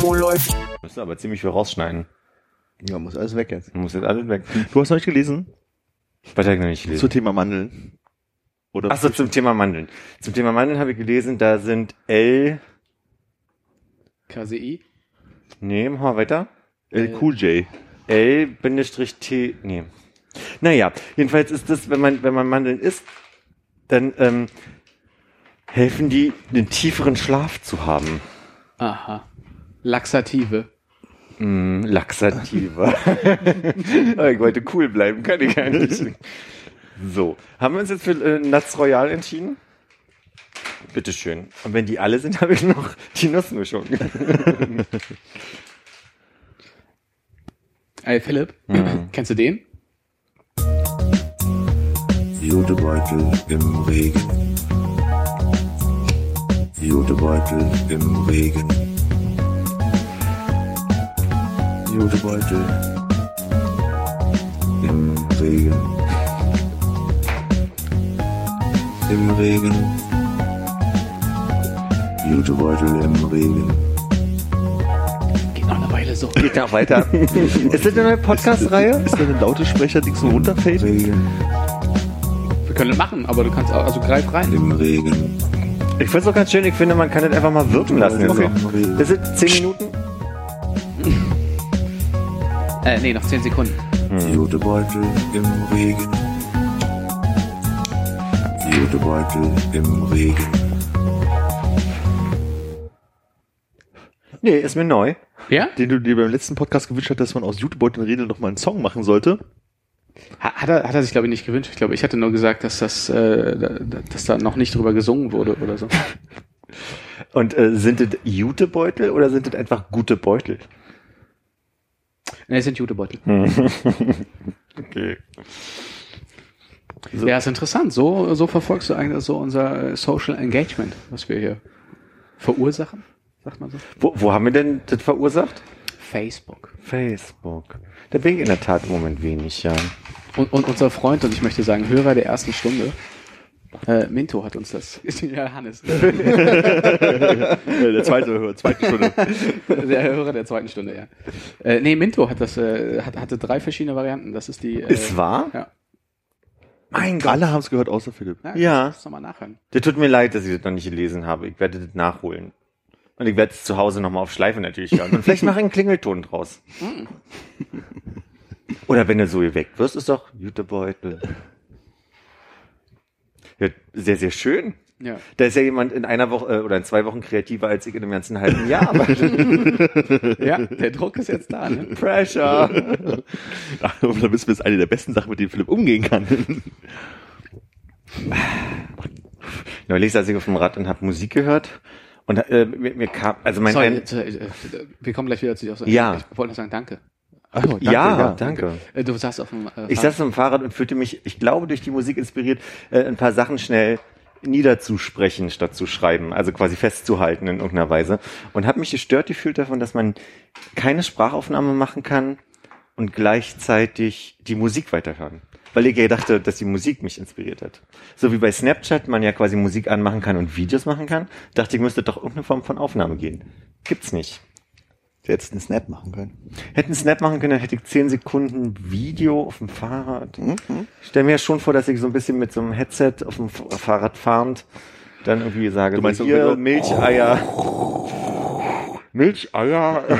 Wo läuft? Müssen aber ziemlich viel rausschneiden. Ja, muss alles weg jetzt. Muss jetzt alles weg. Du hast noch nicht gelesen? Was ich noch nicht gelesen? Zu Thema Mandeln. Oder Achso, zum Thema Mandeln. Zum Thema Mandeln habe ich gelesen, da sind L. KCI? Nee, machen wir weiter. L Cool J. L-T. Nee. Naja, jedenfalls ist das, wenn man, wenn man Mandeln isst, dann ähm, helfen die, einen tieferen Schlaf zu haben. Aha. Laxative. Mm, Laxative. Aber ich wollte cool bleiben, kann ich gar nicht. So, haben wir uns jetzt für äh, Nuts Royal entschieden? Bitteschön. Und wenn die alle sind, habe ich noch die Nussmischung. Ey, Philipp, kennst du den? Jutebeutel im Regen. Jutebeutel im Regen. Jutebeutel im Regen. Im Regen. Jutebeutel im Regen. Geht noch eine Weile so. Geht noch weiter. Ist das eine neue Podcast-Reihe? Ist da ein Lautesprecher, die so runterfällt? Regen. Wir können das machen, aber du kannst auch, also greif rein. Im Regen. Ich finde es auch ganz schön, ich finde, man kann das einfach mal wirken lassen. Jetzt Okay. so. Das sind zehn Minuten? Äh, nee, noch 10 Sekunden. Jutebeutel im Regen. Jutebeutel im Regen. Nee, ist mir neu. Ja? Den du dir beim letzten Podcast gewünscht hast, dass man aus Jutebeuteln noch mal einen Song machen sollte. Ha- Hat er, hat er sich, glaube ich, nicht gewünscht. Ich glaube, ich hatte nur gesagt, dass das, äh, da- da- dass da noch nicht drüber gesungen wurde oder so. Und äh, sind das Jutebeutel oder sind das einfach gute Beutel? Ne, es sind Jutebeutel. Okay. Ja, ist interessant. So, so verfolgst du eigentlich so unser äh, Social Engagement, was wir hier verursachen, sagt man so. Wo, wo haben wir denn das verursacht? Facebook. Facebook. Da bin ich in der Tat im Moment wenig, ja. Und, und unser Freund, und ich möchte sagen, Hörer der ersten Stunde, äh, Minto hat uns das. Ja, Hannes. Äh, der zweite, zweite Stunde. Der Hörer der zweiten Stunde, ja. Äh, nee, Minto hat das, äh, hat, hatte drei verschiedene Varianten. Das ist die. Äh, Ist wahr? Ja. Mein Gott. Alle haben es gehört, außer Philipp. Ja. Ja. Kannst du mal nachhören. Das tut mir leid, dass ich das noch nicht gelesen habe. Ich werde das nachholen. Und ich werde es zu Hause nochmal auf Schleife natürlich hören. Und vielleicht mache ich einen Klingelton draus. Oder wenn du so geweckt wirst, ist doch Jutebeutel. Ja, sehr, sehr schön. Ja. Da ist ja jemand in einer Woche äh, oder in zwei Wochen kreativer als ich in einem ganzen halben Jahr. Ja, der Druck ist jetzt da, ne? Pressure. Und dann wissen wir, es ist eine der besten Sachen, mit denen Philipp umgehen kann. Neulich saß ich auf dem Rad und habe Musik gehört. Und äh, mir, mir kam, also mein Sorry, ein, jetzt, äh, wir kommen gleich wieder zu dir. auf- Ja. Ich wollte noch sagen, danke. Ach, danke, ja, danke. Äh, Du saßt auf dem. Äh, Ich saß auf dem Fahrrad und fühlte mich, ich glaube, durch die Musik inspiriert, äh, ein paar Sachen schnell niederzusprechen, statt zu schreiben, also quasi festzuhalten in irgendeiner Weise. Und habe mich gestört gefühlt davon, dass man keine Sprachaufnahme machen kann und gleichzeitig die Musik weiterhören. Weil ich ja dachte, dass die Musik mich inspiriert hat. So wie bei Snapchat man ja quasi Musik anmachen kann und Videos machen kann, dachte ich, müsste doch irgendeine Form von Aufnahme gehen. Gibt's nicht. Du hättest einen Snap machen können. Hätten Snap machen können, dann hätte ich 10 Sekunden Video auf dem Fahrrad. Ich stelle mir ja schon vor, dass ich so ein bisschen mit so einem Headset auf dem Fahrrad fahrend dann irgendwie sage, Du meinst so, hier so- Milcheier. Milcheier.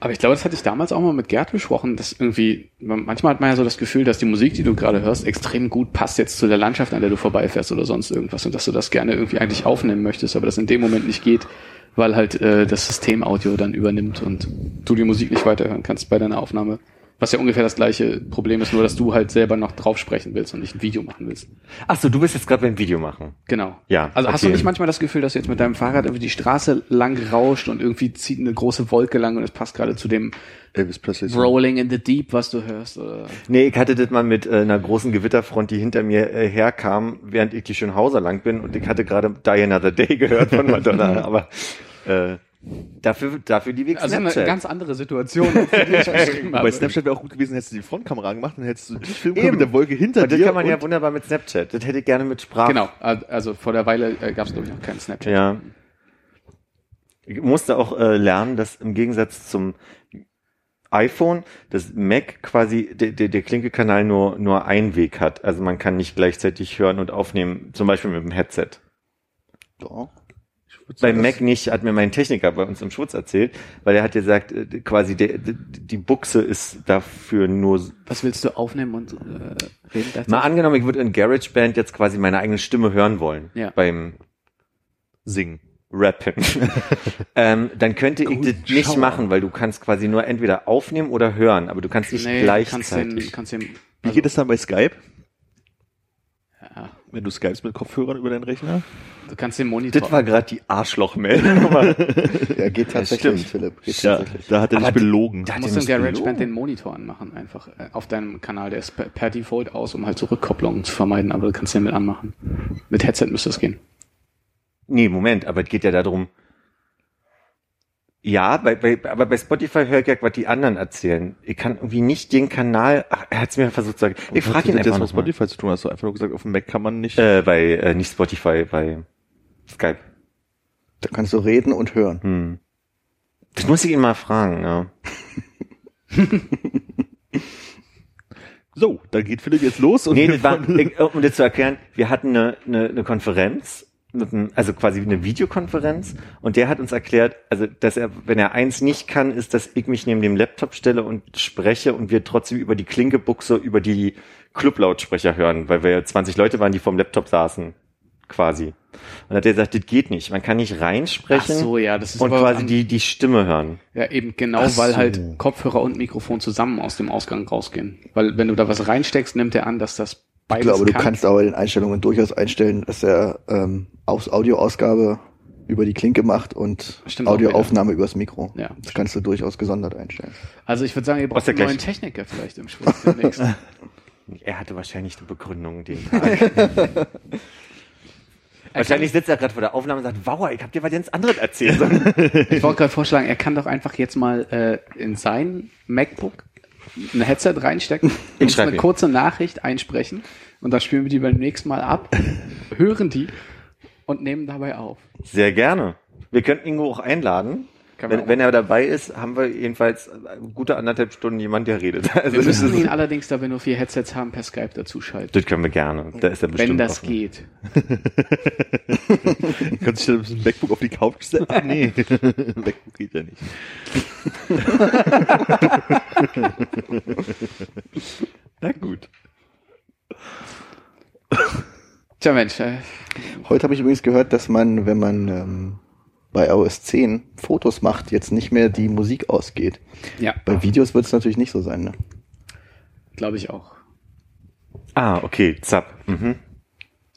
Aber ich glaube, das hatte ich damals auch mal mit Gerd besprochen, dass irgendwie, manchmal hat man ja so das Gefühl, dass die Musik, die du gerade hörst, extrem gut passt jetzt zu der Landschaft, an der du vorbeifährst oder sonst irgendwas und dass du das gerne irgendwie eigentlich aufnehmen möchtest, aber das in dem Moment nicht geht, weil halt äh, das Systemaudio dann übernimmt und du die Musik nicht weiterhören kannst bei deiner Aufnahme Was ja ungefähr das gleiche Problem ist, nur dass du halt selber noch drauf sprechen willst und nicht ein Video machen willst. Ach so, du bist jetzt gerade beim Video machen. Genau. Ja, Also hast du okay. nicht manchmal das Gefühl, dass du jetzt mit deinem Fahrrad irgendwie die Straße lang rauscht und irgendwie zieht eine große Wolke lang und es passt gerade zu dem Elvis Presley. Rolling in the Deep, was du hörst? Oder? Nee, ich hatte das mal mit äh, einer großen Gewitterfront, die hinter mir äh, herkam, während ich die Schönhauser lang bin und ich hatte gerade Die Another Day gehört von Madonna, aber äh, dafür, dafür liebe ich Also eine Snapchat. ganz andere Situation, die Bei. Snapchat wäre auch gut gewesen, hättest du die Frontkamera gemacht, dann hättest du dich filmen können Eben. mit der Wolke hinter und das dir. kann man ja und- wunderbar mit Snapchat. Das hätte ich gerne mit Sprache. Genau, also vor der Weile äh, gab es glaube ich noch keinen Snapchat. Ja. Ich musste auch äh, lernen, dass im Gegensatz zum iPhone das Mac quasi der, der, der Klinkekanal nur nur einen Weg hat. Also man kann nicht gleichzeitig hören und aufnehmen, zum Beispiel mit dem Headset. Doch. Beim Mac nicht, hat mir mein Techniker bei uns im Schutz erzählt, weil er hat gesagt, äh, quasi der, die, die Buchse ist dafür nur. Was willst du aufnehmen und äh, reden? gleichzeitig? Mal angenommen, ich würde in GarageBand jetzt quasi meine eigene Stimme hören wollen. Ja. Beim Singen. Rappen. ähm, dann könnte ich das nicht Schauer. machen, weil du kannst quasi nur entweder aufnehmen oder hören, aber du kannst nicht nee, du kannst den, gleichzeitig. kannst den, Wie also, geht es dann bei Skype? Ja, Wenn du Skypes mit Kopfhörern über deinen Rechner? du kannst den Monitor. das war gerade die Arschlochmeldung. aber Ja, geht tatsächlich, stimmt. Philipp. Geht Ja, tatsächlich. da hat er dich belogen. da- Du musst im mich GarageBand den Monitor anmachen, einfach äh, auf deinem Kanal. Der ist per, Default aus, um halt so Rückkopplungen zu vermeiden, aber du kannst den mit anmachen. Mit Headset müsste das gehen. nee, Moment, aber es geht ja darum. Ja, bei, bei, aber bei Spotify höre ich ja, was die anderen erzählen. Ich kann irgendwie nicht den Kanal. Ach, er hat es mir versucht zu sagen. Ich Was frage ihn hat das einfach mit. Spotify zu tun? Hast du einfach nur gesagt, auf dem Mac kann man nicht. Äh, bei äh, nicht Spotify, bei Skype. Da kannst du reden und hören. Hm. Das muss ich ihn mal fragen. Ja. So, dann geht Philipp jetzt los und Nee, das war, um das zu erklären, wir hatten eine, eine, eine Konferenz, einem, also quasi eine Videokonferenz und der hat uns erklärt, also dass er, wenn er eins nicht kann, ist, dass ich mich neben dem Laptop stelle und spreche und wir trotzdem über die Klinkebuchse, über die Clublautsprecher hören, weil wir ja 20 Leute waren, die vorm Laptop saßen, quasi. Und hat er gesagt, das geht nicht, man kann nicht reinsprechen Ach so, ja, das ist und quasi an- die, die Stimme hören. Ja, eben genau, Ach weil so. halt Kopfhörer und Mikrofon zusammen aus dem Ausgang rausgehen. Weil wenn du da was reinsteckst, nimmt er an, dass das Ich glaube, du kann. kannst aber in den Einstellungen durchaus einstellen, dass er ähm, aus Audioausgabe über die Klinke macht und Stimmt Audioaufnahme übers Mikro. Ja. Das kannst du durchaus gesondert einstellen. Also ich würde sagen, ihr braucht einen neuen Techniker vielleicht im Schwutz demnächst. Er hatte wahrscheinlich eine Begründung den Tag. wahrscheinlich sitzt er gerade vor der Aufnahme und sagt, wow, ich hab dir was ganz anderes erzählt. Ich wollte gerade vorschlagen, er kann doch einfach jetzt mal äh, in sein MacBook ein Headset reinstecken, uns eine kurze Nachricht einsprechen und dann spielen wir die beim nächsten Mal ab, hören die und nehmen dabei auf. Sehr gerne. Wir könnten Ingo auch einladen. Wenn, wenn er dabei ist, haben wir jedenfalls eine gute anderthalb Stunden jemand, der redet. Also Wir müssen ihn allerdings, da wir nur vier Headsets haben, per Skype dazuschalten. das können wir gerne. Da ist er bestimmt Wenn das offen. geht. Kannst du dich ein MacBook auf die Couch setzen? Ach nee, MacBook geht ja nicht. Na gut. Tja Mensch, äh, Heute habe ich übrigens gehört, dass man, wenn man ähm, bei iOS 10 Fotos macht, jetzt nicht mehr die Musik ausgeht. ja, Bei Videos wird es natürlich nicht so sein. Ne? glaube ich auch. Ah, okay, zapp. Mhm.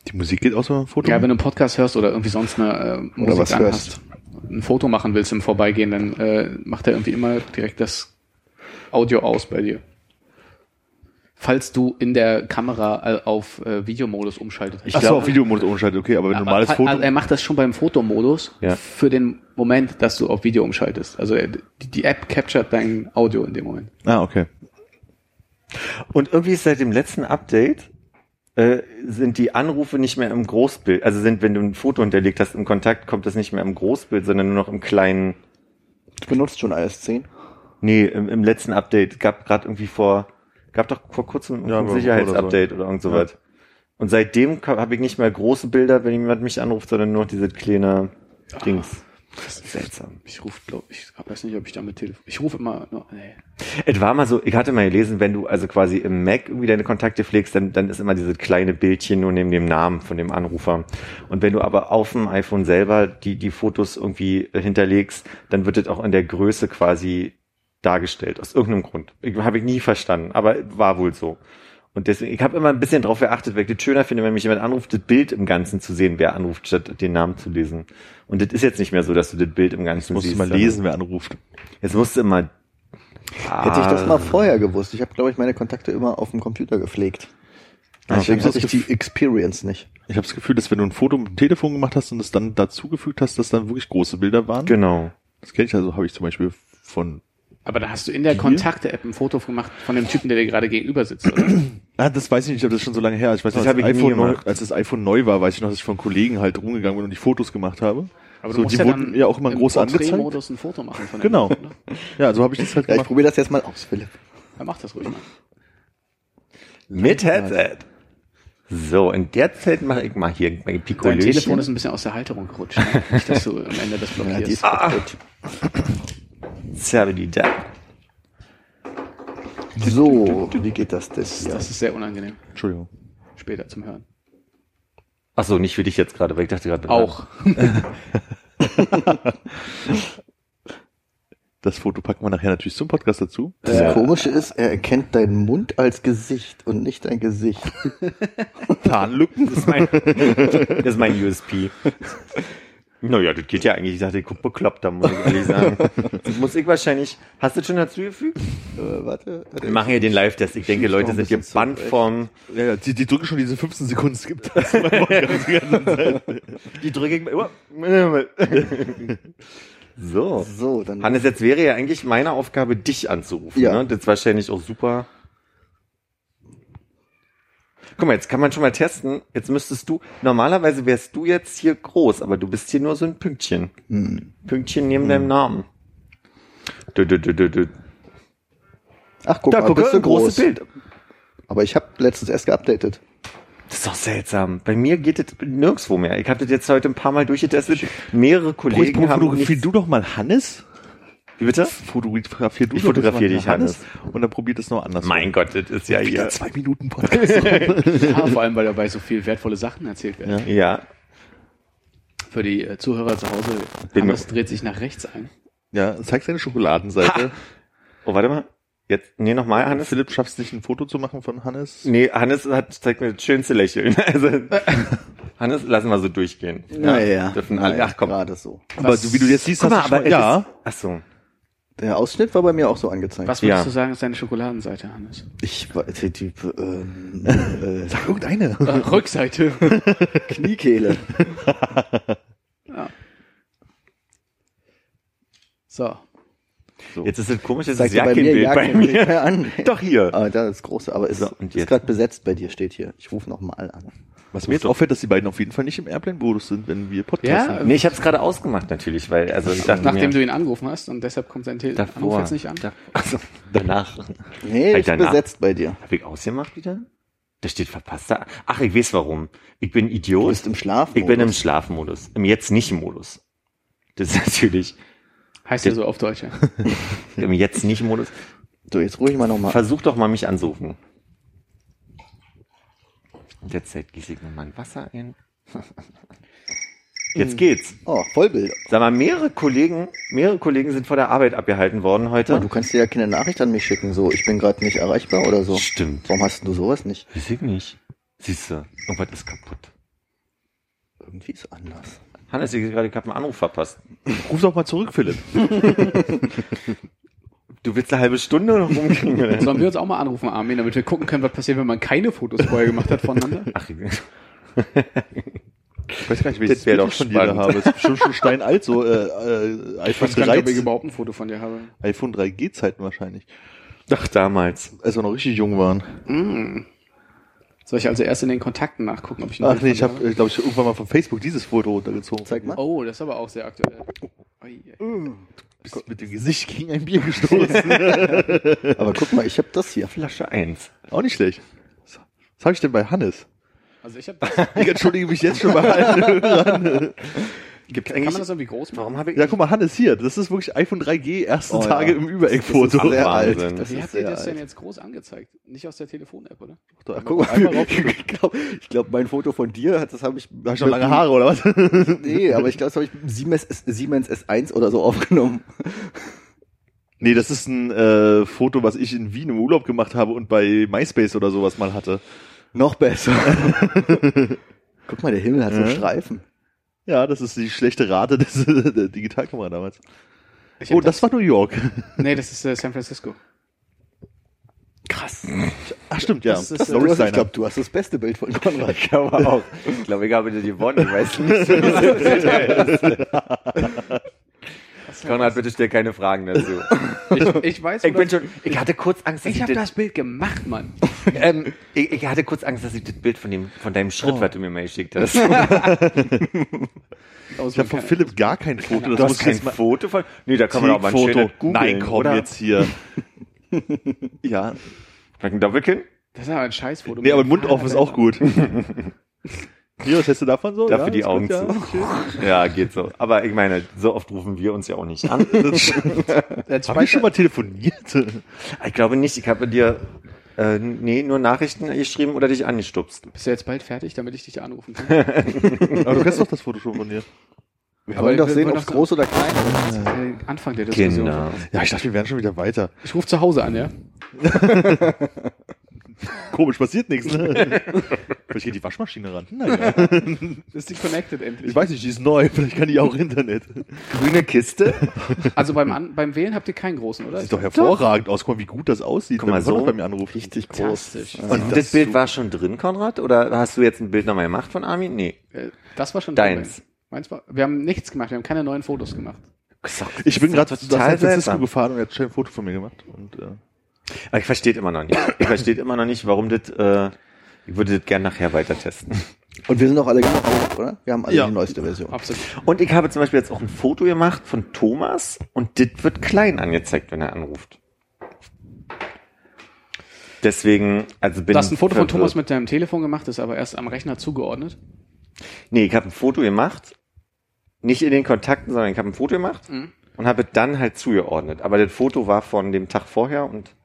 Die Musik geht aus, wenn man ein Foto Ja, wenn du einen Podcast hörst oder irgendwie sonst eine äh, Musik was anhast, ein Foto machen willst im Vorbeigehen, dann äh, macht er irgendwie immer direkt das Audio aus bei dir. Falls du in der Kamera äh, auf äh, Videomodus umschaltet. Ach so, auf Videomodus umschaltet, okay, aber wenn du normales Aber- Foto... Also er macht das schon beim Fotomodus Ja. für den Moment, dass du auf Video umschaltest. Also er, die, die App capturet dein Audio in dem Moment. ah, okay. Und irgendwie ist seit dem letzten Update äh, sind die Anrufe nicht mehr im Großbild. Also sind, wenn du ein Foto hinterlegt hast im Kontakt, kommt das nicht mehr im Großbild, sondern nur noch im kleinen. Du benutzt schon iOS 10. Nee, im, im letzten Update gab gerade irgendwie vor, gab doch vor kurzem Ja, ein Sicherheitsupdate oder, irgend sowas. Und seitdem habe ich nicht mehr große Bilder, wenn jemand mich anruft, sondern nur diese kleine Dings. Das ist seltsam. Ich rufe, glaube ich, weiß nicht, ob ich damit telefon. Ich rufe immer. nur- Nee. Es war mal so, ich hatte mal gelesen, wenn du also quasi im Mac irgendwie deine Kontakte pflegst, dann, dann ist immer dieses kleine Bildchen nur neben dem Namen von dem Anrufer. Und wenn du aber auf dem iPhone selber die, die Fotos irgendwie hinterlegst, dann wird es auch in der Größe quasi dargestellt, aus irgendeinem Grund. Ich, Habe ich nie verstanden, aber war wohl so. Und deswegen, ich habe immer ein bisschen drauf geachtet, weil ich das schöner finde, wenn mich jemand anruft, das Bild im Ganzen zu sehen, wer anruft, statt den Namen zu lesen. Und das ist jetzt nicht mehr so, dass du das Bild im Ganzen Musst du siehst. mal sondern- lesen, wer anruft. Jetzt musst du immer. Hätte ich das Ah, mal vorher gewusst. Ich habe, glaube ich, meine Kontakte immer auf dem Computer gepflegt. Ah, Deswegen ich hab hatte ich die Experience nicht. Ich habe das Gefühl, dass wenn du ein Foto mit dem Telefon gemacht hast und es dann dazugefügt hast, dass dann wirklich große Bilder waren. Genau. Das kenne ich also, habe ich zum Beispiel von. Aber da hast du in der? Kontakte-App ein Foto gemacht von dem Typen, der dir gerade gegenüber sitzt, oder? Ah, das weiß ich nicht, aber das ist schon so lange her. Ich weiß Das noch, als, iPhone neu, gemacht. als das iPhone neu war, weiß ich noch, dass ich von Kollegen halt rumgegangen bin und die Fotos gemacht habe. Aber So, die wurden ja auch immer im groß angezeigt. Porträtmodus ein Foto machen von dem Genau. Typen, ne? Ja, so habe ich das halt Ja, ich gemacht. probiere das jetzt mal aus, Philipp. Ja, mach das ruhig mal. Mit Headset. So, in der Zeit mache ich mal hier mein Dein Pikolöchen. Telefon ist ein bisschen aus der Halterung gerutscht. Ne? Nicht, dass du am Ende das Ja, die blockierst. ist Zerridi-da. So, wie geht das denn hier? Das ist sehr unangenehm. Entschuldigung. Später zum Hören. Ach so, nicht für dich jetzt gerade, weil ich dachte gerade. Auch. Das Foto packen wir nachher natürlich zum Podcast dazu. Das Komische ist, er erkennt deinen Mund als Gesicht und nicht dein Gesicht. Tarnlücken. Das ist mein, das ist mein USP. Naja, das geht ja eigentlich. Ich dachte, ich guck bekloppt, da muss ich ehrlich sagen. Das muss ich wahrscheinlich. Hast du das schon dazugefügt? Äh, warte. Wir machen hier den Live-Test. Ich denke, Leute sind hier bisschen Band zurück. vom. Ja, ja, die, die drücken schon diese 15 Sekunden Skip. Die drücke ich. So. So, dann. Hannes, jetzt wäre ja eigentlich meine Aufgabe, dich anzurufen. Ja. Ne? Das ist wahrscheinlich auch super. Guck mal, jetzt kann man schon mal testen. Jetzt müsstest du, normalerweise wärst du jetzt hier groß, aber du bist hier nur so ein Pünktchen. Hm. Pünktchen neben deinem Namen. Du, du, du. Ach, guck Da, mal, guck bist du ein großes groß. Bild. Aber ich habe letztens erst geupdatet. Das ist doch seltsam. Bei mir geht es nirgendwo mehr. Ich habe das jetzt heute ein paar Mal durchgetestet. Mehrere Kollegen haben Fotografier du doch mal Hannes. Wie bitte? Fotografier du Ich fotografiere dich, Hannes. Und dann probiert es noch anders. Mein Gott, das ist ja hier. zwei Minuten Podcast. Ja, vor allem, weil dabei so viel wertvolle Sachen erzählt werden. Ja. Für die äh, Zuhörer zu Hause, Bin Hannes dreht sich nach rechts ein. ja, zeig seine Schokoladenseite. Oh, warte mal. Jetzt, nee, nochmal, Hannes. Philipp, schaffst du nicht ein Foto zu machen von Hannes? Nee, Hannes hat, zeigt mir das schönste Lächeln. Also, Hannes, lassen wir so durchgehen. Dürfen alle, naja, ach komm. gerade so. Aber du, wie du jetzt siehst, Guck hast mal, du schon, aber ja. ja. Ach so. Der Ausschnitt war bei mir auch so angezeigt. Was würdest Ja. du sagen, ist deine Schokoladenseite, Hannes? Ich war die, die ähm, äh, Sag irgendeine. Äh, Rückseite. Kniekehle. ja. So. Jetzt ist es komisch, es ist Zeigt ja dir bei mir bei mir. Doch hier. Ah, da ist große, aber es So, ist jetzt? gerade besetzt bei dir, steht hier. Ich rufe nochmal an. Was mir jetzt auffällt, dass die beiden auf jeden Fall nicht im Airplane-Modus sind, wenn wir Podcasten. Ja, Nee, ich habe es gerade ausgemacht natürlich, weil, also ich dachte Nachdem mir, du ihn angerufen hast und deshalb kommt sein Telefon jetzt nicht an. Da, also, danach. Nee, Halt ist danach. besetzt bei dir. Habe ich ausgemacht wieder? Da steht verpasster. Ach, ich weiß warum. Ich bin Du Idiot. bist im Schlaf. Ich bin im Schlafmodus. Im jetzt nicht Modus. Das ist natürlich Heißt ja so auf Deutsch. Ja. im jetzt nicht Modus. So, jetzt ich mal nochmal. Versuch doch mal mich anzurufen. Und jetzt gieße ich nochmal ein Wasser ein. Jetzt geht's. Oh, Vollbild. Sag mal, mehrere Kollegen, mehrere Kollegen sind vor der Arbeit abgehalten worden heute. Oh, du kannst dir ja keine Nachricht an mich schicken, so, ich bin gerade nicht erreichbar oder so. Stimmt. Warum hast du sowas nicht? Weiß ich nicht. Siehst du, irgendwas ist kaputt. Irgendwie ist anders. Hannes, ich gerade, ich habe einen Anruf verpasst. Ruf doch mal zurück, Philipp. Du willst eine halbe Stunde noch rumkriegen? oder? Sollen wir uns auch mal anrufen, Armin, damit wir gucken können, was passiert, wenn man keine Fotos vorher gemacht hat voneinander? Ach, Ich weiß gar nicht, welches Das Bild ich von dir habe. Es ist bestimmt schon steinalt, so äh, äh, Ich iPhone weiß gar nicht, ob ich 3, überhaupt ein Foto von dir habe. iPhone 3G-Zeiten wahrscheinlich. Ach, damals. Als wir noch richtig jung waren. Mm. Soll ich also erst in den Kontakten nachgucken, ob ich Ach nee, ich habe, glaube ich, irgendwann mal von Facebook dieses Foto runtergezogen. Zeig mal. Oh, das ist aber auch sehr aktuell. Ui, ui. Bist mit dem Gesicht gegen ein Bier gestoßen. Aber guck mal, ich habe das hier. Flasche 1. Auch nicht schlecht. Was habe ich denn bei Hannes? Also ich habe Ich entschuldige mich jetzt schon bei allen Hörern. Gibt's Kann man das irgendwie groß machen? warum habe ich, Ja, guck mal, Hannes hier. Das ist wirklich iPhone 3G, erste Oh, ja. Tage im Übereck-Foto. Sehr alt. Wie habt ihr das denn jetzt groß angezeigt? Nicht aus der Telefon-App, oder? Da, Guck mal, ich glaube, glaub, mein Foto von dir, hat- das habe ich. Hast du noch lange Haare, oder was? Nee, aber ich glaube, das habe ich Siemens, Siemens S1 oder so aufgenommen. Nee, das ist ein äh, Foto, was ich in Wien im Urlaub gemacht habe und bei MySpace oder sowas mal hatte. Noch besser. Guck mal, der Himmel hat so Ja. Streifen. Ja, das ist die schlechte Rate des, der Digitalkamera damals. Ich Oh, hab das war New York. Nee, das ist äh, San Francisco. Krass. Ach stimmt, ja. Das ist, Das äh, hast, ich glaube, du hast das beste Bild von Konrad. Ich glaube auch. Ich glaube, ich habe dir gewonnen. Ich weiß nicht. Konrad, bitte stell keine Fragen dazu. Ich, ich weiß, Ich bin schon, ich hatte kurz Angst, dass Ich ich, habe das, Bild gemacht, Mann. ähm, ich, ich hatte kurz Angst, dass ich das Bild von dem, von deinem Schritt, was du mir mal geschickt hast. Ich habe von Philipp gar kein Foto. Du Das hast muss ich kein Foto von, nee, da kann man auch mal ein Foto. googeln, Nein, komm oder? jetzt hier. ja. Vielleicht ein Doppelkinn? Das ist aber ein Scheißfoto. Nee, aber Mund offen ist auch gut. Hier, was hältst du davon so? Dafür ja, die Augen ja, zu. schön. Ja, geht so. Aber ich meine, so oft rufen wir uns ja auch nicht an. Hab ich schon mal telefoniert? Ich glaube nicht. Ich habe dir, äh, nee, nur Nachrichten geschrieben oder dich angestupst. Bist du jetzt bald fertig, damit ich dich anrufen kann? Aber du kennst doch das Foto schon von dir. Wir wollen doch wir sehen, ob es groß oder klein ist. Anfang der Diskussion. Genau. Ja, ich dachte, wir wären schon wieder weiter. Ich rufe zu Hause an, ja? Komisch, passiert nichts, ne? Vielleicht geht die Waschmaschine ran. Naja. Ist die connected endlich? Ich weiß nicht, die ist neu, vielleicht kann die auch Internet. Grüne Kiste? Also beim, An beim Wählen habt ihr keinen großen, oder? Sieht doch hervorragend aus. Guck mal, wie gut das aussieht, Guck mal, so bei mir anruft. Richtig groß. Und das, Bild war schon drin, Konrad? Oder hast du jetzt ein Bild nochmal gemacht von Armin? Nee. Äh, Das war schon Deins. drin. Meins war, wir haben nichts gemacht, wir haben keine neuen Fotos gemacht. Ich bin gerade nach San total Francisco gefahren und er hat ein Foto von mir gemacht. Und, äh, Aber ich verstehe immer noch nicht. Ich verstehe immer noch nicht, warum das, äh, ich würde das gerne nachher weiter testen. Und wir sind auch alle genau, oder? Wir haben alle Ja. die neueste Version. Absolut. Und ich habe zum Beispiel jetzt auch ein Foto gemacht von Thomas und das wird klein angezeigt, wenn er anruft. Deswegen, also bin Du hast ein Foto von. Thomas mit deinem Telefon gemacht, ist aber erst am Rechner zugeordnet. Nee, ich habe ein Foto gemacht, nicht in den Kontakten, sondern ich habe ein Foto gemacht Mhm. und habe es dann halt zugeordnet. Aber das Foto war von dem Tag vorher und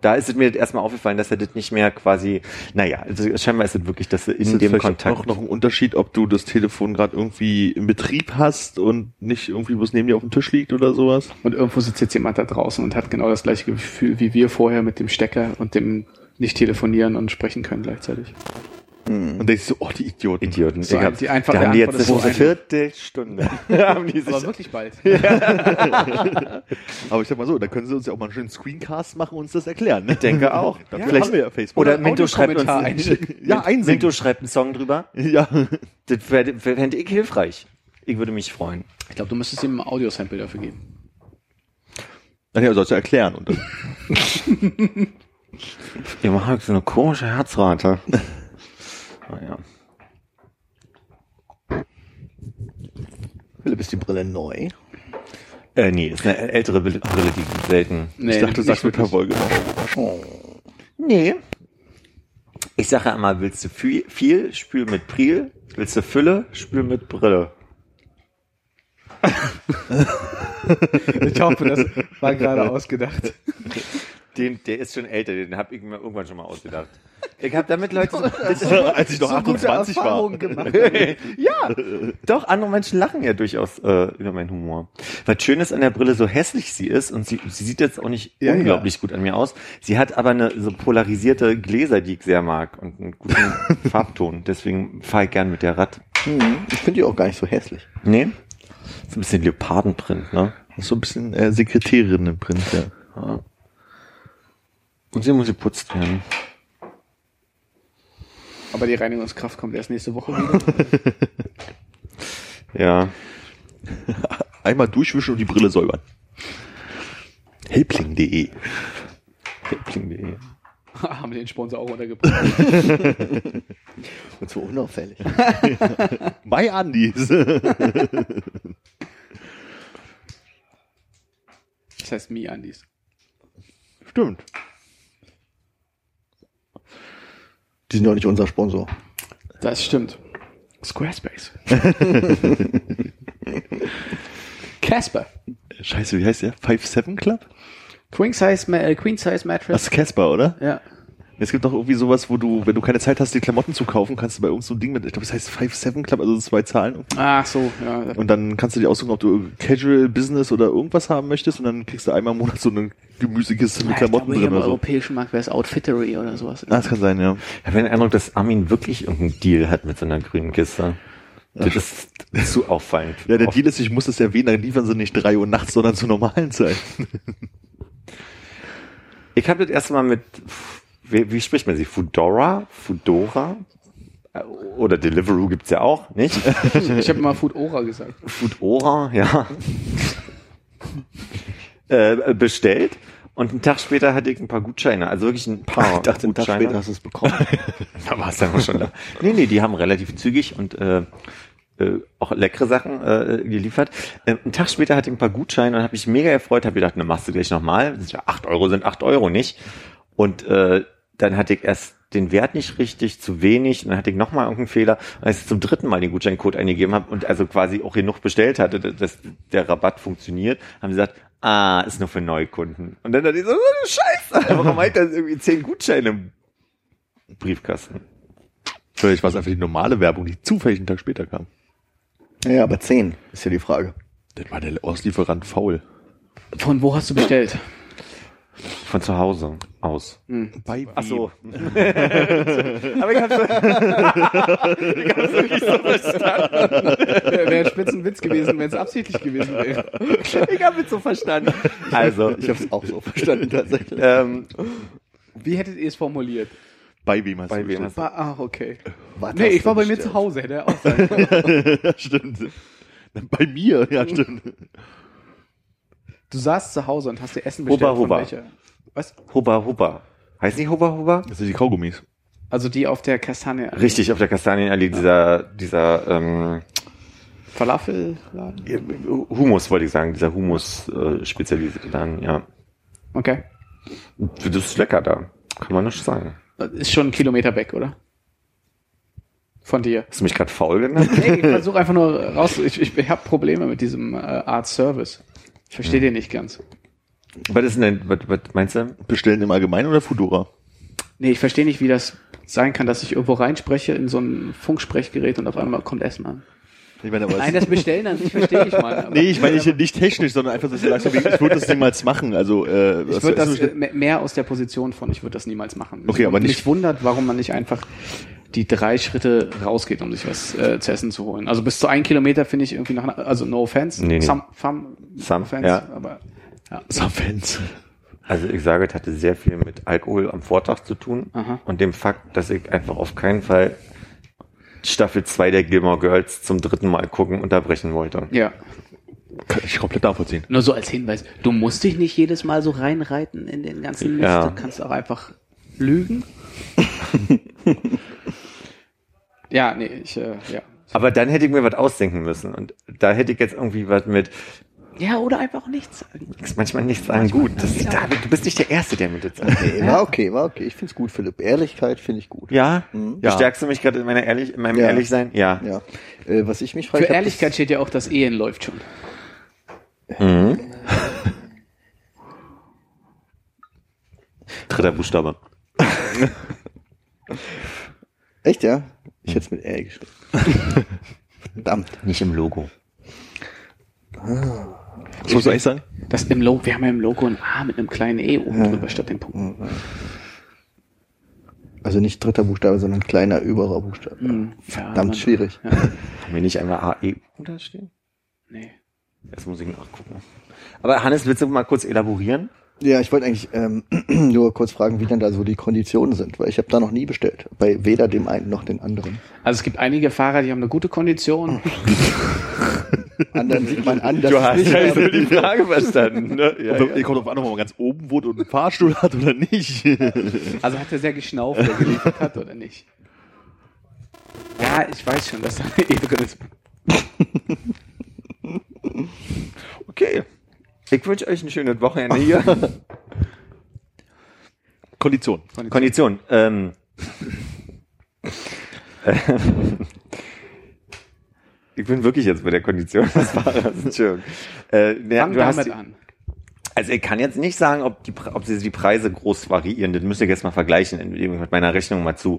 da ist es mir erstmal aufgefallen, dass er das nicht mehr quasi, naja, also scheinbar ist es wirklich, dass er ist in das dem vielleicht Kontakt. auch noch ein Unterschied, ob du das Telefon gerade irgendwie im Betrieb hast und nicht irgendwie, wo es neben dir auf dem Tisch liegt oder sowas? Und irgendwo sitzt jetzt jemand da draußen und hat genau das gleiche Gefühl wie wir vorher mit dem Stecker und dem nicht telefonieren und sprechen können gleichzeitig. Und denkst du, oh, die Idioten. Idioten. So ich hab, die einfache da haben die jetzt so eine. Viertelstunde. haben die sich wirklich bald. Aber ich sag mal so, da können sie uns ja auch mal einen schönen Screencast machen und uns das erklären. Ich denke auch. Dafür Vielleicht- haben wir ja Facebook. Oder Minto schreibt uns einschicken. ja, einsingen. Minto schreibt einen Song drüber. Ja. Das fände fänd ich hilfreich. Ich würde mich freuen. Ich glaube, du müsstest ihm ein Audiosample dafür geben. Ach ja, sollst du erklären. Und dann, Ihr macht so eine komische Herzrate. Naja. Philipp, ist die Brille neu? Äh, nee, ist eine ältere Brille, die gibt selten. Nee, ich dachte, du sagst mit wirklich. per Wolke. Nee. Ich sage ja immer, willst du viel, viel, spül mit Priel. Willst du Fülle, spül mit Brille. Ich hoffe, das war gerade ausgedacht. Den, der ist schon älter, den habe ich mir irgendwann schon mal ausgedacht. Ich habe damit Leute... Als ich noch 28 war. gemacht. ja, doch, andere Menschen lachen ja durchaus äh, über meinen Humor. Was schön ist an der Brille, so hässlich sie ist, und sie, sie sieht jetzt auch nicht Ja, unglaublich gut an mir aus, sie hat aber eine so polarisierte Gläser, die ich sehr mag und einen guten Farbton. Deswegen fahre ich gern mit der Rad. Hm, ich finde die auch gar nicht so hässlich. Nee? So ein bisschen Leopardenprint, ne? So ein bisschen äh, Sekretärin im Print, ja. Ja. Und sie muss geputzt werden. Aber die Reinigungskraft kommt erst nächste Woche wieder. Ja. Einmal durchwischen und die Brille säubern. Helpling.de Helpling.de. Haben den Sponsor auch untergebracht. Und so unauffällig. Bei Andis. Das heißt Mi Andis. Stimmt. Die sind doch nicht unser Sponsor. Das stimmt. Squarespace. Casper. Scheiße, wie heißt der? Five Seven Club? Queen Size, Ma äh, Queen Size Das Mattress. ist Casper, oder? Ja. Es gibt doch irgendwie sowas, wo du, wenn du keine Zeit hast, die Klamotten zu kaufen, kannst du bei irgendeinem so einem Ding mit, ich glaube, das heißt 5-7 Club, also zwei Zahlen. irgendwie. Ach so, ja. Und dann kannst du dir aussuchen, ob du Casual Business oder irgendwas haben möchtest und dann kriegst du einmal im Monat so eine Gemüsekiste mit Ja, ich Klamotten glaube, drin im oder so. europäischen Markt wäre es Outfittery oder sowas. Ah, das kann sein, ja. Ich habe den Eindruck, dass Armin wirklich irgendeinen Deal hat mit so einer grünen Kiste. Das ist zu auffallend. Ja, der Deal ist, ich muss es erwähnen, dann liefern sie nicht drei Uhr nachts, sondern zur normalen Zeit. Ich habe das erste Mal mit, wie, wie spricht man sie? Foodora? Foodora? Äh, Oder Deliveroo gibt's ja auch, nicht? Ich habe immer Food Ora gesagt. Foodora, ja. äh, bestellt. Und einen Tag später hatte ich ein paar Gutscheine, also wirklich ein paar Ich dachte, einen Tag Gutscheine. später hast du es bekommen. Da war es dann auch schon da. Nee, nee, die haben relativ zügig und äh, äh, auch leckere Sachen äh, geliefert. Äh, einen Tag später hatte ich ein paar Gutscheine und habe mich mega gefreut, habe gedacht, na machst du gleich nochmal. Ja, acht Euro sind acht Euro nicht. Und äh, dann hatte ich erst den Wert nicht richtig, zu wenig, und dann hatte ich nochmal irgendeinen Fehler. Und als ich zum dritten Mal den Gutscheincode eingegeben habe und also quasi auch genug bestellt hatte, dass der Rabatt funktioniert, haben sie gesagt, ah, ist nur für Neukunden. Und dann dachte ich so, oh, Scheiße, warum hat das irgendwie zehn Gutscheine im Briefkasten? Vielleicht war es einfach die normale Werbung, die zufällig einen Tag später kam. ja, aber 10 ist ja die Frage. Dann war der Auslieferant faul. Von wo hast du bestellt? Von zu Hause aus. Bei Ach so. Aber ich hab's, ich hab's wirklich so verstanden. Wäre wär ein Spitzenwitz gewesen, wenn es absichtlich gewesen wäre. Ich hab es so verstanden. Also, Ich habe es auch so verstanden tatsächlich. ähm, Wie hättet ihr es formuliert? Bei wem hast Bei du wem Ach, okay. Was Nee, ich war bei mir zu Hause, hätte er auch sein stimmt. Bei mir, ja, stimmt. Du saßt zu Hause und hast dir Essen bestellt. Hubba, von hubba. welcher? Was? Hubba Hubba. Heißt nicht Hubba Hubba? Das sind die Kaugummis. Also die auf der Kastanie. Richtig, auf der Kastanienallee, dieser, dieser, ähm, Falafelladen? Humus wollte ich sagen, dieser Humus, äh, spezialisierte Laden, ja. Okay. Das ist lecker da. Kann man nicht sagen. Das Ist schon ein Kilometer weg, oder? Von dir. Hast du mich gerade faul genannt? Nee, ich versuche einfach nur raus. Ich, ich, ich habe Probleme mit diesem äh, Art Service. Ich verstehe den nicht ganz. was ist denn, was, was meinst du? Bestellen im Allgemeinen oder Fudora? Nee, ich verstehe nicht, wie das sein kann, dass ich irgendwo reinspreche in so ein Funksprechgerät und auf einmal kommt Essen an. Ich meine, aber Nein, das Bestellen an sich verstehe ich mal. aber- nee, ich meine nicht, nicht technisch, sondern einfach so, dass du sagst, ich würde das niemals machen. Also, äh, Ich würde das äh, me- mehr aus der Position von, ich würde das niemals machen. Okay, aber nicht- Mich wundert, warum man nicht einfach die drei Schritte rausgeht, um sich was äh, zu essen zu holen. Also bis zu ein Kilometer finde ich irgendwie nach, also no offense, Nee, nee. some, some, Some, offense, ja. aber ja. Fans. Also ich sage, es hatte sehr viel mit Alkohol am Vortag zu tun Aha. und dem Fakt, dass ich einfach auf keinen Fall Staffel 2 der Gilmore Girls zum dritten Mal gucken unterbrechen wollte. ja. Kann ich komplett nachvollziehen. Nur so als Hinweis, du musst dich nicht jedes Mal so reinreiten in den ganzen Mist, Ja. du kannst auch einfach lügen. ja, nee, ich, äh, ja. Aber dann hätte ich mir was ausdenken müssen und da hätte ich jetzt irgendwie was mit Ja, oder einfach nichts sagen. ist manchmal nicht sagen gut. Das, David, du bist nicht der Erste, der mir das sagt. Nee, war okay, war okay. Ich find's gut, Philipp. Ehrlichkeit finde ich gut. Ja? Mhm. Ja. Bestärkst du mich gerade in meiner ehrlich, in meinem Ja. Ehrlichsein? Ja. Ja. Äh, was ich mich frage, Für Ehrlichkeit steht ja auch, das Ehen läuft schon. Dritter Buchstabe. Echt, ja? Ich hätte es mit R geschrieben. Verdammt. Nicht im Logo. Was musst du eigentlich sagen? Das im Logo, wir haben ja im Logo ein A mit einem kleinen E oben drüber statt dem Punkt. Also nicht dritter Buchstabe, sondern kleiner überer Buchstabe. Mhm. Ja, Verdammt man- schwierig. Ja, Haben wir nicht einmal AE da stehen? nee. Das muss ich nachgucken. Aber Hannes, willst du mal kurz elaborieren? Ja, ich wollte eigentlich ähm, nur kurz fragen, wie denn da so die Konditionen sind, weil ich habe da noch nie bestellt. Bei weder dem einen noch dem anderen. Also es gibt einige Fahrer, die haben eine gute Kondition. Anderen sieht man an, dass Du hast nicht also mehr- die Frage verstanden. Ne? Ja, Ja, Ihr kommt auf an, ob man ganz oben wohnt und einen Fahrstuhl hat oder nicht. Also hat er sehr geschnauft, der geliefert hat oder nicht? Ja, ich weiß schon, dass da eine E ist. Okay. Ich wünsche euch ein schönes Wochenende hier. Kondition. Kondition. Ähm, ich bin wirklich jetzt bei der Kondition des Fahrers. Entschuldigung. Äh, ne, Fang du damit die- an. Also ich kann jetzt nicht sagen, ob, die, ob sie die Preise groß variieren. Das müsst ihr jetzt mal vergleichen mit meiner Rechnung mal zu.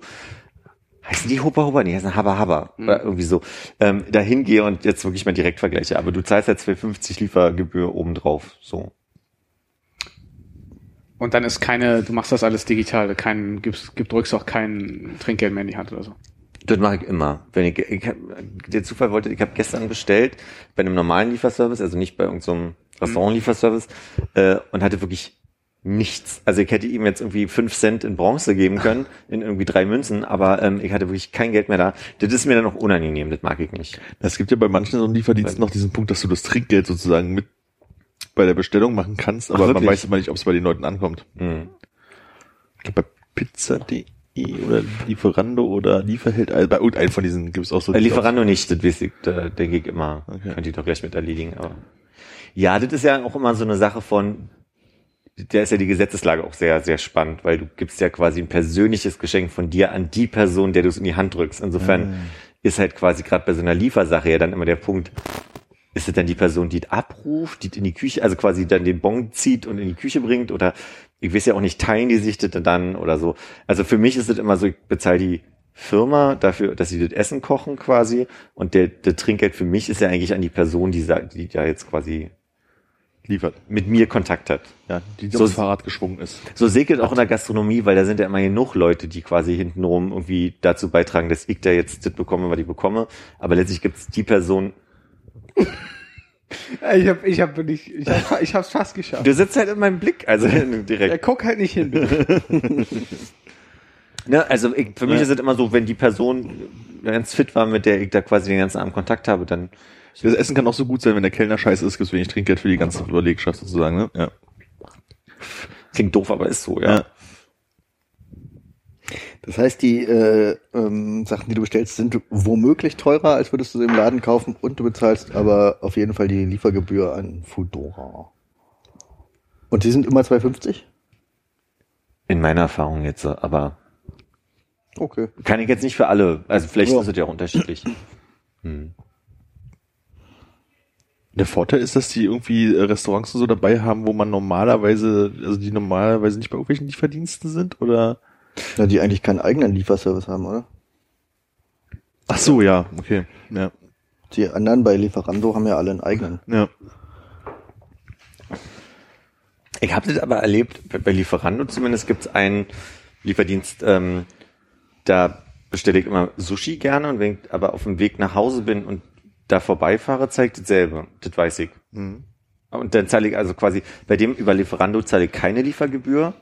Heißen die Huppa Huppa? Nee, heißen Habba Habba. Oder irgendwie so. Ähm, da hingehe und jetzt wirklich mal direkt vergleiche. Aber du zahlst ja 2,50 Liefergebühr obendrauf. So. Und dann ist keine, du machst das alles digital, kein, gibst, gib, drückst auch kein Trinkgeld mehr in die Hand oder so. Das mache ich immer. Wenn ich, ich hab, der Zufall wollte, ich habe gestern bestellt bei einem normalen Lieferservice, also nicht bei irgendeinem Restaurant-Lieferservice, äh, und hatte wirklich nichts. Also ich hätte ihm jetzt irgendwie fünf Cent in Bronze geben können, in irgendwie drei Münzen, aber ähm, ich hatte wirklich kein Geld mehr da. Das ist mir dann auch unangenehm, das mag ich nicht. Es gibt ja bei manchen so Lieferdiensten noch diesen Punkt, dass du das Trinkgeld sozusagen mit bei der Bestellung machen kannst, aber man wirklich? weiß immer nicht, ob es bei den Leuten ankommt. Mhm. Ich glaube, bei pizza.de oder Lieferando oder Lieferheld, also bei irgendeinem von diesen gibt es auch so. Bei Lieferando nicht, das weiß ich, da denke ich immer, Okay. könnt ihr doch gleich mit erledigen. Aber ja, das ist ja auch immer so eine Sache von, der ist ja die Gesetzeslage auch sehr, sehr spannend, weil du gibst ja quasi ein persönliches Geschenk von dir an die Person, der du es in die Hand drückst. Insofern ist halt quasi gerade bei so einer Liefersache ja dann immer der Punkt, ist es dann die Person, die es abruft, die es in die Küche, also quasi dann den Bon zieht und in die Küche bringt oder ich weiß ja auch nicht, teilen die sich das dann oder so. Also für mich ist es immer so, ich bezahle die Firma dafür, dass sie das Essen kochen quasi und der, der Trinkgeld für mich ist ja eigentlich an die Person, die, die ja jetzt quasi liefert. mit mir Kontakt hat. Ja, die So- aufs Fahrrad geschwungen ist. So segelt auch in der Gastronomie, weil da sind ja immer genug Leute, die quasi hintenrum irgendwie dazu beitragen, dass ich da jetzt das bekomme, was ich bekomme. Aber letztlich gibt's die Person, Ich hab, ich hab nicht, ich hab, ich hab's fast geschafft. du sitzt halt in meinem Blick, also direkt. guck halt nicht hin. Ne, also ich, für mich Ja. ist es immer so, wenn die Person ganz fit war, mit der ich da quasi den ganzen Abend Kontakt habe, dann Das Essen kann auch so gut sein, wenn der Kellner scheiße ist, gibt's wenig Trinkgeld für die ganze Überlegschaft sozusagen, ne? Ja. klingt doof, aber ist so, ja. Ja. Das heißt, die äh, ähm, Sachen, die du bestellst, sind womöglich teurer, als würdest du sie im Laden kaufen und du bezahlst aber auf jeden Fall die Liefergebühr an Foodora. Und die sind immer 2,50? In meiner Erfahrung jetzt, so, aber Okay. kann ich jetzt nicht für alle, also vielleicht Ja. ist es ja auch unterschiedlich. Hm. Der Vorteil ist, dass die irgendwie äh, Restaurants und so dabei haben, wo man normalerweise, also die normalerweise nicht bei irgendwelchen Lieferdiensten sind, oder? Na, die eigentlich keinen eigenen Lieferservice haben, oder? Ach so, ja, okay, ja, Die anderen bei Lieferando haben ja alle einen eigenen. ja. Ich habe das aber erlebt, bei- Lieferando zumindest gibt's einen Lieferdienst, ähm, da bestelle ich immer Sushi gerne und wenn ich aber auf dem Weg nach Hause bin und da vorbeifahre, zeigt dasselbe. Das weiß ich. Mhm. Und dann zahle ich also quasi, bei dem über Lieferando zahle ich keine Liefergebühr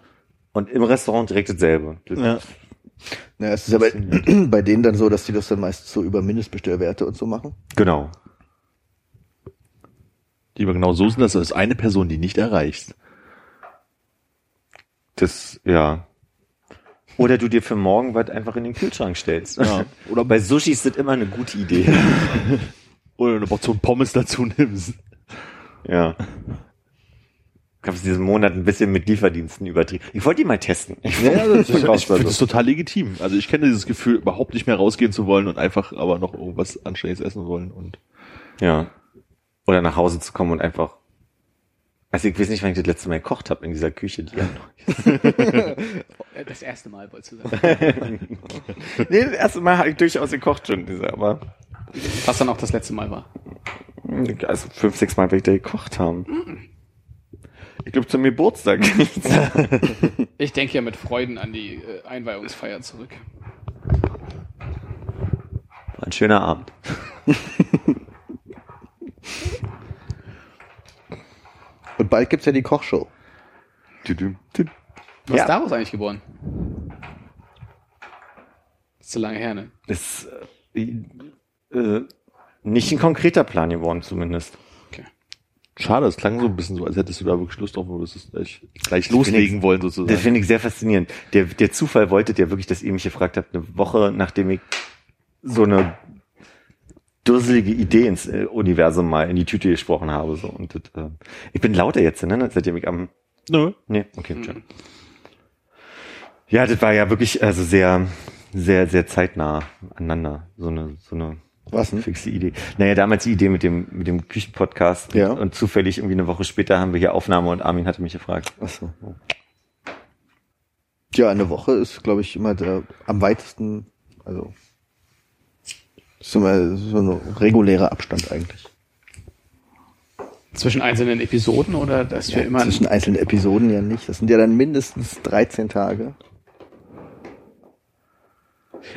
und im Restaurant direkt dasselbe. Das, ja. Ja, es ist ja bei, bei denen dann so, dass die das dann meist so über Mindestbestellwerte und so machen. Genau. Die aber genau so sind, dass du als eine Person die nicht erreichst. Das, ja. Oder du dir für morgen was einfach in den Kühlschrank stellst. Ja. Oder bei Sushi ist das immer eine gute Idee. Oder eine Portion Pommes dazu nimmst. Ja. Ich habe diesen Monat ein bisschen mit Lieferdiensten übertrieben. Ich wollte die mal testen. Ich Ja, das ist Ich finde das total legitim. Also ich kenne dieses Gefühl, überhaupt nicht mehr rausgehen zu wollen und einfach aber noch irgendwas Anständiges essen wollen und Ja. Oder nach Hause zu kommen und einfach. Also ich weiß nicht, wann ich das letzte Mal gekocht habe in dieser Küche. Die ja noch- Das erste Mal, wolltest du sagen. nee, das erste Mal habe ich durchaus gekocht schon, diese, aber Was dann auch das letzte Mal war. also fünf, sechs Mal werde ich da gekocht haben. Ich glaube zum Geburtstag. Ich denke ja mit Freuden an die äh, Einweihungsfeier zurück. War ein schöner Abend. Und bald gibt's ja die Kochshow. Was Ja. ist daraus eigentlich geboren? Ist zu lange her, ne? Ist äh, äh, nicht ein konkreter Plan geworden zumindest. schade, es klang so ein bisschen so, als hättest du da wirklich Lust drauf, würdest es gleich, gleich loslegen wollen Das sozusagen. finde ich sehr faszinierend. Der, der Zufall wollte der wirklich, dass ihr mich gefragt habt, eine Woche nachdem ich so eine dusselige Idee ins äh, Universum mal in die Tüte gesprochen habe. So. Und das, äh, ich bin lauter jetzt, ne? Seitdem ich am. Nö. Nee, okay, schön. Ja, das war ja wirklich also sehr, sehr, sehr zeitnah aneinander. So eine, so eine Was denn? Fixe Idee. Naja, damals die Idee mit dem, mit dem Küchenpodcast. Ja. Und zufällig irgendwie eine Woche später haben wir hier Aufnahme und Armin hatte mich gefragt. Ach so. Ja, eine Woche ist, glaube ich, immer der am weitesten, also ist immer so ein regulärer Abstand eigentlich. Zwischen einzelnen Episoden oder dass wir immer. Zwischen einzelnen Episoden ja nicht. Das sind ja dann mindestens 13 Tage.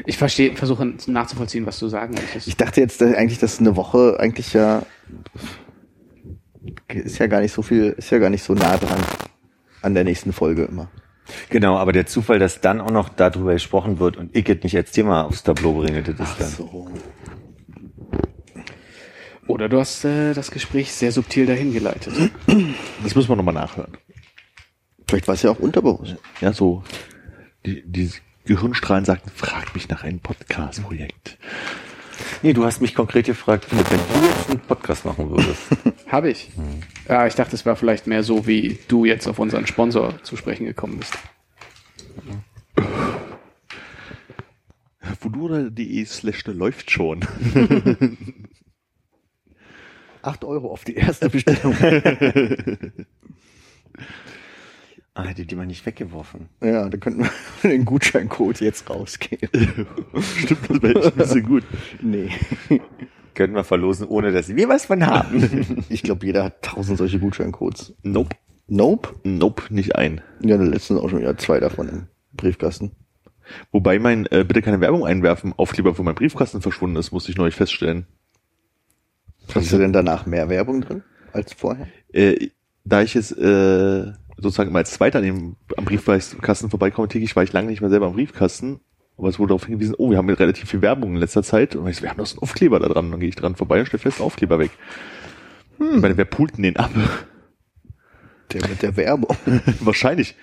Ich verstehe, versuche nachzuvollziehen, was du sagen möchtest. Ich dachte jetzt dass eigentlich, dass eine Woche eigentlich ja ist ja gar nicht so viel, ist ja gar nicht so nah dran an der nächsten Folge immer. Genau, aber der Zufall, dass dann auch noch darüber gesprochen wird und ich es nicht als Thema aufs Tableau bringe, das ist dann. so. Oder du hast äh, das Gespräch sehr subtil dahin geleitet. Das müssen wir nochmal nachhören. Vielleicht war es ja auch unterbewusst. Ja, so. Die, die Gehirnstrahlen sagten, frag mich nach einem Podcast-Projekt. Nee, du hast mich konkret gefragt, wenn du jetzt einen Podcast machen würdest. Habe ich. Ja, ich dachte, es war vielleicht mehr so, wie du jetzt auf unseren Sponsor zu sprechen gekommen bist. Fudora.de slash läuft schon. 8 Euro auf die erste Bestellung. ah, hätte die mal nicht weggeworfen. ja, da könnten wir den Gutscheincode jetzt rausgeben. Stimmt, das wäre ein bisschen gut. Nee. Könnten wir verlosen, ohne dass wir was von haben. Ich glaube, jeder hat tausend solche Gutscheincodes. Nope. Nope. Nope, nicht ein. Ja, der letzten auch schon wieder zwei davon im Briefkasten. Wobei mein äh, bitte keine Werbung einwerfen Aufkleber von meinem Briefkasten verschwunden ist, musste ich neulich feststellen. Hast du denn danach mehr Werbung drin als vorher? Äh, da ich jetzt äh, sozusagen immer als Zweiter an dem, am Briefkasten vorbeikomme, täglich war ich lange nicht mehr selber am Briefkasten. Aber es wurde darauf hingewiesen, oh, wir haben jetzt relativ viel Werbung in letzter Zeit. Und ich so, wir haben doch so einen Aufkleber da dran. Und dann gehe ich dran vorbei und stelle fest, Aufkleber weg. Hm. Ich meine, wer pult denn den ab? Der mit der Werbung. Wahrscheinlich.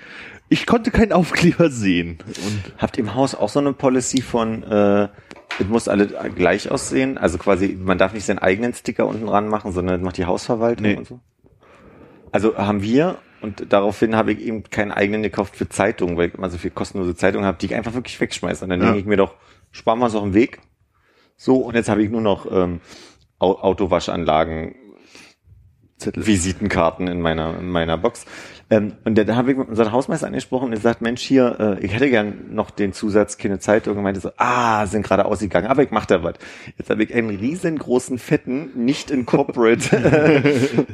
Ich konnte keinen Aufkleber sehen. Und Habt ihr im Haus auch so eine Policy von, äh, es muss alle gleich aussehen? Also quasi, man darf nicht seinen eigenen Sticker unten dran machen, sondern macht die Hausverwaltung Nee. und so? Also haben wir, und daraufhin habe ich eben keinen eigenen gekauft für Zeitungen, weil ich immer so viel kostenlose Zeitungen habe, die ich einfach wirklich wegschmeiße. Und dann Ja. denke ich mir doch, sparen wir uns auf den Weg. So, und jetzt habe ich nur noch ähm, Au- Autowaschanlagen, Zettel. Visitenkarten in meiner, in meiner Box. Ähm, und da habe ich mit unserem Hausmeister angesprochen und er sagt, Mensch, hier, äh, ich hätte gern noch den Zusatz, keine Zeitung. Und meinte so, ah, sind gerade ausgegangen, aber ich mach da was. Jetzt habe ich einen riesengroßen, fetten, nicht in Corporate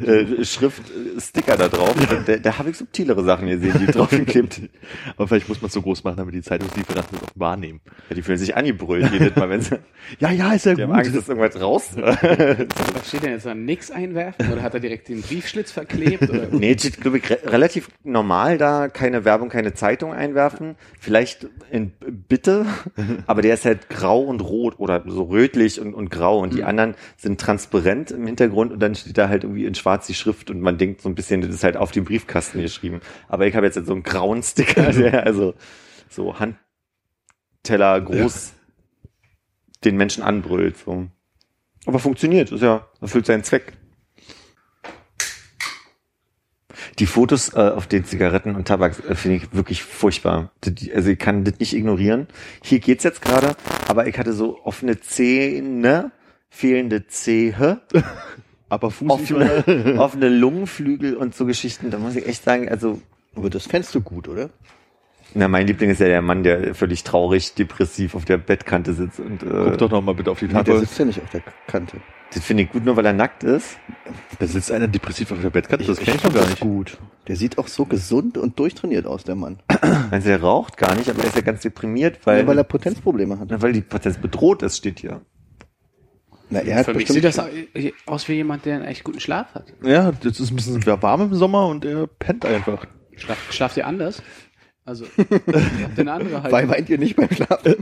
äh, Schrift äh, Sticker da drauf. Und Da, da habe ich subtilere Sachen gesehen, die drauf geklebt. Aber vielleicht muss man es so groß machen, damit die Zeitungslieferanten das auch wahrnehmen. Ja, die fühlen sich angebrüllt jedes Mal, wenn sie, Ja, ja, ist ja die haben Angst, dass irgendwas raus. Was steht denn jetzt da? Nix einwerfen? Oder hat er direkt den Briefschlitz verklebt? Oder? Nee, steht, glaube ich, re relativ normal da, keine Werbung, keine Zeitung einwerfen. Vielleicht in Bitte, aber der ist halt grau und rot oder so rötlich und, und grau und die anderen sind transparent im Hintergrund und dann steht da halt irgendwie in schwarz die Schrift und man denkt so ein bisschen, das ist halt auf dem Briefkasten geschrieben. Aber ich habe jetzt so einen grauen Sticker, der also so Handteller groß den Menschen anbrüllt. So. Aber funktioniert, ist ja, erfüllt seinen Zweck. Die Fotos äh, auf den Zigaretten und Tabak äh, finde ich wirklich furchtbar. Also ich kann das nicht ignorieren. Hier geht's jetzt gerade, aber ich hatte so offene Zähne, fehlende Zehe, Aber Fuß offene, offene Lungenflügel und so Geschichten. Da muss ich echt sagen, also Aber das fändst du gut, oder? na, mein Liebling ist ja der Mann, der völlig traurig, depressiv auf der Bettkante sitzt und äh, Guck doch noch mal bitte auf die Nee, der sitzt ja nicht auf der Kante. Das finde ich gut, nur weil er nackt ist. Da sitzt einer depressiv auf der Bettkante, das kenn ich fand doch gar nicht. gut. Der sieht auch so gesund und durchtrainiert aus, der Mann. Also er raucht gar nicht, aber er ist ja ganz deprimiert, weil, Ja, weil er Potenzprobleme hat. na, weil die Potenz bedroht ist, steht hier. Na, er hat Für mich sieht das au- aus wie jemand, der einen echt guten Schlaf hat. Ja, das ist ein bisschen warm im Sommer und er pennt einfach. Schlaf, schlaft ihr anders? Also, ihr habt eine andere Weil Haltung. weint ihr nicht beim Schlafen?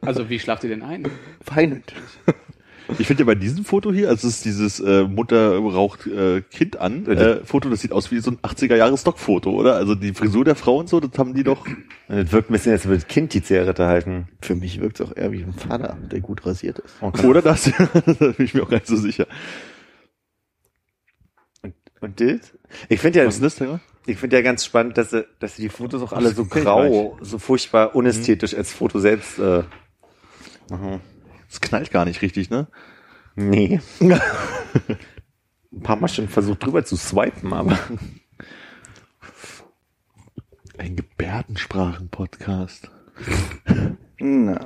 Also, wie schlaft ihr denn ein? Weinend. Ich finde ja bei diesem Foto hier, also es ist dieses äh, Mutter raucht äh, Kind an äh, Foto, das sieht aus wie so ein 80er Jahre Stockfoto, oder? Also die Frisur der Frau und so, das haben die doch. Und das wirkt ein bisschen, als würde das Kind die Zigarette halten. Für mich wirkt es auch eher wie ein Vater, der gut rasiert ist. Oder das? da bin ich mir auch gar nicht so sicher. Und das? Ich finde ja, Was ist das denn? ich finde ja ganz spannend, dass sie, dass sie die Fotos auch alle so grau, so furchtbar unästhetisch als Foto selbst äh, machen. Es knallt gar nicht richtig, ne? Nee. Ein paar Mal schon versucht drüber zu swipen, aber Ein Gebärdensprachen-Podcast. Nein.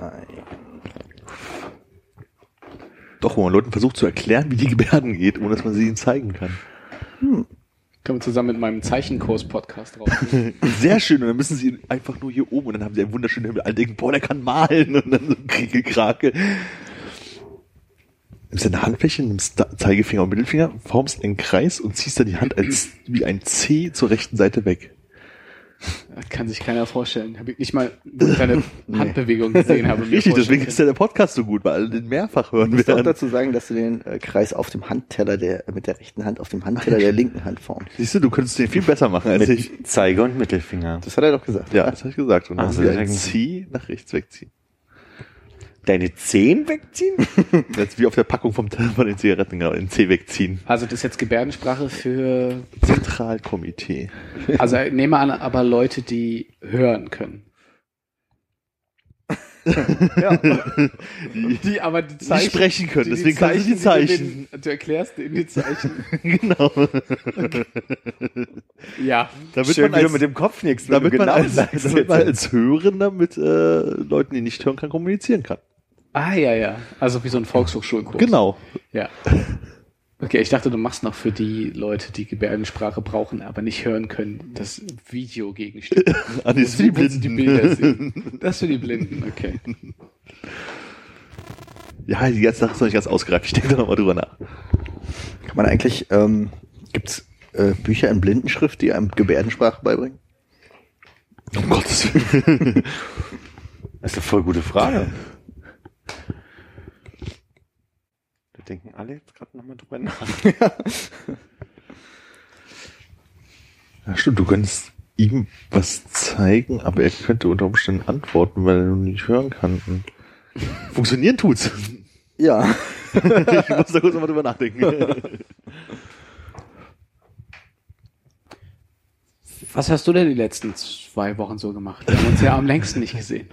Doch, wo man Leuten versucht zu erklären, wie die Gebärden geht, ohne dass man sie ihnen zeigen kann. Können wir zusammen mit meinem Zeichenkurs-Podcast drauf. Sehr schön. Und dann müssen sie einfach nur hier oben und dann haben sie einen wunderschönen Himmel. Alle denken, boah, der kann malen und dann so Kriekel, Krake. Nimmst deine Handfläche, nimmst Zeigefinger und Mittelfinger, formst einen Kreis und ziehst dann die Hand als, wie ein C zur rechten Seite weg. Das kann sich keiner vorstellen. Habe ich nicht mal deine Handbewegung gesehen habe. mir Richtig, deswegen ist ja der Podcast so gut, weil alle den mehrfach hören Du musst auch werden. dazu sagen, dass du den äh, Kreis auf dem Handteller der, mit der rechten Hand auf dem Handteller der linken Hand formst. Siehst du, du könntest den viel besser machen als ich. mit Zeige und Mittelfinger. Das hat er doch gesagt. Ja, das habe ich gesagt. Und dann Ach so, wie ein C nach rechts wegziehen. Deine Zehen wegziehen? Jetzt wie auf der Packung vom, von den Zigaretten, genau, den C wegziehen. Also das ist jetzt Gebärdensprache für, Zentralkomitee. also ich nehme an, aber Leute, die hören können. Die aber die Die sprechen können, deswegen kannst du die die Zeichen. den- Du erklärst denen die Zeichen. genau. Ja. Damit Schön, man als, mit dem Kopf nichts damit man als, damit man als Hörender mit äh, Leuten, die nicht hören kann, kommunizieren kann. Ah, ja, ja. Also wie so ein Volkshochschulkurs. Genau. Ja. Okay, ich dachte, du machst noch für die Leute, die Gebärdensprache brauchen, aber nicht hören können, das Videogegenstück. Ah, nee, das ist für die die Blinden. Bilder sehen. Das für die Blinden, okay. Ja, die ganze Sache ist noch nicht ganz ausgereift. Ich denke da nochmal drüber nach. Kann man eigentlich, ähm, gibt's äh, Bücher in Blindenschrift, die einem Gebärdensprache beibringen? Um Gottes Willen. Das ist eine voll gute Frage. Da denken alle jetzt gerade nochmal drüber nach. Ja, stimmt, du könntest ihm was zeigen, aber er könnte unter Umständen antworten, weil er nur nicht hören kann. Und funktionieren tut's. Ja. ich muss da kurz nochmal drüber nachdenken. Was hast du denn die letzten zwei Wochen so gemacht? Wir haben uns ja am längsten nicht gesehen.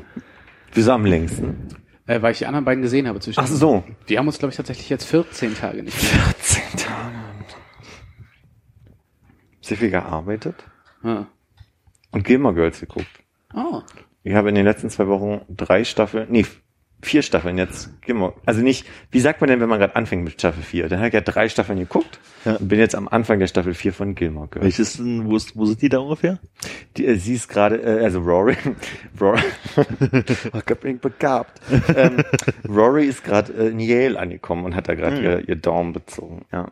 Wieso am längsten? Äh, weil ich die anderen beiden gesehen habe zwischen. Ach so. Wir haben uns, glaube ich, tatsächlich jetzt 14 Tage nicht gesehen. 14 Tage. Sehr viel gearbeitet Ah. und Gilmore Girls geguckt. Oh. Ich habe in den letzten zwei Wochen drei Staffeln, nee, vier Staffeln jetzt. Also nicht, wie sagt man denn, wenn man gerade anfängt mit Staffel 4? Dann habe ich ja drei Staffeln geguckt Ja. und bin jetzt am Anfang der Staffel 4 von Gilmore Girls. Welches denn, wo, ist, wo sind die da ungefähr? Die, äh, sie ist gerade, äh, also Rory, Rory, oh Gott, bin ich begabt. ähm, Rory ist gerade äh, in Yale angekommen und hat da gerade ihr, ihr Daumen bezogen, ja.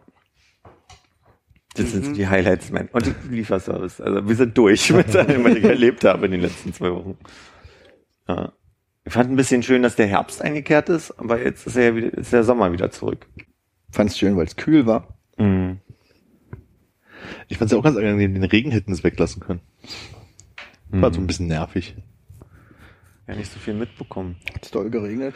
Das sind so die Highlights, man. Und die Lieferservice. Also wir sind durch mit allem, was ich erlebt habe in den letzten zwei Wochen. Ja. Ich fand ein bisschen schön, dass der Herbst eingekehrt ist, aber jetzt ist, er ja wieder, ist der Sommer wieder zurück. Fand's schön, weil es kühl war. Mhm. Ich fand es ja auch ganz angenehm, den Regen hätten es weglassen können. War Mhm. so ein bisschen nervig. Ja, nicht so viel mitbekommen. Hat's doll geregnet.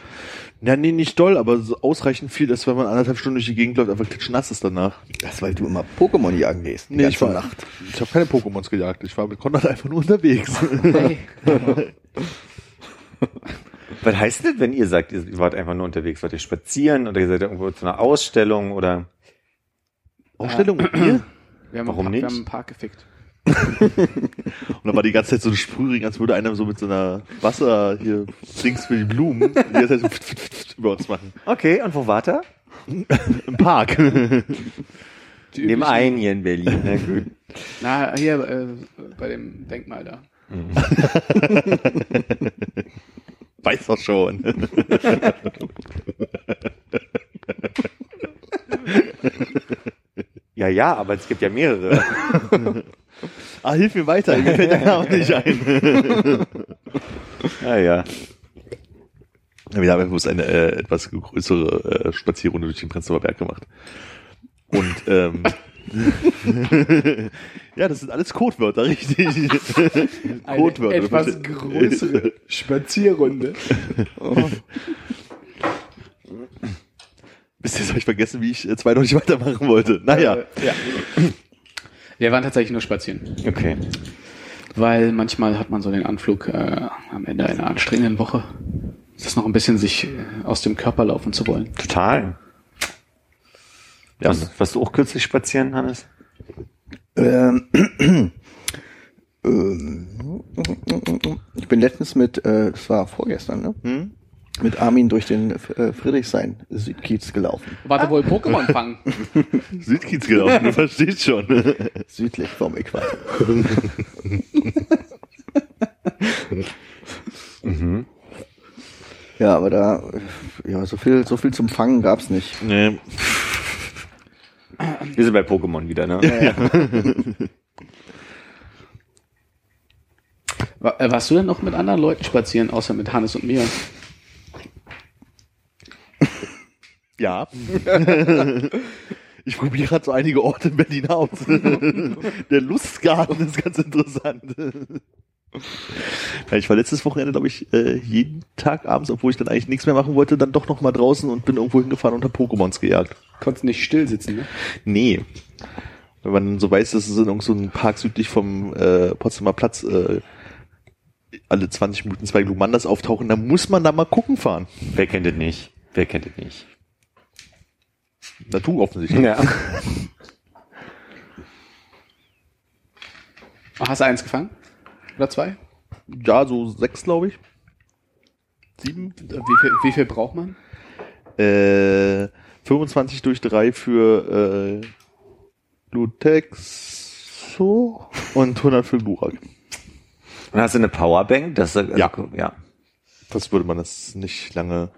Ja, nee, nicht doll, aber so ausreichend viel, dass wenn man anderthalb Stunden durch die Gegend läuft, einfach klitschnass ist danach. Das, weil du immer Pokémon jagen gehst. Die Nee, ganze ich war, Nacht. ich habe keine Pokémons gejagt. Ich war mit Konrad einfach nur unterwegs. Hey. Was heißt das, wenn ihr sagt, ihr wart einfach nur unterwegs? Wart ihr spazieren oder ihr seid irgendwo zu einer Ausstellung oder? Ausstellung mit mir? Wir haben, Warum einen, nicht? wir haben einen Park gefickt. Und dann war die ganze Zeit so ein Sprühring, als würde einer so mit so einer Wasser hier links für die Blumen die ganze Zeit so pft, pft über uns machen. Okay, und wo wart ihr? Im Park. Dem einen hier in Berlin. Na gut. Na, hier äh, bei dem Denkmal da. Weiß doch schon. Ja, ja, aber es gibt ja mehrere. ah, hilf mir weiter, mir fällt der Name nicht ein. ja, ja. Ja, Wir haben bloß eine äh, etwas größere äh, Spazierrunde durch den Prenzlauer Berg gemacht. Und ähm, ja, das sind alles Codewörter, richtig. Eine Codewörter. etwas größere Spazierrunde. Bis jetzt habe ich vergessen, wie ich äh, zweideutig weitermachen wollte. Naja. Äh, ja. Wir waren tatsächlich nur spazieren. Okay. Weil manchmal hat man so den Anflug äh, am Ende einer anstrengenden Woche. Ist das noch ein bisschen sich äh, aus dem Körper laufen zu wollen? Total. Ja, Was, warst du auch kürzlich spazieren, Hannes? Ähm, ähm, ich bin letztens mit, äh, das war vorgestern, ne? Hm? Mit Armin durch den äh, Friedrichshain Südkiez gelaufen. Warte wohl Pokémon fangen. Südkiez gelaufen, du verstehst schon. Südlich vom Äquator. Ja, aber da, ja, so viel, so viel zum Fangen gab's nicht. nee. Wir sind bei Pokémon wieder, ne? War, äh, warst du denn noch mit anderen Leuten spazieren, außer mit Hannes und mir? Ja. Ich probiere gerade so einige Orte in Berlin aus. Der Lustgarten ist ganz interessant. Ja, ich war letztes Wochenende, glaube ich, äh, jeden Tag abends, obwohl ich dann eigentlich nichts mehr machen wollte, dann doch noch mal draußen und bin irgendwo hingefahren und hab Pokémons gejagt. Konntest nicht still sitzen, ne? Nee. Wenn man so weiß, dass es in irgendeinem so einem Park südlich vom äh, Potsdamer Platz äh, alle 20 Minuten zwei Glumandas auftauchen, dann muss man da mal gucken fahren. Wer kennt es nicht? Wer kennt es nicht? Natur offensichtlich. Ja. Hast du eins gefangen? Oder zwei? Ja, so sechs, glaube ich. Sieben. Wie viel, wie viel braucht man? Äh, 25 durch drei für äh, Glutexo und 100 für Glurak. Und hast du eine Powerbank? Das, also, Ja. ja. Das würde man das nicht lange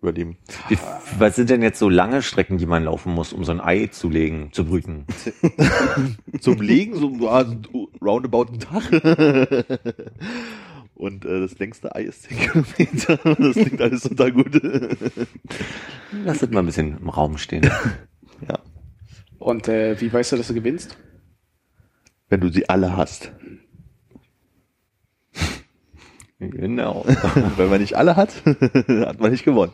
überleben. Wie, was sind denn jetzt so lange Strecken, die man laufen muss, um so ein Ei zu legen, zu brüten? Zum Legen so ah, so roundabout einen Tag. Und äh, das längste Ei ist 10 Kilometer. Das klingt alles total gut. Lass das mal ein bisschen im Raum stehen. ja. Und äh, wie weißt du, dass du gewinnst? Wenn du sie alle hast. genau. Wenn man nicht alle hat, hat man nicht gewonnen.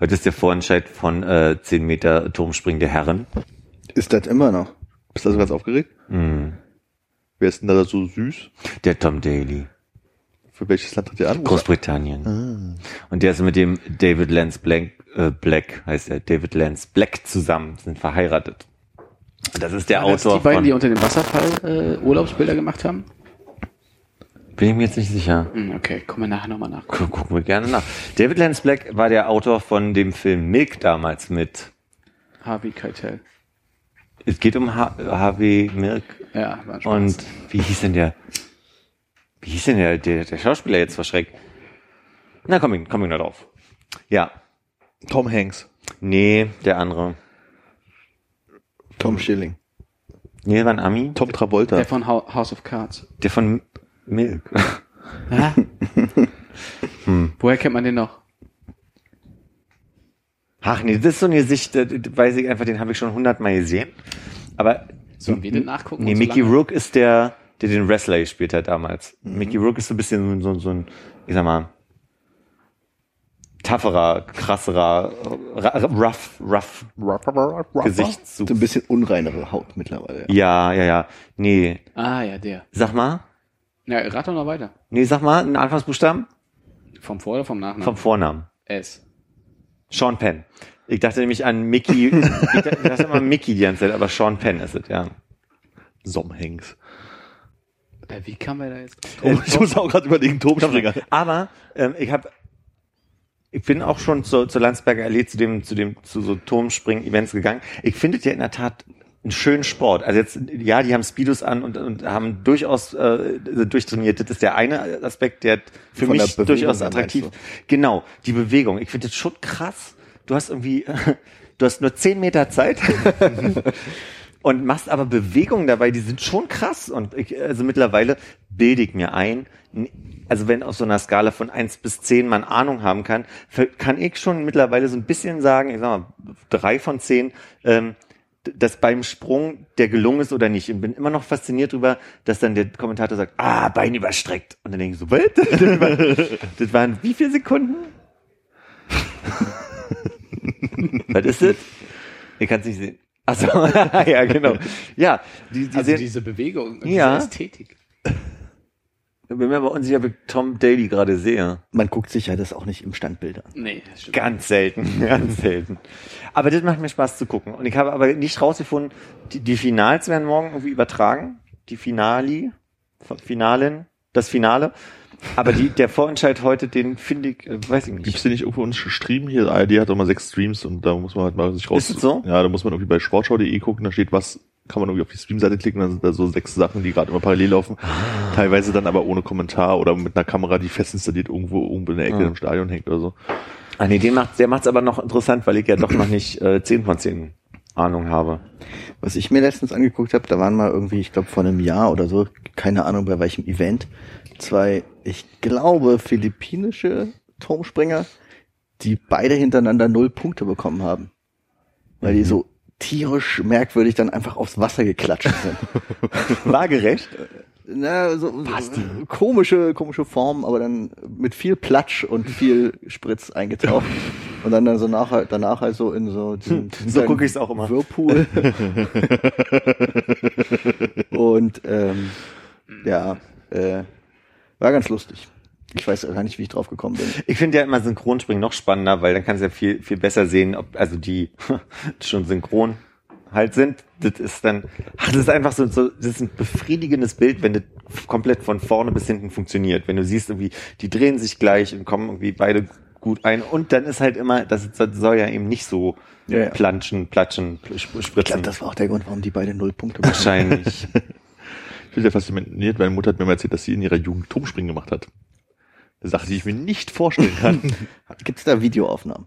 Heute ist der Vorentscheid von äh, 10 Meter Turmspringen der Herren. Ist das immer noch? Bist du also ganz aufgeregt? Hm. Wer ist denn da so süß? Der Tom Daly. Für welches Land hat der an? Großbritannien. Und der ist mit dem David Lance Black, äh, Black heißt er, David Lance Black zusammen, sind verheiratet. Das ist der das Autor die beiden, von, die unter dem Wasserfall äh, Urlaubsbilder gemacht haben? bin ich mir jetzt nicht sicher. Hm, okay, kommen wir nachher nochmal nach. Gu- Gucken wir gerne nach. David Lance Black war der Autor von dem Film Milk damals mit. Harvey Keitel. Es geht um H Harvey Milk Ja, war ein Spaß. und wie hieß denn der? Wie hieß denn der, der, der Schauspieler jetzt verschreckt? Na, komm ich, komm ich noch drauf. Ja, Tom Hanks. nee, der andere. Tom Schilling. Nee, war ein Ami. Tom Travolta. der von House of Cards. Der von Milk. Ja? Woher kennt man den noch? Ach nee, das ist so eine Sicht, äh, weiß ich einfach, den habe ich schon hundertmal gesehen. Aber Sollen wir den nachgucken? nee, Mickey lange? Rook ist der, der den Wrestler gespielt hat damals. Mickey Rook ist so ein bisschen so, so, so ein, ich sag mal, tougherer, krasserer, ra- rough, rough Gesichtszug. So ein bisschen unreinere Haut mittlerweile. Ja, ja, ja. Nee, Ah, ja, der. sag mal. Ja, rat doch noch weiter. Nee, sag mal, einen Anfangsbuchstaben Vom Vor- oder vom Nachnamen? vom Vornamen. S. Sean Penn. Ich dachte nämlich an Mickey, ich dachte, immer an Mickey die ganze Zeit, aber Sean Penn ist es, ja. Tom Hanks. Äh, wie kam er da jetzt? ich muss auch gerade überlegen, Turmspringer. Aber ähm, ich habe, ich bin auch schon zur, zur Landsberger Allee zu dem, zu dem, zu so Turmspringen-Events gegangen. Ich finde es ja in der Tat einen schönen Sport. Also jetzt, ja, die haben Speedos an und, und haben durchaus äh, durchtrainiert. Das ist der eine Aspekt, der für Von der mich Bewegung durchaus attraktiv. Genau, die Bewegung. Ich finde das schon krass. Du hast irgendwie, du hast nur zehn Meter Zeit. und machst aber Bewegungen dabei, die sind schon krass. Und ich, also mittlerweile bilde ich mir ein, also wenn auf so einer Skala von eins bis zehn man Ahnung haben kann, kann ich schon mittlerweile so ein bisschen sagen, ich sag mal, drei von zehn, ähm, dass beim Sprung der gelungen ist oder nicht. Und bin immer noch fasziniert darüber, dass dann der Kommentator sagt, ah, Bein überstreckt. Und dann denke ich so, was? Das waren, das waren wie viele Sekunden? was ist das? Ich kann es nicht sehen. Achso, ja, genau. Ja, die, die Also sehen, diese Bewegung, und Ja. diese Ästhetik. Bin mir aber unsicher, ob ich Tom Daly gerade sehe. Man guckt sich ja das auch nicht im Standbild an. Nee, das stimmt. Ganz selten, ganz selten. Aber das macht mir Spaß zu gucken. Und ich habe aber nicht rausgefunden, die, die Finals werden morgen irgendwie übertragen. Die Finali, Finalen, das Finale. Aber die, der Vorentscheid heute, den finde ich, äh, weiß ich Gibt's nicht. den nicht irgendwo uns Stream hier? ARD hat doch mal sechs Streams und da muss man halt mal sich raus. Ist es so? Ja, da muss man irgendwie bei sportschau.de gucken, da steht was, kann man irgendwie auf die Streamseite klicken, dann sind da so sechs Sachen, die gerade immer parallel laufen. Ah. Teilweise dann aber ohne Kommentar oder mit einer Kamera, die fest installiert irgendwo irgendwo in der Ecke Ah. im Stadion hängt oder so. Ah nee, den macht, der macht's aber noch interessant, weil ich ja doch noch nicht äh, 10 von 10 Ahnung habe. Was ich mir letztens angeguckt habe, da waren mal irgendwie, ich glaube vor einem Jahr oder so, keine Ahnung bei welchem Event, zwei, ich glaube, philippinische Turmspringer, die beide hintereinander null Punkte bekommen haben. Weil die so tierisch merkwürdig dann einfach aufs Wasser geklatscht sind. Waagerecht? Na, so, so komische, komische Form, aber dann mit viel Platsch und viel Spritz eingetaucht. Und dann, dann so nachher, danach halt so in so diesen, So gucke ich's auch immer. Whirlpool. und ähm, ja, äh, war ganz lustig. Ich weiß gar nicht, wie ich drauf gekommen bin. Ich finde ja immer Synchronspringen noch spannender, weil dann kannst du ja viel, viel besser sehen, ob, also die schon synchron halt sind. Das ist dann, ach, das ist einfach so, so, das ist ein befriedigendes Bild, wenn das komplett von vorne bis hinten funktioniert. Wenn du siehst irgendwie, die drehen sich gleich und kommen irgendwie beide gut ein. Und dann ist halt immer, das soll ja eben nicht so Ja, ja. planschen, platschen, sp- Ich spritzen. glaube, das war auch der Grund, warum die beide null Punkte bekommen. Wahrscheinlich. Ich bin sehr fasziniert, meine Mutter hat mir mal erzählt, dass sie in ihrer Jugend Turmspringen gemacht hat. Eine Sache, die ich mir nicht vorstellen kann. Gibt's da Videoaufnahmen?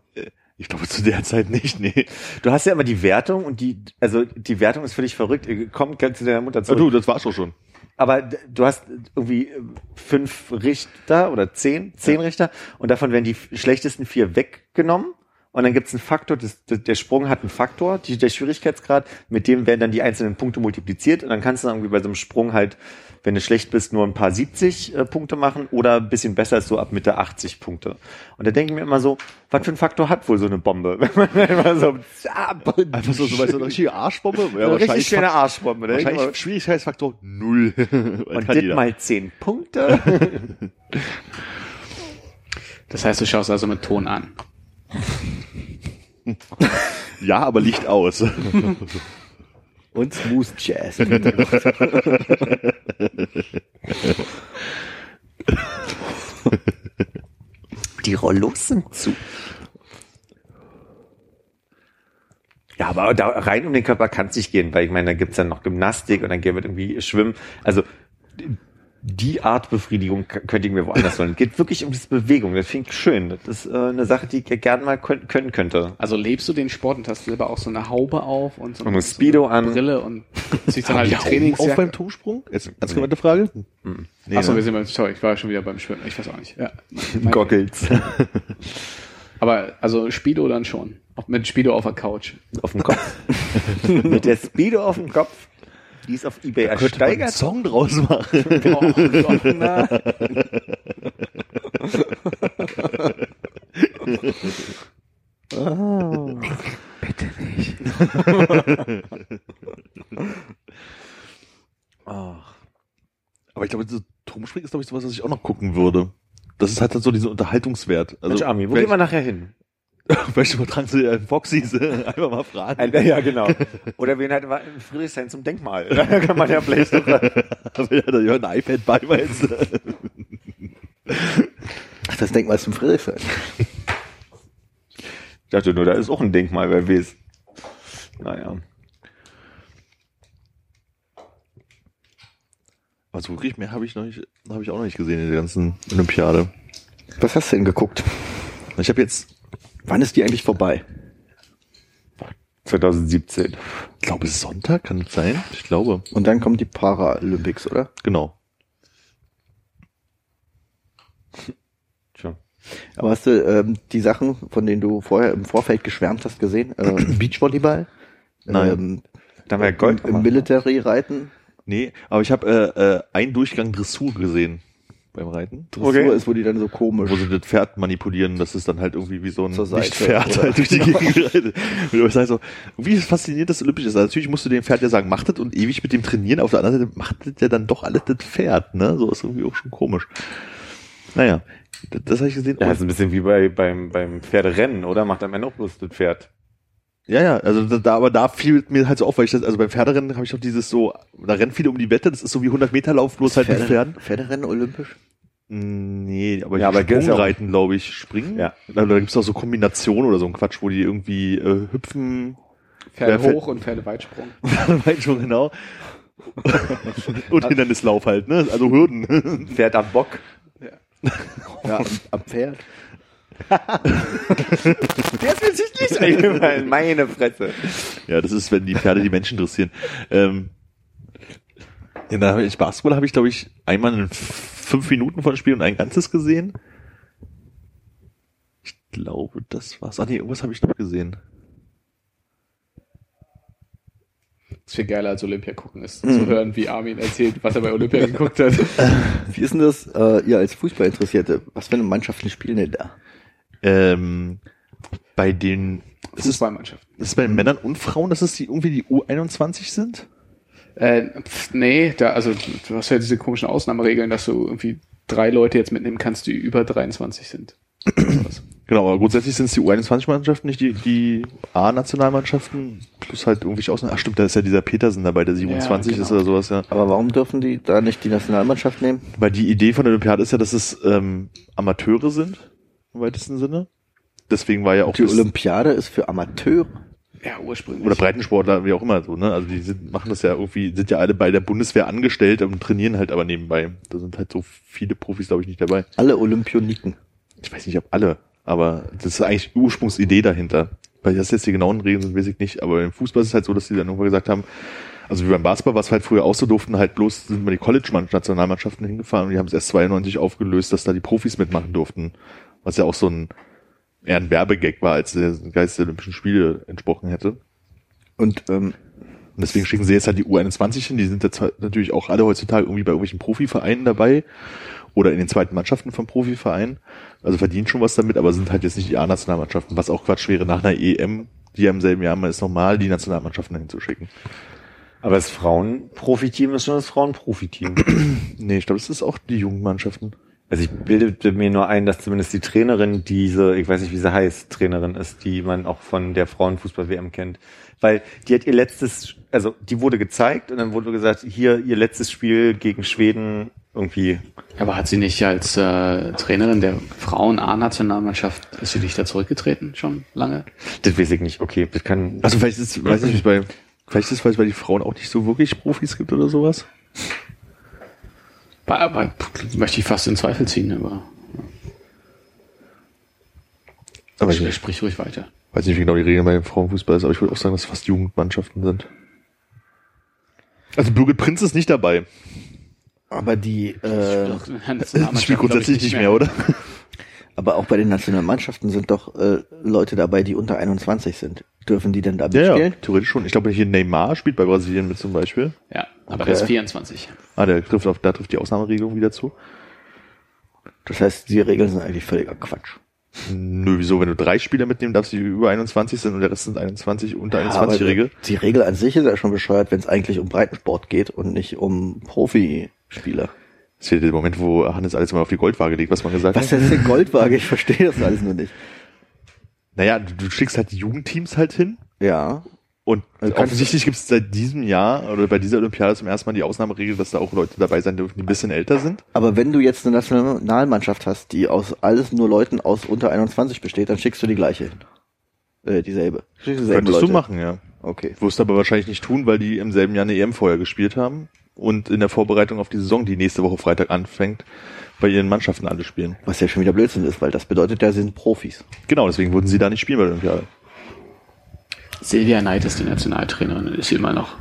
ich glaube zu der Zeit nicht, nee. Du hast ja immer die Wertung und die, also die Wertung ist völlig verrückt. Komm, kannst du deiner Mutter zurück. du, das war's doch schon. Aber du hast irgendwie äh, fünf Richter oder zehn, zehn Richter und davon werden die schlechtesten vier weggenommen. Und dann gibt's einen Faktor, das, das, der Sprung hat einen Faktor, die, der Schwierigkeitsgrad, mit dem werden dann die einzelnen Punkte multipliziert und dann kannst du dann irgendwie bei so einem Sprung halt, wenn du schlecht bist, nur ein paar 70 äh, Punkte machen oder ein bisschen besser ist so ab Mitte 80 Punkte. Und da denke ich mir immer so, was für ein Faktor hat wohl so eine Bombe? Wenn man immer so, Einfach so, so, weißt du, eine richtige Arschbombe. Ja, eine richtig schöne Fakt- Arschbombe. ne? Wahrscheinlich Schwierigkeitsfaktor null. Und das mal 10 Punkte. Das heißt, du schaust also mit Ton an. Ja, aber Licht aus. Und Smooth Jazz. Die Rollos sind zu. Ja, aber da rein um den Körper kann es nicht gehen, weil ich meine, da gibt's dann noch Gymnastik und dann wird irgendwie Schwimmen. Also die Art Befriedigung könnte ich mir woanders holen. Geht wirklich um diese Bewegung. Das finde ich schön. Das ist äh, eine Sache, die ich gerne mal können, können könnte. Also lebst du den Sport und hast selber auch so eine Haube auf und so Und eine Speedo so eine an. Brille und ziehst dann halt die Auf Trainingsjacke. beim Turmsprung? Jetzt, ganz gemeinte Frage? Nee, Achso, ne? wir sind beim, sorry, ich war schon wieder beim Schwimmen. Ich weiß auch nicht. Ja. Goggles Aber also Speedo dann schon. Auch mit Speedo auf der Couch. auf dem Kopf. Mit der Speedo auf dem Kopf. Die ist auf Ebay Könnte man einen ersteigert. Song draus machen. Oh, Gott, na. Aber ich glaube, so Turmspringen ist, glaube ich, sowas, was ich auch noch gucken würde. Das ist halt so dieser Unterhaltungswert. Also, Mensch, Ami, wo gehen wir nachher hin? Vielleicht übertragen sie ja Foxys, einfach mal fragen. Ja, genau. Oder wen halt in Friedrichshain zum Denkmal. Da kann man ja vielleicht noch, ja, da ja ein iPad bei, meinst du? Ach, das Denkmal zum Friedrichshain. Ich dachte nur, da ist auch ein Denkmal, wer weiß. Naja. Also wirklich mehr habe ich noch nicht, habe ich auch noch nicht gesehen in der ganzen Olympiade. Was hast du denn geguckt? Ich habe jetzt, Wann ist die eigentlich vorbei? 2017. ich glaube Sonntag, kann es sein? Ich glaube, Und dann kommt die Paralympics, oder? genau. Tja. Aber hast du ähm, die Sachen, von denen du vorher im Vorfeld geschwärmt hast, gesehen? Äh, Beachvolleyball? Nein. Ähm, Da haben wir Gold im, im gemacht. Military-Reiten? Nee, aber ich habe äh, äh, einen Durchgang Dressur gesehen. Beim Reiten. Dressur Okay. ist, wo die dann so komisch. Wo sie das Pferd manipulieren, das ist dann halt irgendwie wie so ein Nicht-Pferd halt durch die Gegend reitet. Und ich sag so, wie faszinierend das Olympisch ist. Also natürlich musst du dem Pferd ja sagen, mach das und ewig mit dem trainieren. Auf der anderen Seite macht das ja dann doch alles das Pferd, ne? So ist irgendwie auch schon komisch. Naja, das, das habe ich gesehen. Ja, Und- ist ein bisschen wie bei, beim, beim Pferderennen, oder? Macht am Ende auch bloß das Pferd. Ja, ja, also da, da, aber da fiel mir halt so auf, weil ich das, also beim Pferderennen habe ich doch dieses so, da rennen viele um die Wette, das ist so wie 100 Meter Lauf, bloß halt mit Pferden. Pferderennen olympisch? Nee, aber, Ja, aber gibt's ja auch- Sprungreiten, glaube ich, springen. Ja. Da, da gibt's auch so Kombinationen oder so ein Quatsch, wo die irgendwie äh, hüpfen, Pferde fällt- hoch und Pferde Weitsprung. weit schon genau. Und Hindernislauf halt, ne? Also Hürden. Pferd am Bock. Ja, am, am Pferd. Der ist mir sich nicht eingefallen. Meine Fresse. Ja, das ist, wenn die Pferde die Menschen interessieren. Ähm, habe ich Basketball habe ich, glaube ich, einmal in fünf Minuten von Spiel und ein ganzes gesehen. Ich glaube, das war's. Ah nee, irgendwas habe ich noch gesehen. Das ist viel geiler als Olympia gucken, ist zu hören, wie Armin erzählt, was er bei Olympia geguckt hat. Wie ist denn das, äh, ihr als Fußballinteressierte, was für eine Mannschaften spielen denn da? Ähm, bei den ist es, Fußballmannschaft. ist es bei den Männern und Frauen, dass es die irgendwie die U21 sind? Äh, pf, nee, da, also du hast ja diese komischen Ausnahmeregeln, dass du irgendwie drei Leute jetzt mitnehmen kannst, die über 23 sind. Genau, aber grundsätzlich sind es die U21-Mannschaften, nicht die, die A-Nationalmannschaften, plus halt irgendwelche Ausnahmen. Ach stimmt, da ist ja dieser Petersen dabei, der 27 genau. ist oder sowas, ja. Aber warum dürfen die da nicht die Nationalmannschaft nehmen? Weil die Idee von der Olympiade ist ja, dass es ähm, Amateure sind, im weitesten Sinne. Deswegen war ja auch Die Olympiade ist für Amateure. Ja, ursprünglich. oder Breitensportler, wie auch immer so, ne? Also die sind, machen das ja irgendwie, sind ja alle bei der Bundeswehr angestellt und trainieren halt aber nebenbei. Da sind halt so viele Profis, glaube ich, nicht dabei. Alle Olympioniken. Ich weiß nicht, ob alle, aber das ist eigentlich die Ursprungsidee dahinter. Weil das jetzt die genauen Regeln sind, weiß ich nicht. Aber im Fußball ist es halt so, dass die dann irgendwann gesagt haben, also wie beim Basketball, was halt früher auch so durften, halt bloß sind mal die College-Nationalmannschaften hingefahren und die haben es erst 92 aufgelöst, dass da die Profis mitmachen durften. Was ja auch so ein eher ein Werbegag war, als der Geist der Olympischen Spiele entsprochen hätte. Und ähm, Und deswegen schicken sie jetzt halt die U21 hin. Die sind jetzt halt natürlich auch alle heutzutage irgendwie bei irgendwelchen Profivereinen dabei oder in den zweiten Mannschaften von Profivereinen. Also verdienen schon was damit, aber sind halt jetzt nicht die A-Nationalmannschaften, was auch Quatsch wäre nach einer EM, die ja im selben Jahr mal ist, normal die Nationalmannschaften dahin zu schicken. Aber das Frauenprofiteam ist schon das Frauenprofiteam. Nee, ich glaube, das ist auch die Jugendmannschaften. Also ich bildete mir nur ein, dass zumindest die Trainerin diese, ich weiß nicht, wie sie heißt, Trainerin ist, die man auch von der Frauenfußball-WM kennt. Weil die hat ihr letztes, also die wurde gezeigt und dann wurde gesagt, hier ihr letztes Spiel gegen Schweden irgendwie. Aber hat sie nicht als äh, Trainerin der Frauen-A-Nationalmannschaft, ist sie nicht da zurückgetreten schon lange? Das weiß ich nicht. Okay, das kann. Also vielleicht ist, weiß nicht, bei, vielleicht ist es, weil es bei die Frauen auch nicht so wirklich Profis gibt oder sowas. Bei, möchte ich fast in Zweifel ziehen, aber Aber sprich, ich sprich ruhig weiter. weiß nicht, wie genau die Regeln bei dem Frauenfußball ist, aber ich würde auch sagen, dass es fast Jugendmannschaften sind. Also Birgit Prinz ist nicht dabei. aber die, äh, Das spielt grundsätzlich nicht mehr, oder? Aber auch bei den Nationalmannschaften sind doch äh, Leute dabei, die unter 21 sind. Dürfen die denn da Ja, ja, mitspielen? theoretisch schon. Ich glaube, hier Neymar spielt bei Brasilien mit zum Beispiel. Ja, aber Okay. der ist 24. Ah, der trifft auf, da trifft die Ausnahmeregelung wieder zu. Das heißt, die Regeln sind eigentlich völliger Quatsch. Nö, wieso? Wenn du drei Spieler mitnehmen darfst, die über 21 sind und der Rest sind 21 unter Ja, aber 21-Jährige. Die Regel an sich ist ja schon bescheuert, wenn es eigentlich um Breitensport geht und nicht um Profispieler. Das ist der Moment, wo Hannes alles mal auf die Goldwaage legt, was man gesagt Was hat. ist denn Goldwaage? Ich verstehe das alles nur nicht. Naja, du, du schickst halt die Jugendteams halt hin Ja. und Also offensichtlich gibt es seit diesem Jahr oder bei dieser Olympiade zum ersten Mal die Ausnahmeregel, dass da auch Leute dabei sein dürfen, die ein bisschen älter sind. Aber wenn du jetzt eine Nationalmannschaft hast, die aus alles nur Leuten aus unter 21 besteht, dann schickst du die gleiche hin. Äh, dieselbe. Könntest Leute. du machen, ja. Okay. Wirst du aber wahrscheinlich nicht tun, weil die im selben Jahr eine EM vorher gespielt haben und in der Vorbereitung auf die Saison, die nächste Woche Freitag anfängt, bei ihren Mannschaften alle spielen. Was ja schon wieder Blödsinn ist, weil das bedeutet ja, sie sind Profis. Genau, deswegen würden sie da nicht spielen bei der Olympiade. Silvia Neid ist die Nationaltrainerin und ist sie immer noch.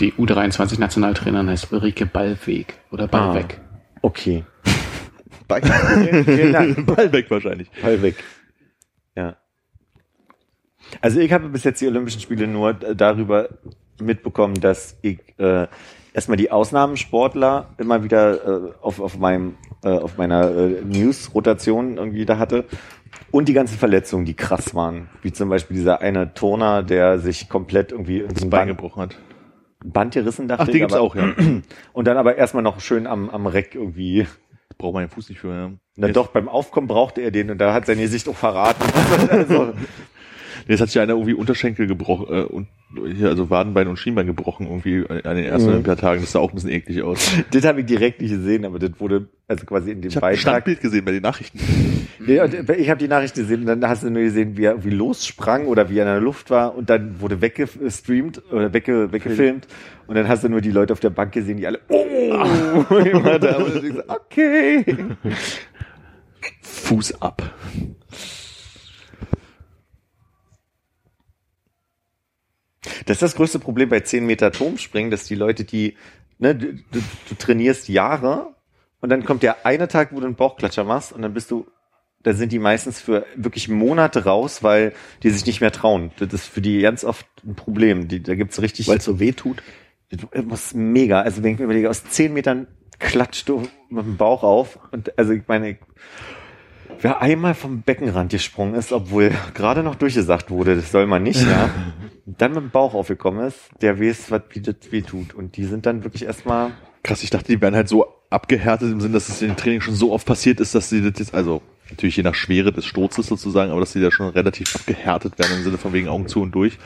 Die U23-Nationaltrainerin heißt Ulrike Ballweg oder Ballweg. Okay. Bei- Vielen Dank. Ball weg wahrscheinlich. Ball weg. Ja. Also ich habe bis jetzt die Olympischen Spiele nur darüber mitbekommen, dass ich äh, erstmal die Ausnahmesportler immer wieder äh, auf, auf meinem äh, auf meiner äh, News-Rotation irgendwie da hatte. Und die ganzen Verletzungen, die krass waren. Wie zum Beispiel dieser eine Turner, der sich komplett irgendwie ins Das Bein Band, gebrochen hat. Band gerissen, dachte Ach, die ich. gibt's aber- auch, ja. Und dann aber erstmal noch schön am, am Reck irgendwie. Braucht man den Fuß nicht für, ja. Na doch, beim Aufkommen brauchte er den und da hat sein Gesicht auch verraten. also, Jetzt hat sich einer irgendwie Unterschenkel gebrochen, äh, und hier, also Wadenbein und Schienbein gebrochen, irgendwie an den ersten Mhm. Olympiatagen. Das sah auch ein bisschen eklig aus. das habe ich direkt nicht gesehen, aber das wurde also quasi in dem Ich habe ein Beitrag. Standbild gesehen bei den Nachrichten. Nee, und ich habe die Nachricht gesehen und dann hast du nur gesehen, wie er irgendwie lossprang oder wie er in der Luft war und dann wurde weggestreamt oder wegge weggefilmt und dann hast du nur die Leute auf der Bank gesehen, die alle oh okay. Fuß ab. Das ist das größte Problem bei 10 Meter Turmspringen, dass die Leute, die, ne, du, du, du trainierst Jahre und dann kommt der eine Tag, wo du einen Bauchklatscher machst und dann bist du, da sind die meistens für wirklich Monate raus, weil die sich nicht mehr trauen. Das ist für die ganz oft ein Problem. Die, da gibt's richtig, Weil es so weh tut. das muss mega, also wenn ich mir überlege, aus 10 Metern klatscht du mit dem Bauch auf und also ich meine, wer einmal vom Beckenrand gesprungen ist, obwohl gerade noch durchgesagt wurde, das soll man nicht, ja, dann mit dem Bauch aufgekommen ist, der weiß, was wie das weh tut. Und die sind dann wirklich erstmal, Krass, ich dachte, die werden halt so abgehärtet im Sinne, dass es in den Training schon so oft passiert ist, dass sie das jetzt, also natürlich je nach Schwere des Sturzes sozusagen, aber dass sie da schon relativ abgehärtet werden im Sinne von wegen Augen zu und durch.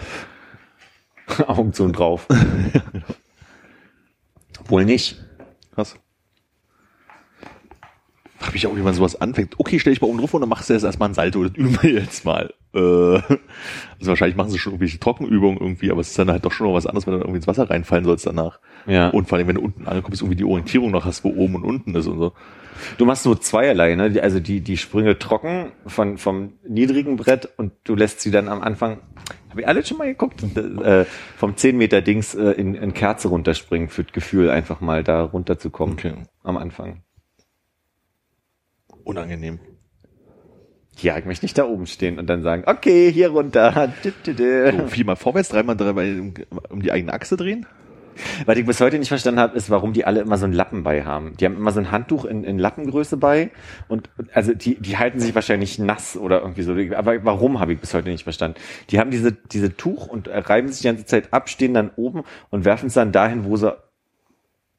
Augen zu und drauf. Wohl nicht. Krass. Frag mich auch, wie man sowas anfängt. Okay, stell dich mal oben drauf und dann machst du jetzt erstmal ein Salto. Das üben wir jetzt mal. Äh, also wahrscheinlich machen sie schon irgendwelche Trockenübungen irgendwie, aber es ist dann halt doch schon noch was anderes, wenn du dann irgendwie ins Wasser reinfallen sollst danach. Ja. Und vor allem, wenn du unten ankommst, irgendwie die Orientierung noch hast, wo oben und unten ist und so. Du machst nur zweierlei, ne? Die- Also die, die Sprünge trocken von, vom niedrigen Brett und du lässt sie dann am Anfang, habe ich alle schon mal geguckt, äh, vom 10 Meter Dings äh, in, in Kerze runterspringen für das Gefühl, einfach mal da runterzukommen Okay. am Anfang. Unangenehm. Ja, ich möchte nicht da oben stehen und dann sagen, okay, hier runter. So, viermal vorwärts, dreimal, dreimal um, um die eigene Achse drehen. Was ich bis heute nicht verstanden habe, ist, warum die alle immer so einen Lappen bei haben. Die haben immer so ein Handtuch in, in Lappengröße bei und also die, die halten sich wahrscheinlich nass oder irgendwie so. Aber warum habe ich bis heute nicht verstanden? Die haben diese, diese Tuch und reiben sich die ganze Zeit ab, stehen dann oben und werfen es dann dahin, wo sie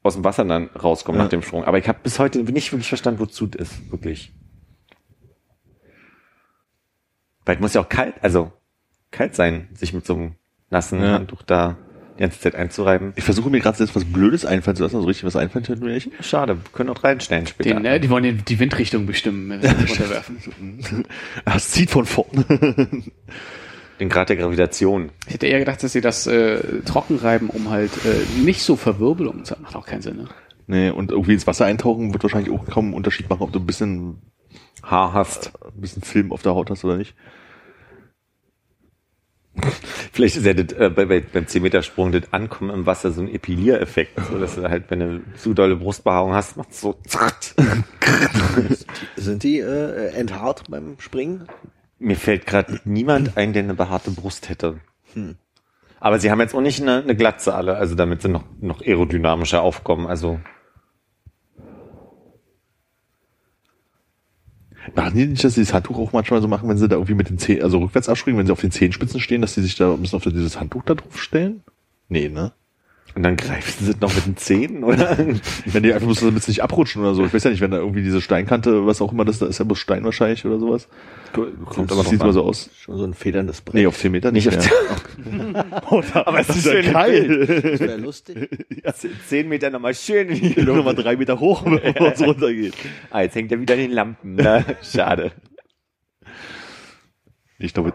aus dem Wasser dann rauskommen Ja. nach dem Sprung. Aber ich habe bis heute nicht wirklich verstanden, wozu das ist, wirklich. Weil es muss ja auch kalt, also kalt sein, sich mit so einem nassen Ja. Handtuch da die ganze Zeit einzureiben. Ich versuche mir gerade jetzt was Blödes einfallen zu lassen, also richtig was einfallen könnte mir nicht. Schade, wir können auch reinstellen später. Den, äh, die wollen die, die Windrichtung bestimmen, wenn sie das runterwerfen. Ah, es zieht von vorne. Den Grad der Gravitation. Ich hätte eher gedacht, dass sie das äh, trocken reiben, um halt äh, nicht so Verwirbelungen zu haben. Macht auch keinen Sinn, ne? nee, und irgendwie ins Wasser eintauchen wird wahrscheinlich auch kaum einen Unterschied machen, ob du ein bisschen, Haar hast. ein bisschen Film auf der Haut hast oder nicht. Vielleicht ist ja das, äh, bei, bei, beim 10-Meter-Sprung das Ankommen im Wasser so ein Epiliereffekt, so dass du halt, wenn du zu dolle Brustbehaarung hast, macht so zack. Sind die äh, enthaart beim Springen? Mir fällt gerade niemand ein, der eine behaarte Brust hätte. Aber sie haben jetzt auch nicht eine, eine Glatze alle, also damit sie noch, noch aerodynamischer aufkommen. Also Machen die nicht, dass sie das Handtuch auch manchmal so machen, wenn sie da irgendwie mit den Zehen, also rückwärts abspringen, wenn sie auf den Zehenspitzen stehen, dass sie sich da ein bisschen auf dieses Handtuch da drauf stellen? Nee, ne? Und dann greifen sie noch mit den Zähnen, oder? Wenn die einfach bloß damit sie nicht abrutschen oder so. Ich weiß ja nicht, wenn da irgendwie diese Steinkante, was auch immer das da ist, ja bloß Stein wahrscheinlich oder sowas. Kommt das sieht immer so aus. Schon so ein federndes Brett. Nee, auf 10 Meter nicht, Nicht mehr. auf Aber es ist schön Das wäre lustig. Zehn Meter nochmal schön in die Luft. Nochmal drei Meter hoch, bevor es runtergeht. Ah, jetzt hängt er wieder an den Lampen. Na, schade. Ich glaube,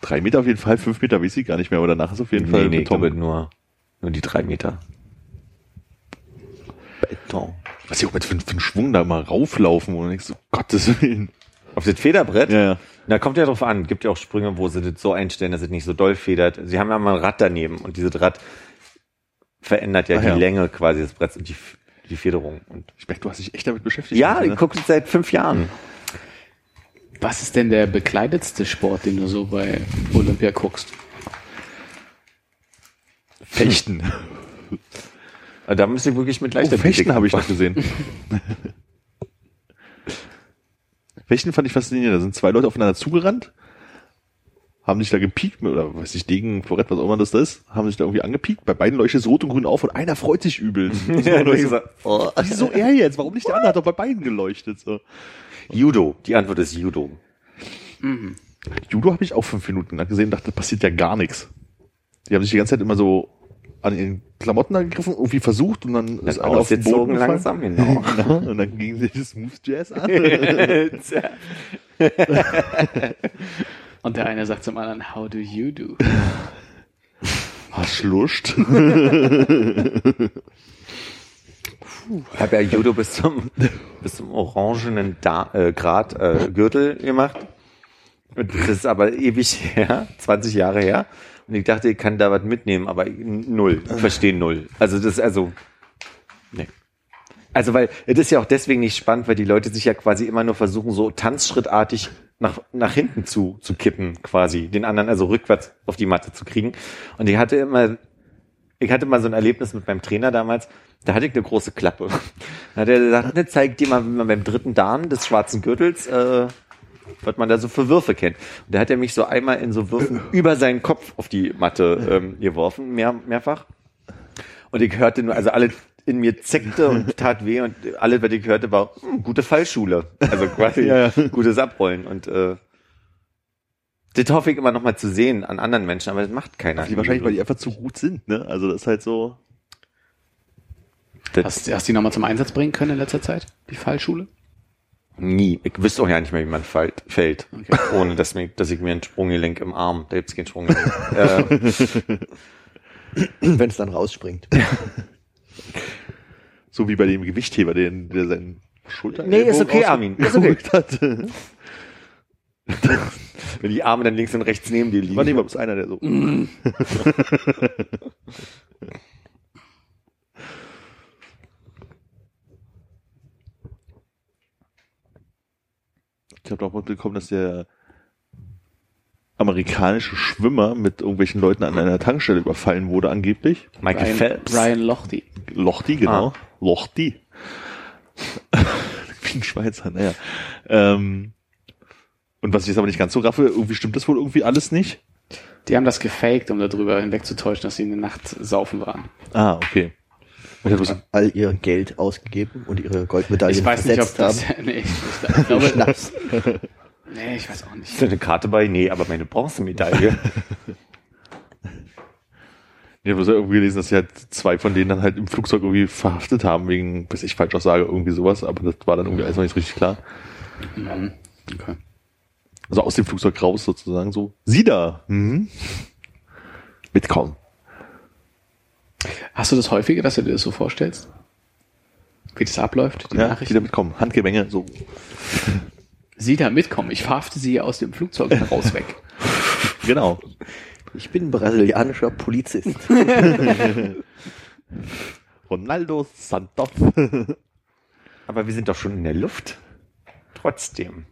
drei Meter auf jeden Fall, fünf Meter weiß ich gar nicht mehr, aber danach ist auf jeden Fall Nee, nee, ich Beton. glaube nur, nur die drei Meter. Beton. Was ich auch mit für, für einen Schwung da mal rauflaufen und denkst so, Gottes Willen. Auf das Federbrett? Ja, ja. Da kommt ja drauf an. Gibt ja auch Sprünge, wo sie das so einstellen, dass es nicht so doll federt. Sie haben ja mal ein Rad daneben und dieses Rad verändert ja Ah, die ja. Länge quasi des Bretts und die, die Federung. Und Ich merke, du hast dich echt damit beschäftigt. ja, ne? ich gucke das seit fünf Jahren. Was ist denn der bekleidetste Sport, den du so bei Olympia guckst? Fechten. Da müsste ich wirklich mit Oh, leichter Fechten habe ich noch gesehen. Fechten fand ich faszinierend. Da sind zwei Leute aufeinander zugerannt, haben sich da gepiekt, oder weiß ich, Degen, Florett, was auch immer das da ist, haben sich da irgendwie angepiekt. Bei beiden leuchtet es rot und grün auf und einer freut sich übel. Ja, so, ich gesagt, oh, wieso er jetzt? Warum nicht der andere? Hat doch bei beiden geleuchtet. So. Judo. Die Antwort ist Judo. Judo habe ich auch fünf Minuten lang gesehen und dachte, da passiert ja gar nichts. Die haben sich die ganze Zeit immer so an ihren Klamotten angegriffen, irgendwie versucht und dann ist einer auf den Boden gefallen. langsam, genau. Genau, und dann ging sich das Smooth Jazz an. Und der eine sagt zum anderen, how do you do? Hast Lust? Ich habe ja Judo bis zum, bis zum orangenen da äh, Grad äh, Gürtel gemacht. Das ist aber ewig her, 20 Jahre her. Und ich dachte, ich kann da was mitnehmen, aber null. Ich verstehe null. Also das also, nee. Also weil, das ist ja auch deswegen nicht spannend, weil die Leute sich ja quasi immer nur versuchen, so tanzschrittartig nach, nach hinten zu, zu kippen, quasi. Den anderen also rückwärts auf die Matte zu kriegen. Und ich hatte immer, ich hatte mal so ein Erlebnis mit meinem Trainer damals, da hatte ich eine große Klappe. Da hat er gesagt, ne, zeig dir mal, wie man beim dritten Dan des schwarzen Gürtels, äh, was man da so für Würfe kennt. Und da hat er mich so einmal in so Würfen über seinen Kopf auf die Matte ähm, geworfen, mehr, mehrfach. Und ich hörte nur, also alle in mir zeckte und tat weh und alles, was ich hörte, war hm, gute Fallschule. Also quasi Ja, ja. gutes Abrollen. Und äh, das hoffe ich immer noch mal zu sehen an anderen Menschen, aber das macht keiner. Die wahrscheinlich, weil die einfach zu gut sind, ne? Also das ist halt so. das Hast, hast du die nochmal zum Einsatz bringen können in letzter Zeit? Die Fallschule? Nie. Ich wüsste auch ja nicht mehr, wie man fällt, fällt Okay. ohne dass, mir, dass ich mir ein Sprunggelenk im Arm, da gibt's kein Sprunggelenk. äh, Wenn es dann rausspringt. So wie bei dem Gewichtheber, der, der seinen Schulter. Nee, ist okay, Armin. Ist okay. hat. wenn die Arme dann links und rechts neben dir liegen. War neben uns einer, der so. Ich habe doch mitbekommen, dass der amerikanische Schwimmer mit irgendwelchen Leuten an einer Tankstelle überfallen wurde, angeblich. Michael Brian, Phelps. Brian Lochte. Lochti, genau. Ah. Lochti. Wie ein Schweizer, naja. Ähm, und was ich jetzt aber nicht ganz so raffe, irgendwie stimmt das wohl irgendwie alles nicht. Die haben das gefaked, um darüber hinwegzutäuschen, dass sie in der Nacht saufen waren. Ah, okay. Ich hab bloß- All ihr Geld ausgegeben und ihre Goldmedaillen Ich weiß nicht, ob versetzt das. Nee, ich, ich glaube, Schnaps. nee, ich weiß auch nicht. Ist da eine Karte bei? Nee, aber meine Bronzemedaille. Ich habe bloß irgendwie gelesen, dass sie halt zwei von denen dann halt im Flugzeug irgendwie verhaftet haben, wegen, bis ich falsch auch sage, irgendwie sowas, aber das war dann irgendwie alles noch nicht richtig klar. Mhm. Okay. Also aus dem Flugzeug raus sozusagen so. Sie da! Mhm. Mitkommen. Hast du das häufiger, dass du dir das so vorstellst? Wie das abläuft, die Ja, Nachrichten? wieder mitkommen. Handgemenge, so. Sie da mitkommen. Ich verhafte sie aus dem Flugzeug heraus weg. Genau. Ich bin brasilianischer Polizist. Ronaldo Santos. aber wir sind doch schon in der Luft. Trotzdem.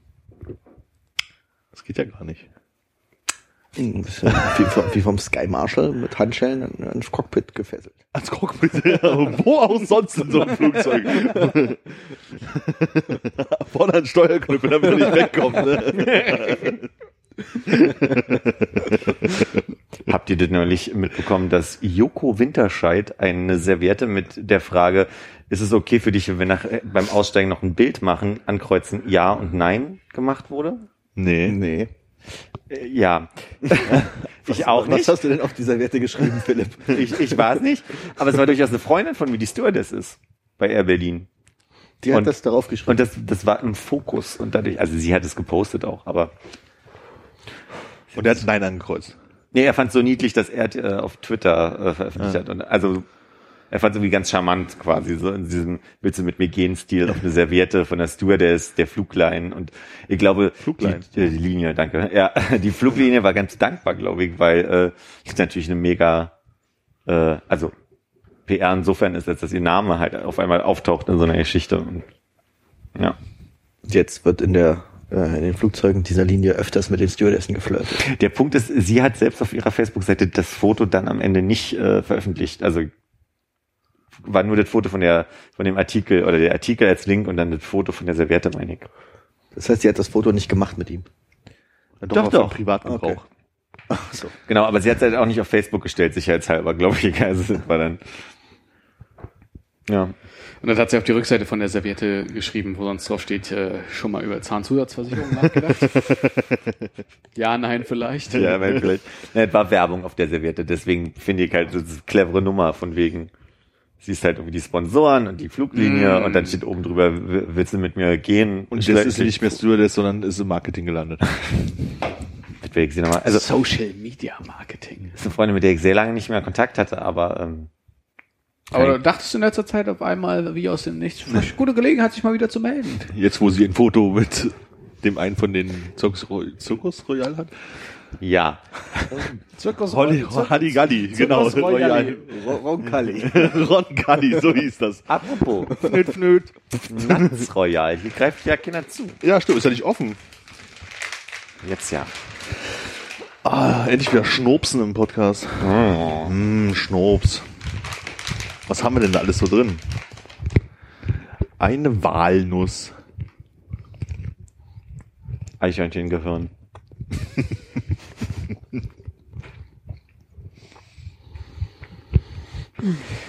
Das geht ja gar nicht. Wie, vom- wie vom Sky Marshal mit Handschellen an- ans Cockpit gefesselt. Als Cockpit. Wo auch sonst in so einem Flugzeug. Vorne an Steuerknüppel, damit er nicht wegkommt. Ne? Habt ihr denn neulich mitbekommen, dass Joko Winterscheid eine Serviette mit der Frage, ist es okay für dich, wenn wir nach, äh, beim Aussteigen noch ein Bild machen, ankreuzen Ja und Nein gemacht wurde? Nee. Nee. Äh, ja. ich auch Was nicht. hast du denn auf dieser Werte geschrieben, Philipp? Ich, ich war es nicht. Aber es war durchaus eine Freundin von mir, die Stewardess ist. Bei Air Berlin. Die hat Und- das darauf geschrieben. Und das, das war im Fokus. Und dadurch, also sie hat es gepostet auch, aber Und er hat Nein angekreuzt. Nee, er fand es so niedlich, dass er äh, auf Twitter äh, veröffentlicht hat. Und also er fand es irgendwie ganz charmant quasi, so in diesem Willst du mit mir gehen Stil auf eine Serviette von der Stewardess, der Flugline und ich glaube, Flugline. Die, äh, die Linie, danke. Ja, die Fluglinie war ganz dankbar, glaube ich, weil äh, das natürlich eine mega, äh, also PR insofern ist, als dass ihr Name halt auf einmal auftaucht in so einer Geschichte. Und, ja. Jetzt wird in der äh, in den Flugzeugen dieser Linie öfters mit den Stewardessen geflirtet. Der Punkt ist, sie hat selbst auf ihrer Facebook-Seite das Foto dann am Ende nicht äh, veröffentlicht. Also war nur das Foto von der, von dem Artikel oder der Artikel als Link und dann das Foto von der Serviette, meine ich. Das heißt, sie hat das Foto nicht gemacht mit ihm. Doch, auf doch. den Privatgebrauch. Okay. Ach so. Genau, aber sie hat es halt auch nicht auf Facebook gestellt, sicherheitshalber, glaube ich. Also das war dann, ja. Und dann hat sie auf die Rückseite von der Serviette geschrieben, wo sonst drauf steht, äh, schon mal über Zahnzusatzversicherung nachgedacht. ja, nein, vielleicht. Ja, weil vielleicht, ja, es war Werbung auf der Serviette, deswegen finde ich halt, das ist eine clevere Nummer von wegen, siehst halt irgendwie die Sponsoren und die Fluglinie Mm. und dann steht oben drüber, willst du mit mir gehen? Und das ist nicht mehr Stewardess, sondern ist im Marketing gelandet. Das will ich sie nochmal, also, Social Media Marketing. das ist eine Freundin, mit der ich sehr lange nicht mehr Kontakt hatte, aber, ähm, Aber dachtest du in letzter Zeit auf einmal, wie aus dem Nichts, gute Gelegenheit, sich mal wieder zu melden. Jetzt, wo sie ein Foto mit dem einen von den Zirkus Royal hat. Ja. Zirkus Holly, Hadigalli, genau. Roncalli. Ron Galli, so hieß das. Apropos, Fnöd, fnöd. Nuts Royal, hier greift ja keiner zu. Ja, stimmt, ist ja nicht offen. Jetzt ja. Ah, endlich wieder Schnopsen im Podcast. Oh. Mm, Schnops. Was haben wir denn da alles so drin? Eine Walnuss. Eichhörnchengehirn.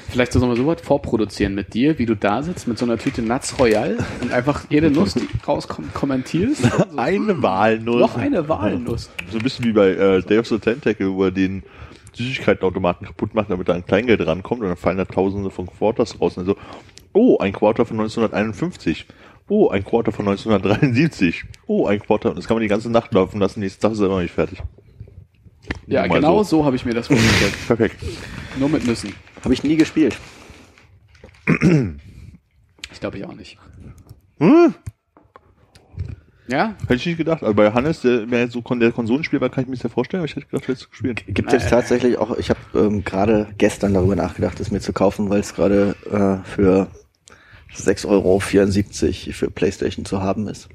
Vielleicht sollen wir sowas vorproduzieren mit dir, wie du da sitzt mit so einer Tüte Nuts Royal und einfach jede Nuss, die rauskommt, kommentierst. So, Eine Walnuss. noch eine Walnuss. So ein bisschen wie bei äh, Day of the Tentacle, wo er den Süßigkeitenautomaten kaputt macht, damit da ein Kleingeld rankommt und dann fallen da tausende von Quarters raus. Und so, oh, ein Quarter von 1951. Oh, ein Quarter von 1973. Oh, ein Quarter. Und das kann man die ganze Nacht laufen lassen, nächsten Tag ist er noch nicht fertig. Ja, mal genau so. so, habe ich mir das vorgestellt. Perfekt. Nur mit Nüssen. Habe ich nie gespielt. Ich glaube ich auch nicht. Hm? Ja? Hätte ich nicht gedacht. Also bei Hannes, der, der so kon der Konsolenspiel war, kann ich mir das ja vorstellen, aber ich hätte gedacht, du hättest gespielt. Gibt es tatsächlich auch, ich habe ähm, gerade gestern darüber nachgedacht, es mir zu kaufen, weil es gerade äh, für 6,74 Euro für Playstation zu haben ist.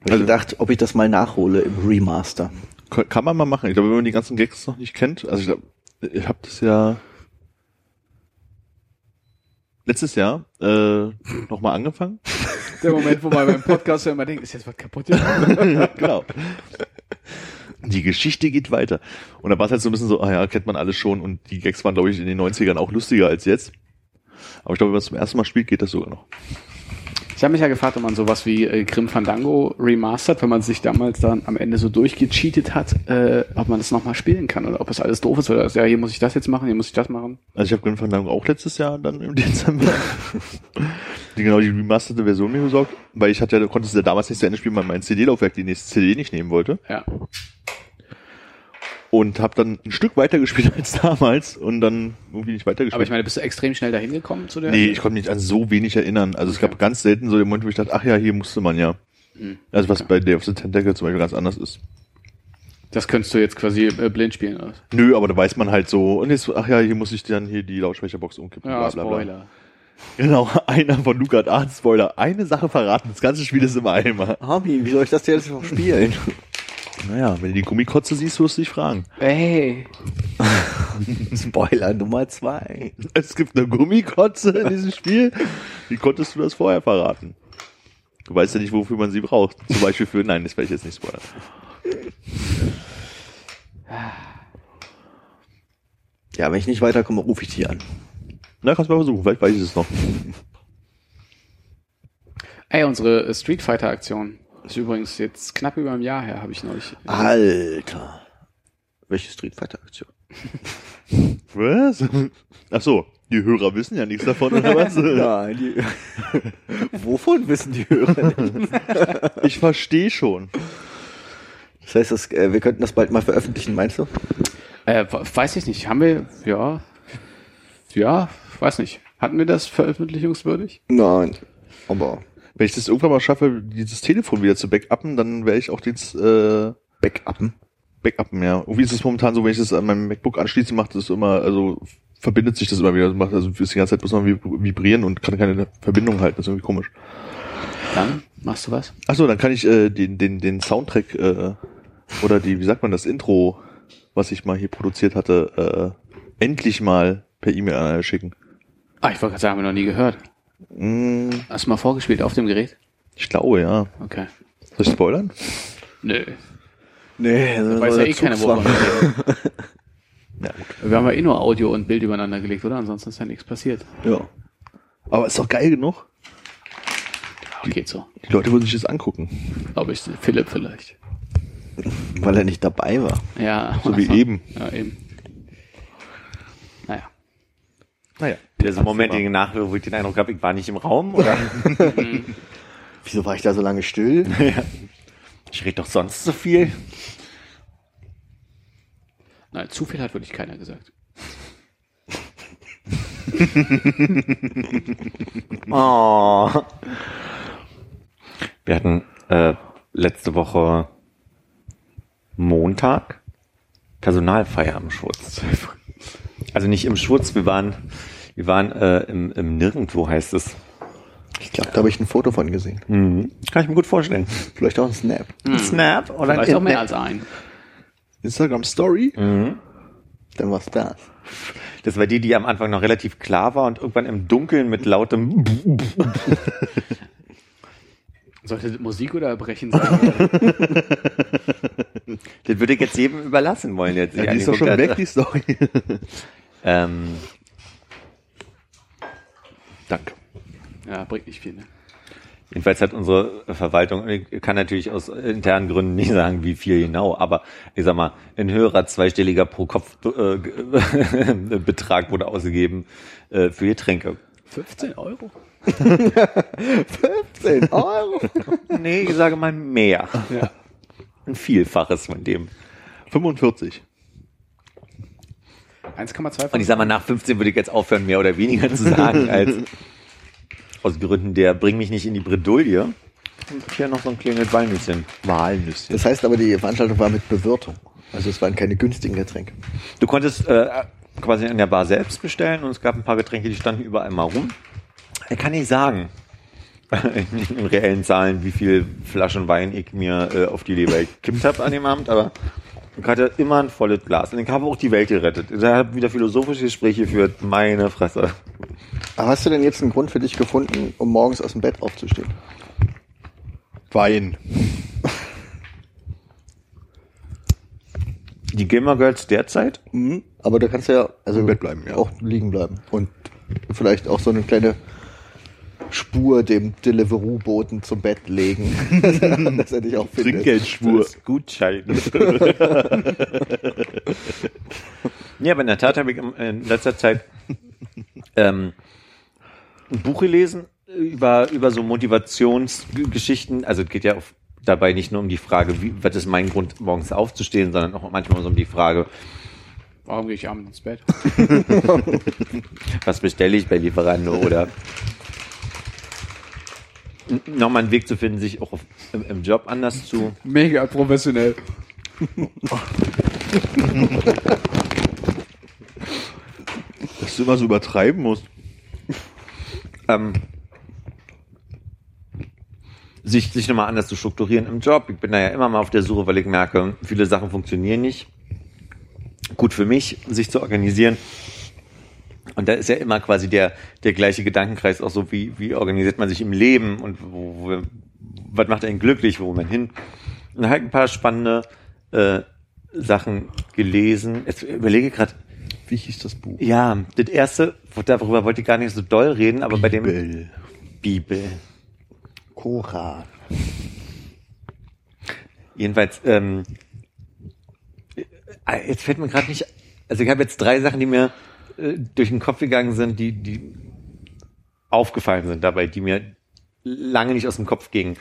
Hab Also- ich gedacht, ob ich das mal nachhole im Remaster. Kann man mal machen. Ich glaube, wenn man die ganzen Gags noch nicht kennt, also ich glaube, ich habe das ja letztes Jahr äh, nochmal angefangen. Der Moment, wo man beim Podcast ja immer denkt, ist jetzt was kaputt genau. Die Geschichte geht weiter. Und da war es halt so ein bisschen so, ah ja, kennt man alles schon. Und die Gags waren, glaube ich, in den 90ern auch lustiger als jetzt. Aber ich glaube, wenn man es zum ersten Mal spielt, geht das sogar noch. Ich habe mich ja gefragt, ob man sowas wie äh, Grim Fandango remastered, wenn man sich damals dann am Ende so durchgecheatet hat, äh, ob man das nochmal spielen kann oder ob es alles doof ist oder ja, hier muss ich das jetzt machen, hier muss ich das machen. Also ich habe Grim Fandango auch letztes Jahr dann im Dezember die genau die remasterte Version mir besorgt, weil ich hatte ja, du konntest ja damals nicht zu Ende spielen, weil mein CD-Laufwerk die nächste CD nicht nehmen wollte. Ja. Und habe dann ein Stück weiter gespielt als damals und dann irgendwie nicht weitergespielt. Aber ich meine, bist du extrem schnell dahin gekommen zu der? nee, ich konnte mich an so wenig erinnern. Also es gab ganz selten so den Moment, wo ich dachte, ach ja, hier musste man ja. Hm. Also was bei Day of the Tentacle zum Beispiel ganz anders ist. Das könntest du jetzt quasi äh, blind spielen. Oder? was? Nö, aber da weiß man halt so, und jetzt, ach ja, hier muss ich dann hier die Lautsprecherbox umkippen. Ja, bla, bla, bla. Spoiler. Genau, einer von Lukas Art Spoiler. Eine Sache verraten, das ganze Spiel ist im Eimer. Armin, wie soll ich das denn jetzt noch spielen? Naja, wenn du die Gummikotze siehst, wirst du dich fragen. Hey. Spoiler Nummer zwei. Es gibt eine Gummikotze in diesem Spiel. Wie konntest du das vorher verraten? Du weißt ja nicht, wofür man sie braucht. Zum Beispiel für, nein, das werde ich jetzt nicht spoilern. Ja, wenn ich nicht weiterkomme, rufe ich die an. Na, kannst du mal versuchen, vielleicht weiß ich es noch. Ey, unsere äh, Street Fighter Aktion ist übrigens jetzt knapp über ein Jahr her, habe ich neulich. Alter. Welche Street Fighter Aktion? Was? Ach so, die Hörer wissen ja nichts davon, oder was? Nein, die Wovon wissen die Hörer nicht? Ich verstehe schon. Das heißt, das, äh, wir könnten das bald mal veröffentlichen, meinst du? Äh, we- weiß ich nicht. Haben wir, ja, ja, weiß nicht. Hatten wir das veröffentlichungswürdig? Nein. Aber Wenn ich das irgendwann mal schaffe, dieses Telefon wieder zu backuppen, dann werde ich auch den äh, Backuppen. Backuppen, ja. Irgendwie ist es momentan so, wenn ich das an meinem MacBook anschließe, macht das immer, also verbindet sich das immer wieder. Das macht also ist die ganze Zeit bloß noch vib- vibrieren und kann keine Verbindung halten. Das ist irgendwie komisch. Dann machst du was? Achso, dann kann ich äh, den, den, den Soundtrack äh, oder die, wie sagt man, das Intro, was ich mal hier produziert hatte, äh, endlich mal per E-Mail an alle schicken. Ah, ich wollte gerade sagen, haben wir noch nie gehört. Mm, Hast du mal vorgespielt auf dem Gerät? ich glaube, ja. Okay. Soll ich spoilern? Nö. Nee, Da weiß ja eh wir reden. Ja, gut. Wir haben ja eh nur Audio und Bild übereinander gelegt, oder? Ansonsten ist ja nichts passiert. Ja. Aber ist doch geil genug. Ja, geht so. Die Leute wollen sich das angucken. Glaube ich, Philipp vielleicht. Weil er nicht dabei war. Ja. So wie eben. Ja, eben. Naja. Naja. Der so Moment, den nachher, wo ich den Eindruck habe, ich war nicht im Raum, oder? Wieso war ich da so lange still? Ich rede doch sonst so viel. Nein, zu viel hat wirklich keiner gesagt. Oh. Wir hatten äh, letzte Woche Montag Personalfeier im Schwutz. Also nicht im Schwutz, wir waren, wir waren äh, im, im Nirgendwo, heißt es. Ich glaube, da habe ich ein Foto von gesehen. Mhm. Kann ich mir gut vorstellen. Vielleicht auch ein Snap. Ein Snap oder Vielleicht auch ein mehr als ein. Instagram Story? Dann war's das. Das war die, die am Anfang noch relativ klar war und irgendwann im Dunkeln mit lautem Sollte das Musik oder Erbrechen sein? Das würde ich jetzt jedem überlassen wollen jetzt. Ja, die ist doch schon weg, die Story. Ähm, Danke. ja, bringt nicht viel, ne? Jedenfalls hat unsere Verwaltung, ich kann natürlich aus internen Gründen nicht sagen, wie viel genau, aber ich sag mal, ein höherer zweistelliger pro Kopf äh, Betrag wurde ausgegeben äh, für Getränke. 15 Euro? 15 Euro. Nee, ich sage mal mehr. Ja. Ein Vielfaches von dem. 45. 1,2 Und ich sag mal, nach 15 würde ich jetzt aufhören, mehr oder weniger zu sagen, als aus Gründen der bring mich nicht in die Bredouille. Und hier noch so ein kleines Walnüsschen. Walnüsse. Das heißt aber, die Veranstaltung war mit Bewirtung. Also es waren keine günstigen Getränke. Du konntest äh, quasi in der Bar selbst bestellen und es gab ein paar Getränke, die standen überall mal rum. Ich kann nicht sagen, in reellen Zahlen, wie viel Flaschen Wein ich mir äh, auf die Leber gekippt habe an dem Abend, aber ich hatte immer ein volles Glas. Und ich habe auch die Welt gerettet. Ich habe wieder philosophische Gespräche geführt. Meine Fresse. Aber hast du denn jetzt einen Grund für dich gefunden, um morgens aus dem Bett aufzustehen? Wein. Die Gamer Girls derzeit? Mhm. Aber da kannst du ja also Im Bett bleiben, ja. auch liegen bleiben. Und vielleicht auch so eine kleine Spur dem Deliveroo-Boten zum Bett legen. dass er dich auch findet. Trinkgeldspur. Gutschein. ja, aber in der Tat habe ich in letzter Zeit ähm, ein Buch gelesen über, über so Motivationsgeschichten. Also es geht ja auf, dabei nicht nur um die Frage, wie, was ist mein Grund, morgens aufzustehen, sondern auch manchmal so um die Frage, Warum gehe ich abends ins Bett? was bestelle ich bei Lieferando oder nochmal einen Weg zu finden, sich auch auf, im, im Job anders zu Mega professionell. Dass du immer so übertreiben musst. ähm, sich, sich nochmal anders zu strukturieren im Job. Ich bin da ja immer mal auf der Suche, weil ich merke, viele Sachen funktionieren nicht. Gut für mich, sich zu organisieren. Und da ist ja immer quasi der, der gleiche Gedankenkreis auch so, wie, wie organisiert man sich im Leben und wo, wo, was macht einen glücklich, wo man hin. Und halt ein paar spannende äh, Sachen gelesen. Jetzt überlege ich gerade, Wie hieß das Buch? ja, das erste, darüber wollte ich gar nicht so doll reden, aber bei dem Bibel. Bibel. Koran. Jedenfalls, ähm, äh, jetzt fällt mir gerade nicht, also ich habe jetzt drei Sachen, die mir äh, durch den Kopf gegangen sind, die, die aufgefallen sind dabei, die mir lange nicht aus dem Kopf gingen.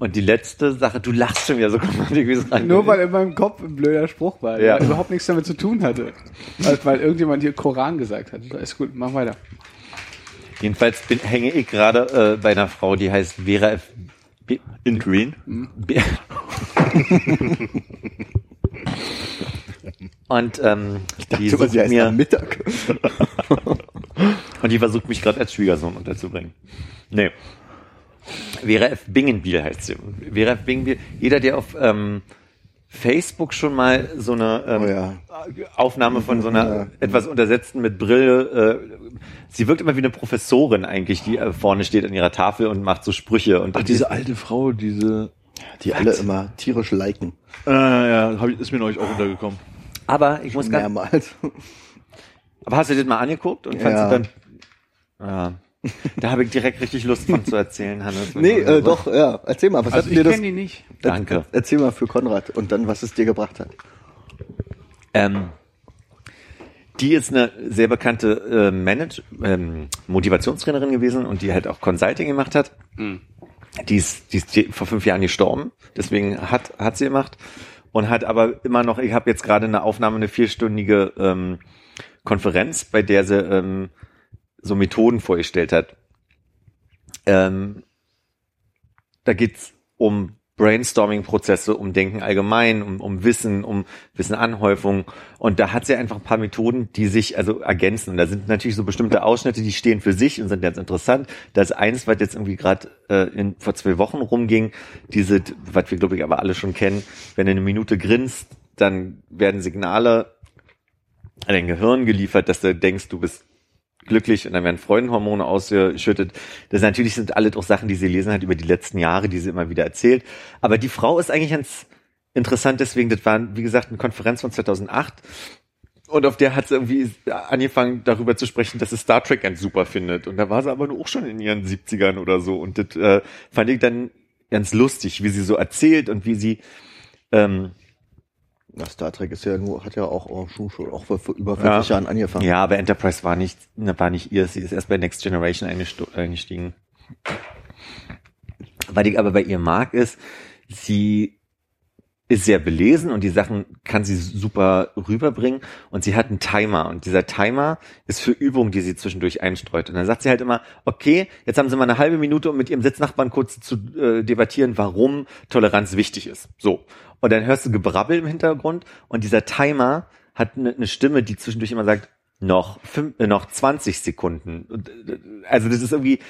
Und die letzte Sache, du lachst schon wieder so es Nur weil in meinem Kopf ein blöder Spruch war, Ja. der überhaupt nichts damit zu tun hatte. Weil, weil irgendjemand hier Koran gesagt hat. Ist gut, mach weiter. Jedenfalls bin, hänge ich gerade äh, bei einer Frau, die heißt Vera F. B. In Green? B Und ähm, die Dachte, sucht aber sie heißt mir am Mittag. Und die versucht mich gerade als Schwiegersohn unterzubringen. Nee. Vera F. Bingenbiel heißt sie. Vera F. Bingenbiel, jeder, der auf ähm, Facebook schon mal so eine ähm, Oh ja. Aufnahme von so einer Ja. etwas untersetzten mit Brille. Äh, sie wirkt immer wie eine Professorin eigentlich, die äh, vorne steht an ihrer Tafel und macht so Sprüche. Und Ach, diese alte Frau, diese. Die alle immer tierisch liken. Äh, ja, hab ich, ist mir neulich auch untergekommen. Aber ich muss ganz, Mehrmals. aber hast du dir das mal angeguckt und fandst Ja. du dann? Ja. Da habe ich direkt richtig Lust von zu erzählen, Hannes. Nee, äh, doch, ja. Erzähl mal, was Also hat ich dir das? kenne die nicht. Danke. Erzähl mal für Konrad und dann, was es dir gebracht hat. Ähm, die ist eine sehr bekannte äh, Manage ähm, Motivationstrainerin gewesen und die halt auch Consulting gemacht hat. Die ist, die ist vor fünf Jahren gestorben, deswegen hat hat sie gemacht und hat aber immer noch. Ich habe jetzt gerade eine Aufnahme, eine vierstündige ähm, Konferenz, bei der sie ähm, so Methoden vorgestellt hat. Ähm, da geht's um Brainstorming-Prozesse, um Denken allgemein, um, um Wissen, um Wissenanhäufung. Und da hat sie einfach ein paar Methoden, die sich also ergänzen. Und da sind natürlich so bestimmte Ausschnitte, die stehen für sich und sind ganz interessant. Das ist eins, was jetzt irgendwie gerade äh, in- vor zwei Wochen rumging, diese, was wir glaube ich aber alle schon kennen, wenn du eine Minute grinst, dann werden Signale an dein Gehirn geliefert, dass du denkst, du bist glücklich und dann werden Freudenhormone ausgeschüttet. Das natürlich sind alle doch Sachen, die sie lesen hat über die letzten Jahre, die sie immer wieder erzählt. Aber die Frau ist eigentlich ganz interessant, deswegen, das war, wie gesagt, eine Konferenz von 2008. Und auf der hat sie irgendwie angefangen, darüber zu sprechen, dass sie Star Trek ganz super findet. Und da war sie aber nur auch schon in ihren 70ern oder so. Und das äh, fand ich dann ganz lustig, wie sie so erzählt und wie sie ähm, Ja, Star Trek ist ja nur, hat ja auch, auch schon, schon auch vor, über 50 Ja. Jahren angefangen. Ja, aber Enterprise war nicht, ne, war nicht ihr. Sie ist erst bei Next Generation eingestiegen. Was ich aber bei ihr mag, ist, sie ist sehr belesen und die Sachen kann sie super rüberbringen und sie hat einen Timer und dieser Timer ist für Übungen, die sie zwischendurch einstreut. Und dann sagt sie halt immer, okay, jetzt haben sie mal eine halbe Minute, um mit ihrem Sitznachbarn kurz zu äh, debattieren, warum Toleranz wichtig ist. So. Und dann hörst du Gebrabbel im Hintergrund und dieser Timer hat eine, eine Stimme, die zwischendurch immer sagt, noch, fünf, äh, noch 20 Sekunden. Und, äh, also das ist irgendwie,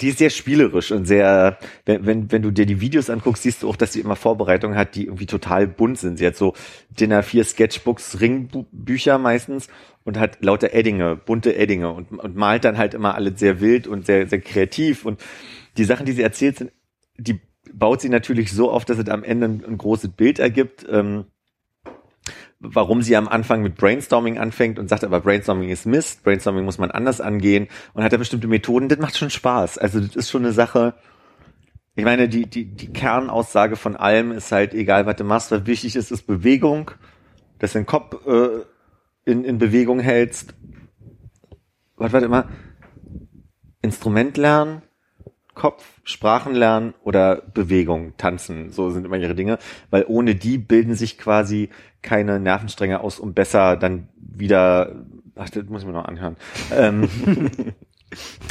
die ist sehr spielerisch und sehr, wenn, wenn, wenn du dir die Videos anguckst, siehst du auch, dass sie immer Vorbereitungen hat, die irgendwie total bunt sind. Sie hat so Dinner 4 Sketchbooks, Ringbücher meistens und hat lauter Eddinge, bunte Eddinge und, und malt dann halt immer alles sehr wild und sehr, sehr kreativ und die Sachen, die sie erzählt sind, die baut sie natürlich so auf, dass es am Ende ein, ein großes Bild ergibt, ähm, warum sie am Anfang mit Brainstorming anfängt und sagt, aber Brainstorming ist Mist, Brainstorming muss man anders angehen und hat da bestimmte Methoden, das macht schon Spaß. Also das ist schon eine Sache, ich meine, die, die, die Kernaussage von allem ist halt, egal was du machst, was wichtig ist, ist Bewegung, dass du den Kopf äh, in, in Bewegung hältst. Was war immer? Instrument lernen, Kopf, Sprachen lernen oder Bewegung, tanzen, so sind immer ihre Dinge, weil ohne die bilden sich quasi keine Nervenstränge aus, um besser dann wieder, ach, das muss ich mir noch anhören, ähm,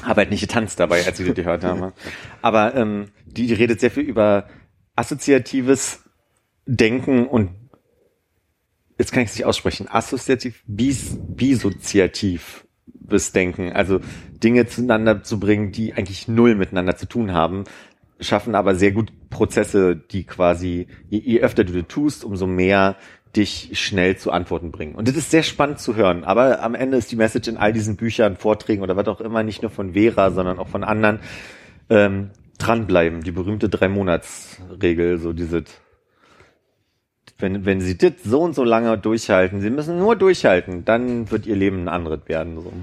habe halt nicht getanzt dabei, als ich das gehört habe. Aber ähm, die, die redet sehr viel über assoziatives Denken und jetzt kann ich es nicht aussprechen, assoziativ, bis, bisoziativ bis Denken, also Dinge zueinander zu bringen, die eigentlich null miteinander zu tun haben, schaffen aber sehr gut Prozesse, die quasi, je, je öfter du das tust, umso mehr dich schnell zu Antworten bringen. Und das ist sehr spannend zu hören. Aber am Ende ist die Message in all diesen Büchern, Vorträgen oder was auch immer, nicht nur von Vera, sondern auch von anderen, ähm, dranbleiben. Die berühmte Drei-Monats-Regel, so diese, wenn, wenn sie das so und so lange durchhalten, sie müssen nur durchhalten, dann wird ihr Leben ein anderes werden. So.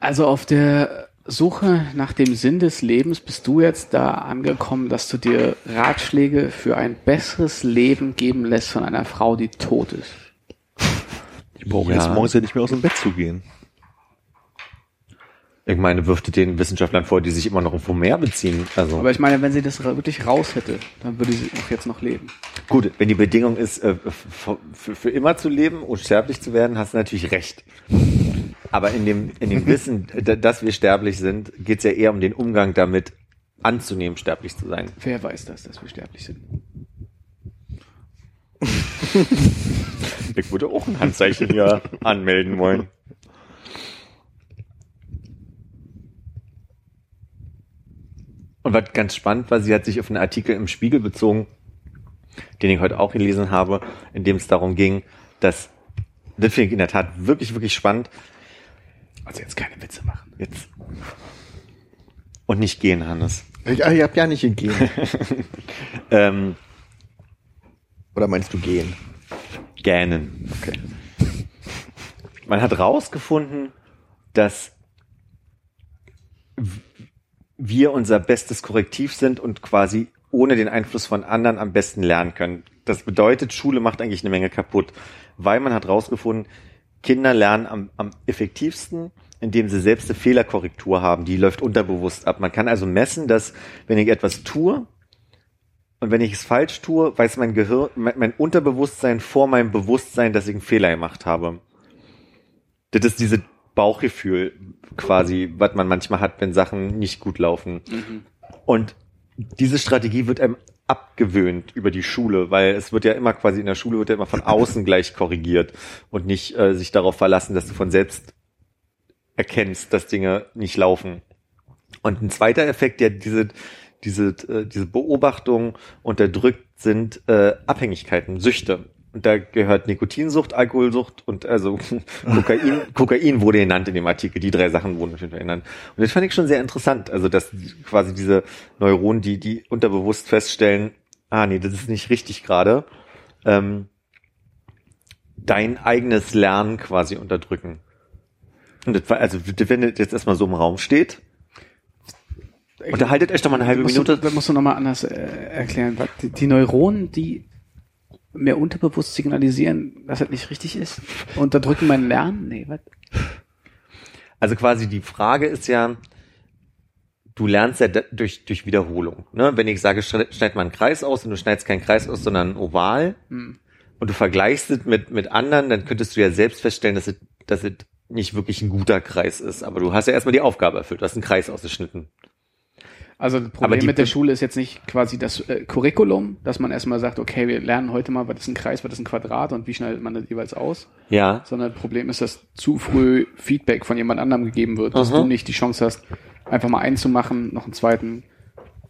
Also auf der Suche nach dem Sinn des Lebens bist du jetzt da angekommen, dass du dir Ratschläge für ein besseres Leben geben lässt von einer Frau, die tot ist. Ich brauche Ja. jetzt morgens ja nicht mehr aus dem Bett zu gehen. Ich meine, wirft den Wissenschaftlern vor, die sich immer noch auf Homer beziehen. Also Aber ich meine, wenn sie das wirklich raus hätte, dann würde sie auch jetzt noch leben. gut, wenn die Bedingung ist, äh, für, für immer zu leben, unsterblich zu werden, hast du natürlich recht. Aber in dem, in dem Wissen, dass wir sterblich sind, geht es ja eher um den Umgang damit, anzunehmen, sterblich zu sein. Wer weiß das, dass wir sterblich sind? Ich würde auch ein Handzeichen hier anmelden wollen. Und was ganz spannend war, sie hat sich auf einen Artikel im Spiegel bezogen, den ich heute auch gelesen habe, in dem es darum ging, dass, das finde ich in der Tat wirklich, wirklich spannend, Also jetzt keine Witze machen. jetzt, und nicht gehen, Hannes. Ja, ihr habt ja nicht gehen. Ähm, Oder meinst du gehen? gähnen. Okay. Man hat rausgefunden, dass wir unser bestes Korrektiv sind und quasi ohne den Einfluss von anderen am besten lernen können. Das bedeutet, Schule macht eigentlich eine Menge kaputt, weil man hat rausgefunden, Kinder lernen am, am effektivsten, indem sie selbst eine Fehlerkorrektur haben. Die läuft unterbewusst ab. Man kann also messen, dass wenn ich etwas tue, und wenn ich es falsch tue, weiß mein Gehirn, mein, mein Unterbewusstsein vor meinem Bewusstsein, dass ich einen Fehler gemacht habe. Das ist diese Bauchgefühl quasi, was man manchmal hat, wenn Sachen nicht gut laufen. Und diese Strategie wird einem abgewöhnt über die Schule, weil es wird ja immer quasi in der Schule wird ja immer von außen gleich korrigiert und nicht äh, sich darauf verlassen, dass du von selbst erkennst, dass Dinge nicht laufen. Und ein zweiter Effekt, der diese diese äh, diese Beobachtung unterdrückt, sind äh, Abhängigkeiten, Süchte. Und da gehört Nikotinsucht, Alkoholsucht und also Kokain, Kokain wurde genannt in dem Artikel. Die drei Sachen wurden Fall genannt. Und das fand ich schon sehr interessant. Also, dass quasi diese Neuronen, die, die unterbewusst feststellen, ah nee, das ist nicht richtig gerade, ähm, dein eigenes Lernen quasi unterdrücken. Und das war, also wenn das jetzt erstmal so im Raum steht, unterhaltet euch doch mal eine halbe Minute. Du, das musst du nochmal anders äh, erklären. Die, die Neuronen, die mir unterbewusst signalisieren, dass das nicht richtig ist, unterdrücken mein Lernen? Nee, was? Also quasi die Frage ist ja, du lernst ja durch, durch Wiederholung. Ne? Wenn ich sage, schneid schneid mal einen Kreis aus und du schneidest keinen Kreis aus, sondern ein Oval Hm. und du vergleichst es mit, mit anderen, dann könntest du ja selbst feststellen, dass es, dass es nicht wirklich ein guter Kreis ist. Aber du hast ja erstmal die Aufgabe erfüllt, du hast einen Kreis ausgeschnitten. Also das Problem die- mit der Schule ist jetzt nicht quasi das äh, Curriculum, dass man erstmal sagt, okay, wir lernen heute mal, was ist ein Kreis, was ist ein Quadrat und wie schneidet man das jeweils aus. Ja, Sondern das Problem ist, dass zu früh Feedback von jemand anderem gegeben wird, dass Aha. du nicht die Chance hast, einfach mal einen zu machen, noch einen zweiten.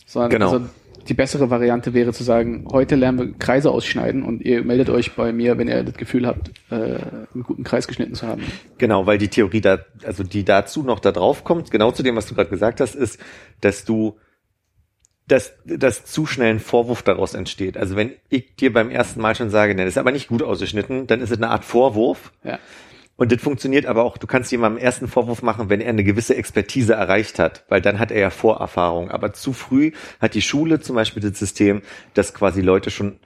Sondern Genau. also die bessere Variante wäre zu sagen, heute lernen wir Kreise ausschneiden und ihr meldet euch bei mir, wenn ihr das Gefühl habt, äh, einen guten Kreis geschnitten zu haben. Genau, weil die Theorie da, also die dazu noch da drauf kommt, genau zu dem, was du gerade gesagt hast, ist, dass du, dass, dass zu schnell ein Vorwurf daraus entsteht. Also wenn ich dir beim ersten Mal schon sage, ne, das ist aber nicht gut ausgeschnitten, dann ist es eine Art Vorwurf. Ja. Und das funktioniert aber auch, du kannst jemandem ersten Vorwurf machen, wenn er eine gewisse Expertise erreicht hat, weil dann hat er ja Vorerfahrung. Aber zu früh hat die Schule zum Beispiel das System, dass quasi Leute schon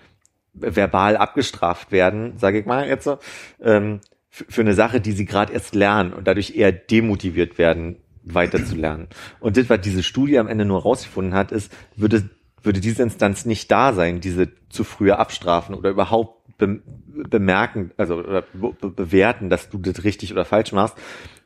verbal abgestraft werden, sage ich mal jetzt so, ähm, für, eine Sache, die sie gerade erst lernen und dadurch eher demotiviert werden, weiter zu lernen. Und das, was diese Studie am Ende nur rausgefunden hat, ist, würde, würde diese Instanz nicht da sein, diese zu frühe Abstrafen oder überhaupt be bemerken, also oder be be bewerten, dass du das richtig oder falsch machst,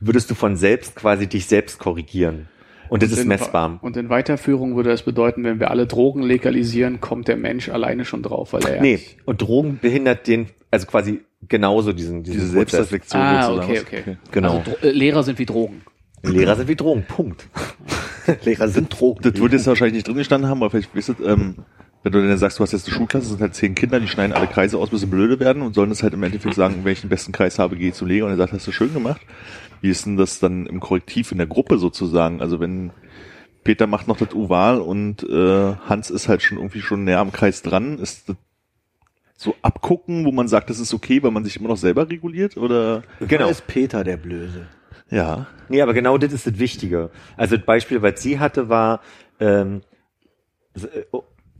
würdest du von selbst quasi dich selbst korrigieren. Und das ist in- messbar. Und in Weiterführung würde das bedeuten, wenn wir alle Drogen legalisieren, kommt der Mensch alleine schon drauf, weil er Nee, und Drogen behindert den, also quasi genauso diesen, diesen Diese Prozess. Selbstreflexion Ah, sozusagen. okay, okay. Genau. Also, äh, Lehrer sind wie Drogen. Lehrer sind wie Drogen, Punkt. Lehrer sind Drogen. Das wird jetzt wahrscheinlich nicht drin gestanden haben, aber vielleicht wisst ihr, ähm, wenn du dann sagst, du hast jetzt eine Schulklasse, es sind halt zehn Kinder, die schneiden alle Kreise aus, bis sie blöde werden und sollen das halt im Endeffekt sagen, wenn ich den besten Kreis habe, gehe ich zu Lehrer und er sagt, hast du schön gemacht. Wie ist denn das dann im Korrektiv in der Gruppe sozusagen? Also wenn Peter macht noch das Oval und äh, Hans ist halt schon irgendwie schon näher am Kreis dran, ist das so abgucken, wo man sagt, das ist okay, weil man sich immer noch selber reguliert oder Genau. Da ist Peter der Blöse. ja. Nee, aber genau das ist das Wichtige. Also das Beispiel, was sie hatte, war ähm,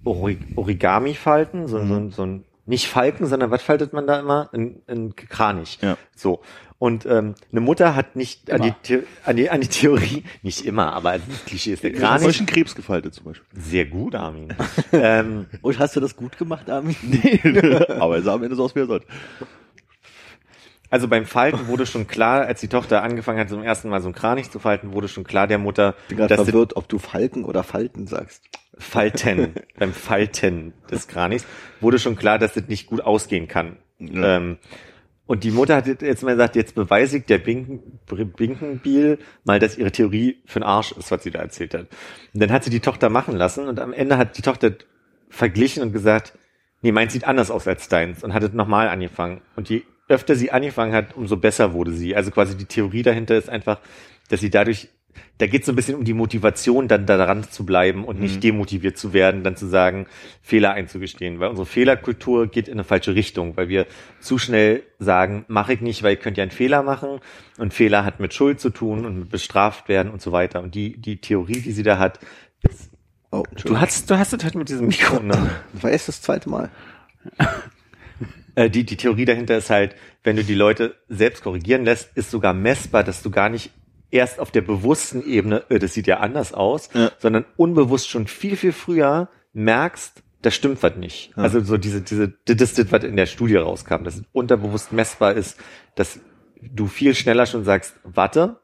so, äh, Ori- Origami-Falten, so, so, so ein, nicht Falken, sondern was faltet man da immer? Ein, ein Kranich. Ja. So. Und ähm, eine Mutter hat nicht an die, an, die, an die Theorie, nicht immer, aber das Klischee ist der Ich habe Kranich. solchen Krebs gefaltet zum Beispiel. Sehr gut, Armin. ähm, Und hast du das gut gemacht, Armin? aber er sah am Ende so aus, wie er sollte. Also beim Falten wurde schon klar, als die Tochter angefangen hat, zum ersten Mal so ein Kranich zu falten, wurde schon klar der Mutter, Ich bin dass das verwirrt, ob du Falken oder Falten sagst. Falten, beim Falten des Kranichs, wurde schon klar, dass das nicht gut ausgehen kann. Ja. Ähm, und die Mutter hat jetzt mal gesagt, jetzt beweise ich der Binken, Binkenbiel mal, dass ihre Theorie für den Arsch ist, was sie da erzählt hat. Und dann hat sie die Tochter machen lassen und am Ende hat die Tochter verglichen und gesagt, nee, meins sieht anders aus als deins und hat es nochmal angefangen. Und je öfter sie angefangen hat, umso besser wurde sie. Also quasi die Theorie dahinter ist einfach, dass sie dadurch, da geht es so ein bisschen um die Motivation, dann daran zu bleiben und nicht demotiviert zu werden, dann zu sagen, Fehler einzugestehen. Weil unsere Fehlerkultur geht in eine falsche Richtung, weil wir zu schnell sagen, mache ich nicht, weil ihr könnt ja einen Fehler machen und Fehler hat mit Schuld zu tun und mit bestraft werden und so weiter. Und die, die Theorie, die sie da hat, ist, Oh, du hast, du hast es halt mit diesem Mikro, ne? Das war erst das zweite Mal. Äh, die, die Theorie dahinter ist halt, wenn du die Leute selbst korrigieren lässt, ist sogar messbar, dass du gar nicht erst auf der bewussten Ebene, äh, das sieht ja anders aus, Ja. sondern unbewusst schon viel, viel früher merkst, da stimmt was nicht. Also so diese, diese, das ist, was in der Studie rauskam, dass es unterbewusst messbar ist, dass du viel schneller schon sagst, warte,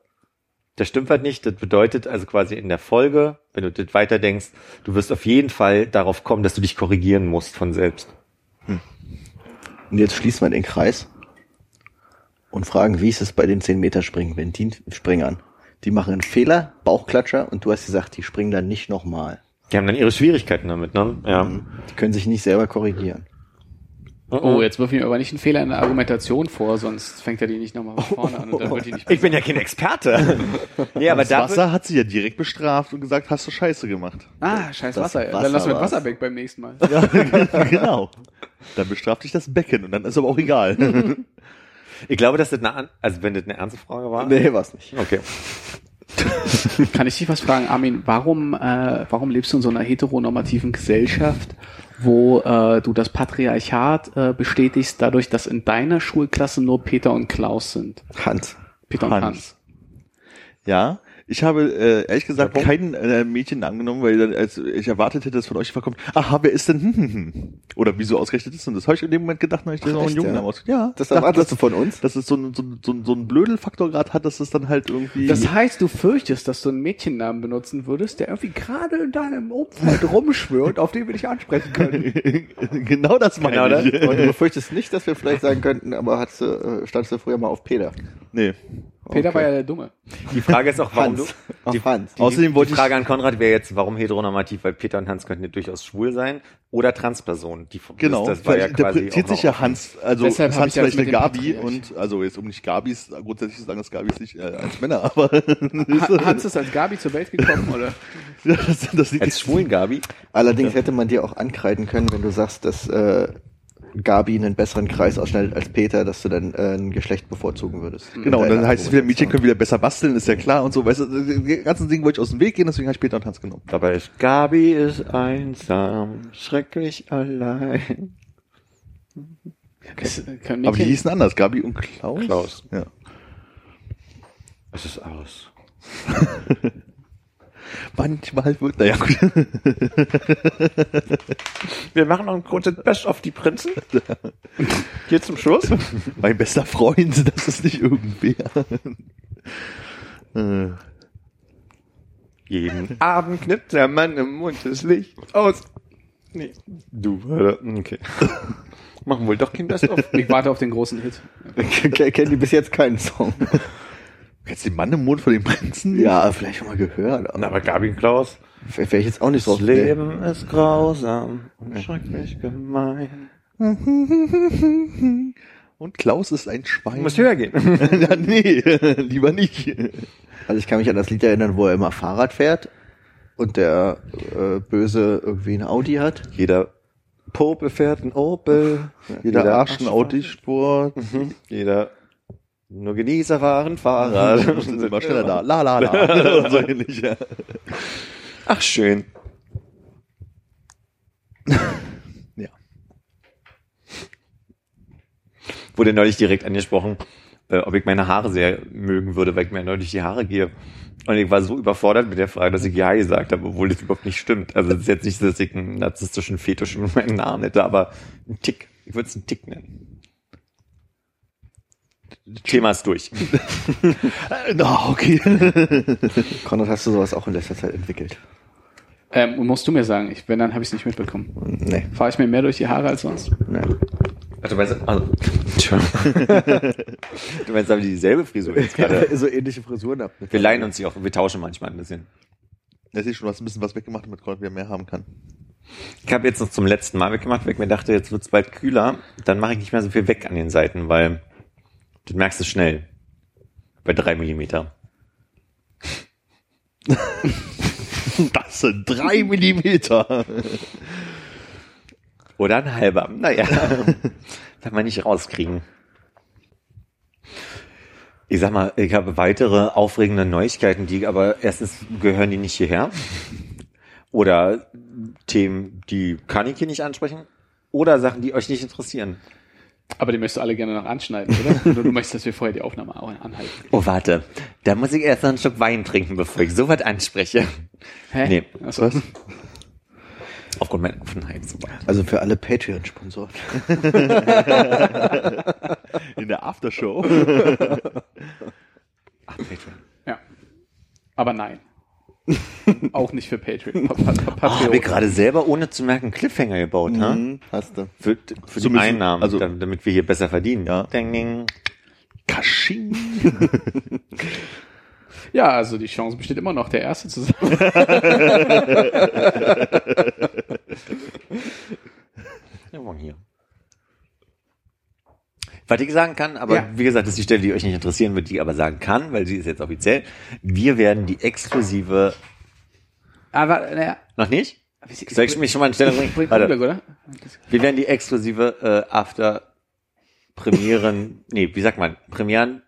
da stimmt was nicht. Das bedeutet also quasi in der Folge, wenn du das weiterdenkst, du wirst auf jeden Fall darauf kommen, dass du dich korrigieren musst von selbst. Und jetzt schließen wir den Kreis und fragen, wie ist es bei den 10 Meter Springen, wenn die Springern, die machen einen Fehler, Bauchklatscher und du hast gesagt, die springen dann nicht nochmal. Die haben dann ihre Schwierigkeiten damit, ne? Ja. Die können sich nicht selber korrigieren. Oh, jetzt wirf ich mir aber nicht einen Fehler in der Argumentation vor, sonst fängt er die nicht nochmal von vorne an und dann wird die nicht Ich bin ja kein Experte. nee, aber das da Wasser hat sie ja direkt bestraft und gesagt, hast du Scheiße gemacht. Ah, scheiß Das Wasser. Wasser dann lassen wir das war's. Wasser weg beim nächsten Mal. Ja, genau. Dann bestraft dich das Becken und dann ist aber auch egal. ich glaube, dass das eine, an- also wenn das eine ernste Frage war. Nee, war's nicht. Okay. Kann ich dich was fragen, Armin? Warum, äh, warum lebst du in so einer heteronormativen Gesellschaft, wo äh, du das Patriarchat äh, bestätigst, dadurch, dass in deiner Schulklasse nur Peter und Klaus sind? Hans. Peter und Hans. Ja, ich habe äh, ehrlich gesagt kein äh, Mädchen angenommen, weil dann, als ich erwartet hätte, dass von euch verkommt, aha, wer ist denn hm, hm, hm? oder wieso ausgerechnet ist und das habe ich in dem Moment gedacht, na, ich das auch einen Jungen ja? aus. Ja, Das erwartest du von uns? dass es so ein, so so so ein Blödelfaktor gerade hat, dass es dann halt irgendwie Das heißt, du fürchtest, dass du einen Mädchennamen benutzen würdest, der irgendwie gerade in deinem Umfeld rumschwirrt, auf den wir dich ansprechen können. genau das meine Genau ich. Und du befürchtest nicht, dass wir vielleicht sagen könnten, aber hast du, äh, standst du früher mal auf Peter? Nee. Peter Okay. war ja der Dumme. Die Frage ist auch, warum Hans. du. Die, Hans. die, Außerdem die wollte ich- Frage an Konrad wäre jetzt, warum heteronormativ? Weil Peter und Hans könnten ja durchaus schwul sein oder Transpersonen. Die, Genau, Das, das war ja interpretiert sich ja Hans, also Deshalb Hans ja vielleicht eine Gabi und, also jetzt um nicht Gabis, grundsätzlich zu sagen, dass Gabis nicht äh, als Männer, aber Ha- Hans ist als Gabi zur Welt gekommen, oder? ja, das, das liegt als schwulen Gabi. Allerdings hätte man dir auch ankreiden können, wenn du sagst, dass äh, Gabi einen besseren Kreis ausschneidet als Peter, dass du dann äh, ein Geschlecht bevorzugen würdest. Genau, und dann heißt es wieder, Mädchen können wieder besser basteln, ist ja klar und so. Weißt du, die ganzen Dinge wollte ich aus dem Weg gehen, deswegen habe ich Peter und Hans genommen. Dabei ist Gabi ist einsam, schrecklich allein. Es, äh, können Aber die hießen anders, Gabi und Klaus. Klaus. Ja. Es ist aus. Manchmal wird, naja, gut. Wir machen noch ein kurzes Best auf die Prinzen. Hier zum Schluss. mein bester Freund, das ist nicht irgendwer. Äh, Jeden Abend knippt der Mann im Mund das Licht aus. Nee. Du, oder? Okay. Machen wohl doch kein Best of. Ich warte auf den großen Hit. Kennen die bis jetzt keinen Song? Kennst du den Mann im Mond von den Prinzen? ja, vielleicht schon mal gehört. Na, Aber aber Gabi Klaus. wäre ich jetzt auch nicht so Das Leben ist grausam und schrecklich gemein. Und Klaus ist ein Schwein. Du musst höher gehen. ja, nee, lieber nicht. Also ich kann mich an das Lied erinnern, wo er immer Fahrrad fährt und der äh, Böse irgendwie ein Audi hat. Jeder Popel fährt ein Opel. Jeder Arsch ein Audi-Sport. Mhm. Jeder nur Genießer fahren Fahrrad. Sind immer schneller da. La la la. Und so ähnlich, ja. Ach, schön. ja. Wurde neulich direkt angesprochen, äh, ob ich meine Haare sehr mögen würde, weil ich mir neulich die Haare gehe. Und ich war so überfordert mit der Frage, dass ich Ja gesagt habe, obwohl das überhaupt nicht stimmt. Also es ist jetzt nicht so, dass ich einen narzisstischen Fetisch mit meinen Haaren hätte, aber ein Tick. Ich würde es einen Tick nennen. Thema ist durch. Na, okay. Konrad, hast du sowas auch in letzter Zeit entwickelt? Ähm, musst du mir sagen, ich, wenn, dann habe ich es nicht mitbekommen. Nee, Fahre ich mir mehr durch die Haare als sonst? nee. Also, weißt du, also, du meinst aber dieselbe Frisur jetzt gerade. so ähnliche Frisuren ab. Wir leihen uns die auch, wir tauschen manchmal ein bisschen. Ja, siehst schon, du hast ein bisschen was weggemacht, damit Konrad wieder mehr haben kann. Ich habe jetzt noch zum letzten Mal weggemacht, weil ich mir dachte, jetzt wird's bald kühler. Dann mache ich nicht mehr so viel weg an den Seiten, weil du merkst es schnell. Bei drei Millimeter. Das sind drei Millimeter. Oder ein halber. Naja, kann man nicht rauskriegen. Ich sag mal, ich habe weitere aufregende Neuigkeiten, die aber erstens gehören die nicht hierher. Oder Themen, die kann ich hier nicht ansprechen. Oder Sachen, die euch nicht interessieren. Aber die möchtest du alle gerne noch anschneiden, oder? oder du möchtest, dass wir vorher die Aufnahme auch anhalten. Oh, warte. Da muss ich erst noch einen Schluck Wein trinken, bevor ich sowas anspreche. Hä? Nee. Achso. Aufgrund meiner Offenheit. So weit. Also für alle Patreon-Sponsoren. In der Aftershow. Ach, Patreon. Ja. Aber nein. auch nicht für Patreon. Pa pa pa Oh, Patreon. habe ich gerade selber ohne zu merken einen Cliffhanger gebaut, ha? Mhm, hast du. Für, für die Einnahmen, also- also, damit wir hier besser verdienen. Ja. Ding, ding. Kasching. Ja, also die Chance besteht immer noch, der Erste zu sein. Ja, morgen hier. Was ich sagen kann, aber Ja. wie gesagt, das ist die Stelle, die euch nicht interessieren wird, die ich aber sagen kann, weil sie ist jetzt offiziell. Wir werden die exklusive, Aber, naja. noch nicht? Soll ich mich schon mal in Stellung bringen? Warte. Oder? Wir werden die exklusive äh, After Premieren, nee, wie sagt man, Premieren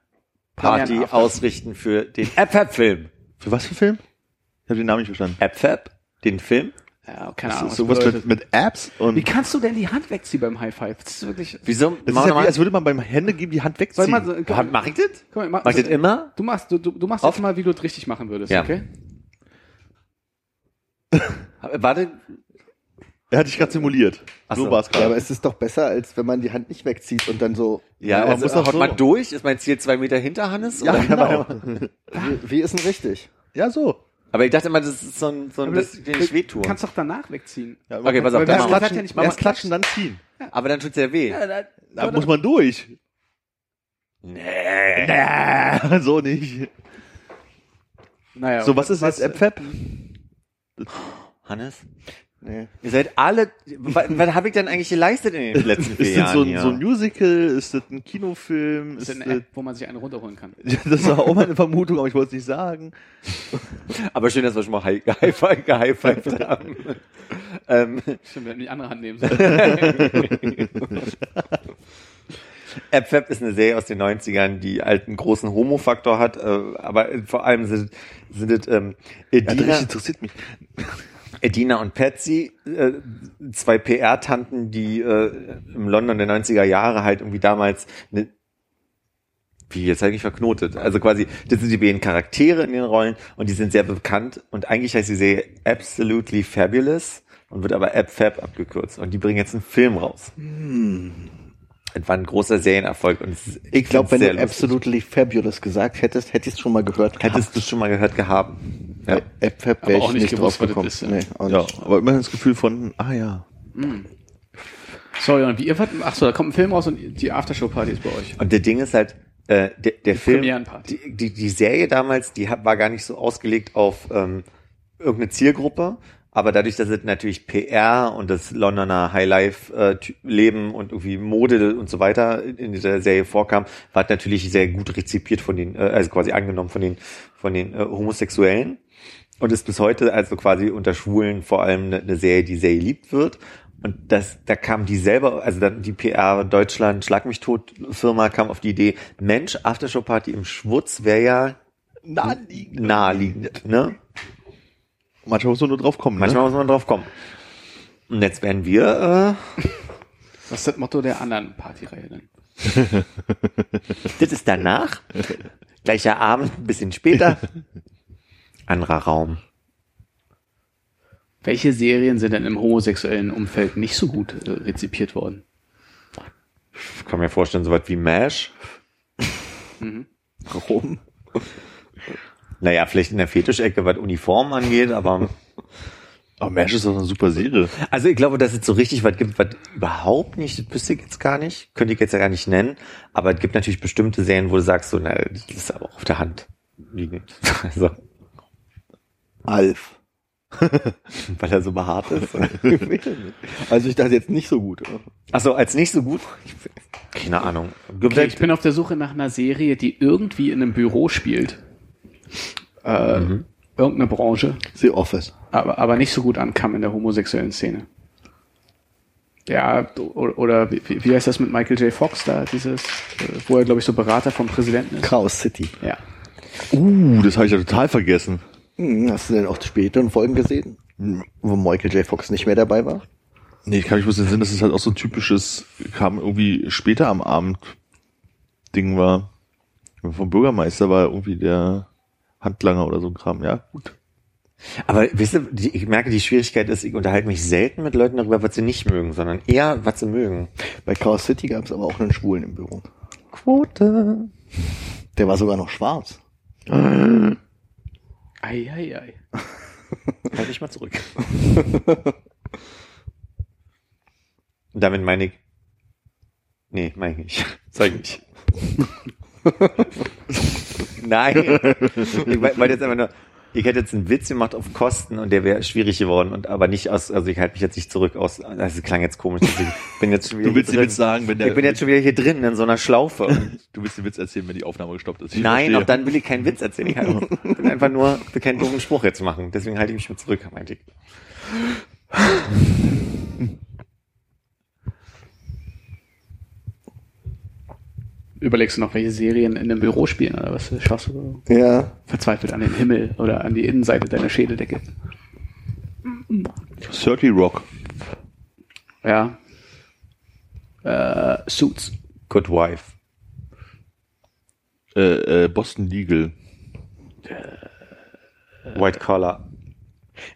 Party Premieren ausrichten für den AppFab-Film. Für was für Film? Ich habe den Namen nicht verstanden. AppFab, den Film. Ja, keine Ahnung. sowas bedeutet. mit, mit Apps und Wie kannst du denn die Hand wegziehen beim High Five? Das ist wirklich. Wieso? das ist Mach ja wie, mal. als würde man beim Hände geben die Hand Soll wegziehen. ich mal so, Mach, mach ich das? Mal, mach, Mach ich das immer? Du machst, du, du, machst Oft? jetzt mal, wie du es richtig machen würdest, Ja. okay? Warte, er hat dich gerade simuliert. Ach so so. war es Ja, aber gerade. es ist doch besser, als wenn man die Hand nicht wegzieht und dann so. ja, Ja, man also muss doch haut so- man durch? Ist mein Ziel zwei Meter hinter Hannes? Ja, genau. Wie, wie ist denn richtig? Ja, so. Aber ich dachte immer, das ist so ein, so ein das das- nicht wehtun. Du kannst doch danach wegziehen. Ja, Okay, pass auf, erst dann machen wir- klatschen, Ja nicht, erst klatschen, dann ziehen. Aber dann tut's ja weh. da, Da muss man durch. Nee. so nicht. Naja, So, was ist jetzt AppFab? Hannes? Nee. Ihr seid alle, was, was habe ich denn eigentlich geleistet in den letzten vier Ist das Jahren so ein, hier? so ein Musical? Ist das ein Kinofilm? Das Ist ist das, eine App, wo man sich einen runterholen kann. das war auch meine Vermutung, aber ich wollte es nicht sagen. Aber schön, dass wir schon mal high- gehighfived haben. ähm, Stimmt, wir hätten die andere Hand nehmen sollen. AppFab ist eine Serie aus den 90ern, die halt einen großen Homo-Faktor hat, äh, aber vor allem sind, sind es ähm, Ja, das Edina, interessiert mich. Edina und Patsy, äh, zwei PR-Tanten, die äh, im London der 90er Jahre halt irgendwie damals eine wie jetzt eigentlich verknotet. Also quasi, das sind die beiden Charaktere in den Rollen und die sind sehr bekannt und eigentlich heißt die Serie Absolutely Fabulous und wird aber AppFab abgekürzt und die bringen jetzt einen Film raus. Das war ein großer Serienerfolg und es Ich glaube, wenn du lustig. absolutely fabulous gesagt hättest, hätte ich es schon mal gehört. Hättest du schon mal gehört gehabt. Ja. AppFab Aber wäre auch ich nicht nicht gewusst, drauf was gekommen. ist, ja. Nee, auch Ja, aber immer das Gefühl von, ah ja. Sorry, und wie ihr, ach so, da kommt ein Film raus und die Aftershow-Party ist bei euch. Und der Ding ist halt, äh, der, der Film, Premierenparty. die, die, die Serie damals, die war gar nicht so ausgelegt auf ähm, irgendeine Zielgruppe, aber dadurch, dass es natürlich PR und das Londoner Highlife-Leben und irgendwie Mode und so weiter in, dieser Serie vorkam, war es natürlich sehr gut rezipiert von den, äh, also quasi angenommen von den, von den äh, Homosexuellen und ist bis heute also quasi unter Schwulen vor allem eine, eine Serie, die sehr geliebt wird. Und das, da kam die selber, also dann die PR Deutschland Schlag mich tot Firma kam auf die Idee, Mensch, Aftershow Party im Schwutz wäre ja Naheliegend. naheliegend, ne? Manchmal muss man nur drauf kommen. Manchmal muss man drauf kommen. Und jetzt werden wir, äh, Was ist das Motto der anderen Partyreihe denn? das ist danach, gleicher Abend, ein bisschen später, anderer Raum. Welche Serien sind denn im homosexuellen Umfeld nicht so gut äh, rezipiert worden? Ich kann mir vorstellen, sowas wie MASH. Warum? Naja, vielleicht in der Fetischecke, was Uniformen angeht, aber? Aber Mesh ist doch eine super Serie. Also ich glaube, dass es so richtig was gibt, was überhaupt nicht, das wüsste ich jetzt gar nicht, könnte ich jetzt ja gar nicht nennen, aber es gibt natürlich bestimmte Serien, wo du sagst, so, na, das ist aber auch auf der Hand liegend. Also, Alf. Weil er so behaart ist. Also ich dachte jetzt nicht so gut. Achso, als nicht so gut? Keine Ahnung. Okay, ich bin auf der Suche nach einer Serie, die irgendwie in einem Büro spielt. Äh, Irgendeine Branche. The Office. aber, aber nicht so gut ankam in der homosexuellen Szene. Ja, oder, oder wie, wie heißt das mit Michael J. Fox da, dieses, äh, wo er, glaube ich, so Berater vom Präsidenten ist? Chaos City. Ja. Uh, das habe ich ja total vergessen. Hm, hast du denn auch die späteren Folgen gesehen? Wo Michael J. Fox nicht mehr dabei war? Nee, ich kann mich bloß den Sinn, dass es halt auch so ein typisches, kam irgendwie später am Abend Ding war. Vom Bürgermeister war irgendwie der Handlanger oder so ein Kram. Ja, gut. Aber wisst ihr, ich merke, die Schwierigkeit ist, ich unterhalte mich selten mit Leuten darüber, was sie nicht mögen, sondern eher, was sie mögen. Bei Chaos City gab es aber auch einen Schwulen im Büro. Quote. Der war sogar noch schwarz. Ei, ei, ei. Halt dich mal zurück. Damit meine ich. Nee, meine ich nicht. Zeig nicht. Nein. Ich wollte jetzt einfach nur. Ich hätte jetzt einen Witz gemacht auf Kosten und der wäre schwierig geworden und aber nicht aus, also ich halte mich jetzt nicht zurück aus, also es klang jetzt komisch. Ich bin jetzt schon wieder Du willst hier den. Witz sagen, wenn der- Ich bin jetzt schon wieder hier drin in so einer Schlaufe. Du willst den Witz erzählen, wenn die Aufnahme gestoppt ist. Ich Nein, verstehe. auch dann will ich keinen Witz erzählen. Ich will einfach nur, will keinen doofen Spruch jetzt machen. Deswegen halte ich mich mal zurück, meinte ich. Überlegst du noch, welche Serien in einem Büro spielen oder was? Schaust du Ja. verzweifelt an den Himmel oder an die Innenseite deiner Schädeldecke? 30 Rock. Ja. Äh, Suits. Good Wife. Äh, äh, Boston Legal. White Collar.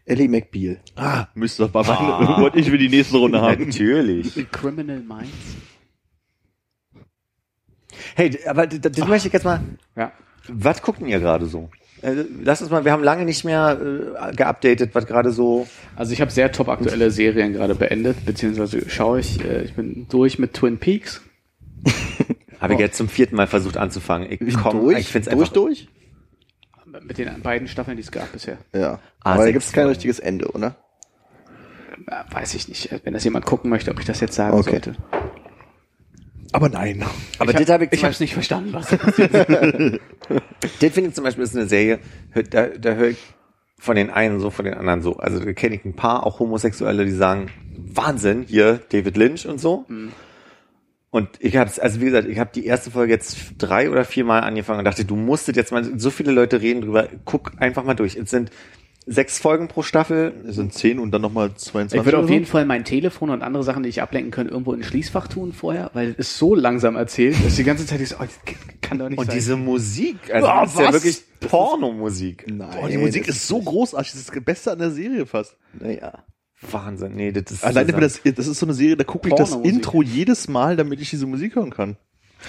Ellie McBeal. Ah, müsste doch mal meine, wollte ich für die nächste Runde haben. Natürlich. Criminal Minds. Hey, aber das, das möchte ich jetzt mal. Ja. Was guckt denn ihr gerade so? Äh, Lass uns mal, wir haben lange nicht mehr äh, geupdatet, was gerade so. Also ich habe sehr top aktuelle Serien gerade beendet, beziehungsweise schaue ich, äh, ich bin durch mit Twin Peaks. Habe ich jetzt zum vierten Mal versucht anzufangen. Ich komm, durch? ich find's durch, einfach. durch? Mit den beiden Staffeln, die es gab bisher. Ja. Ah, Aber da gibt es kein richtiges Ende, oder? Äh, weiß ich nicht, wenn das jemand gucken möchte, ob ich das jetzt sagen Okay. sollte. Aber nein. Aber ich das habe ich, ich es nicht verstanden, was. Das finde ich zum Beispiel ist eine Serie, da, da höre ich von den einen so, von den anderen so. Also da kenne ich ein paar auch Homosexuelle, die sagen, Wahnsinn, hier David Lynch und so. Und ich habe also wie gesagt, ich habe die erste Folge jetzt drei oder vier Mal angefangen und dachte, du musstet jetzt mal, so viele Leute reden drüber, guck einfach mal durch. Es sind sechs Folgen pro Staffel. Es sind 10 und dann nochmal 22. Ich würde auf so. jeden Fall mein Telefon und andere Sachen, die ich ablenken kann, irgendwo in ein Schließfach tun vorher, weil es ist so langsam erzählt, dass die ganze Zeit ich so, oh, das kann doch nicht Und sein. diese Musik, also Oh, das ist ja wirklich Pornomusik. Nein. Boah, die Musik ist so großartig. Das ist das Beste an der Serie fast. Naja. Wahnsinn, nee, das ist Alleine das, das ist so eine Serie, da gucke ich das. Intro jedes Mal, damit ich diese Musik hören kann.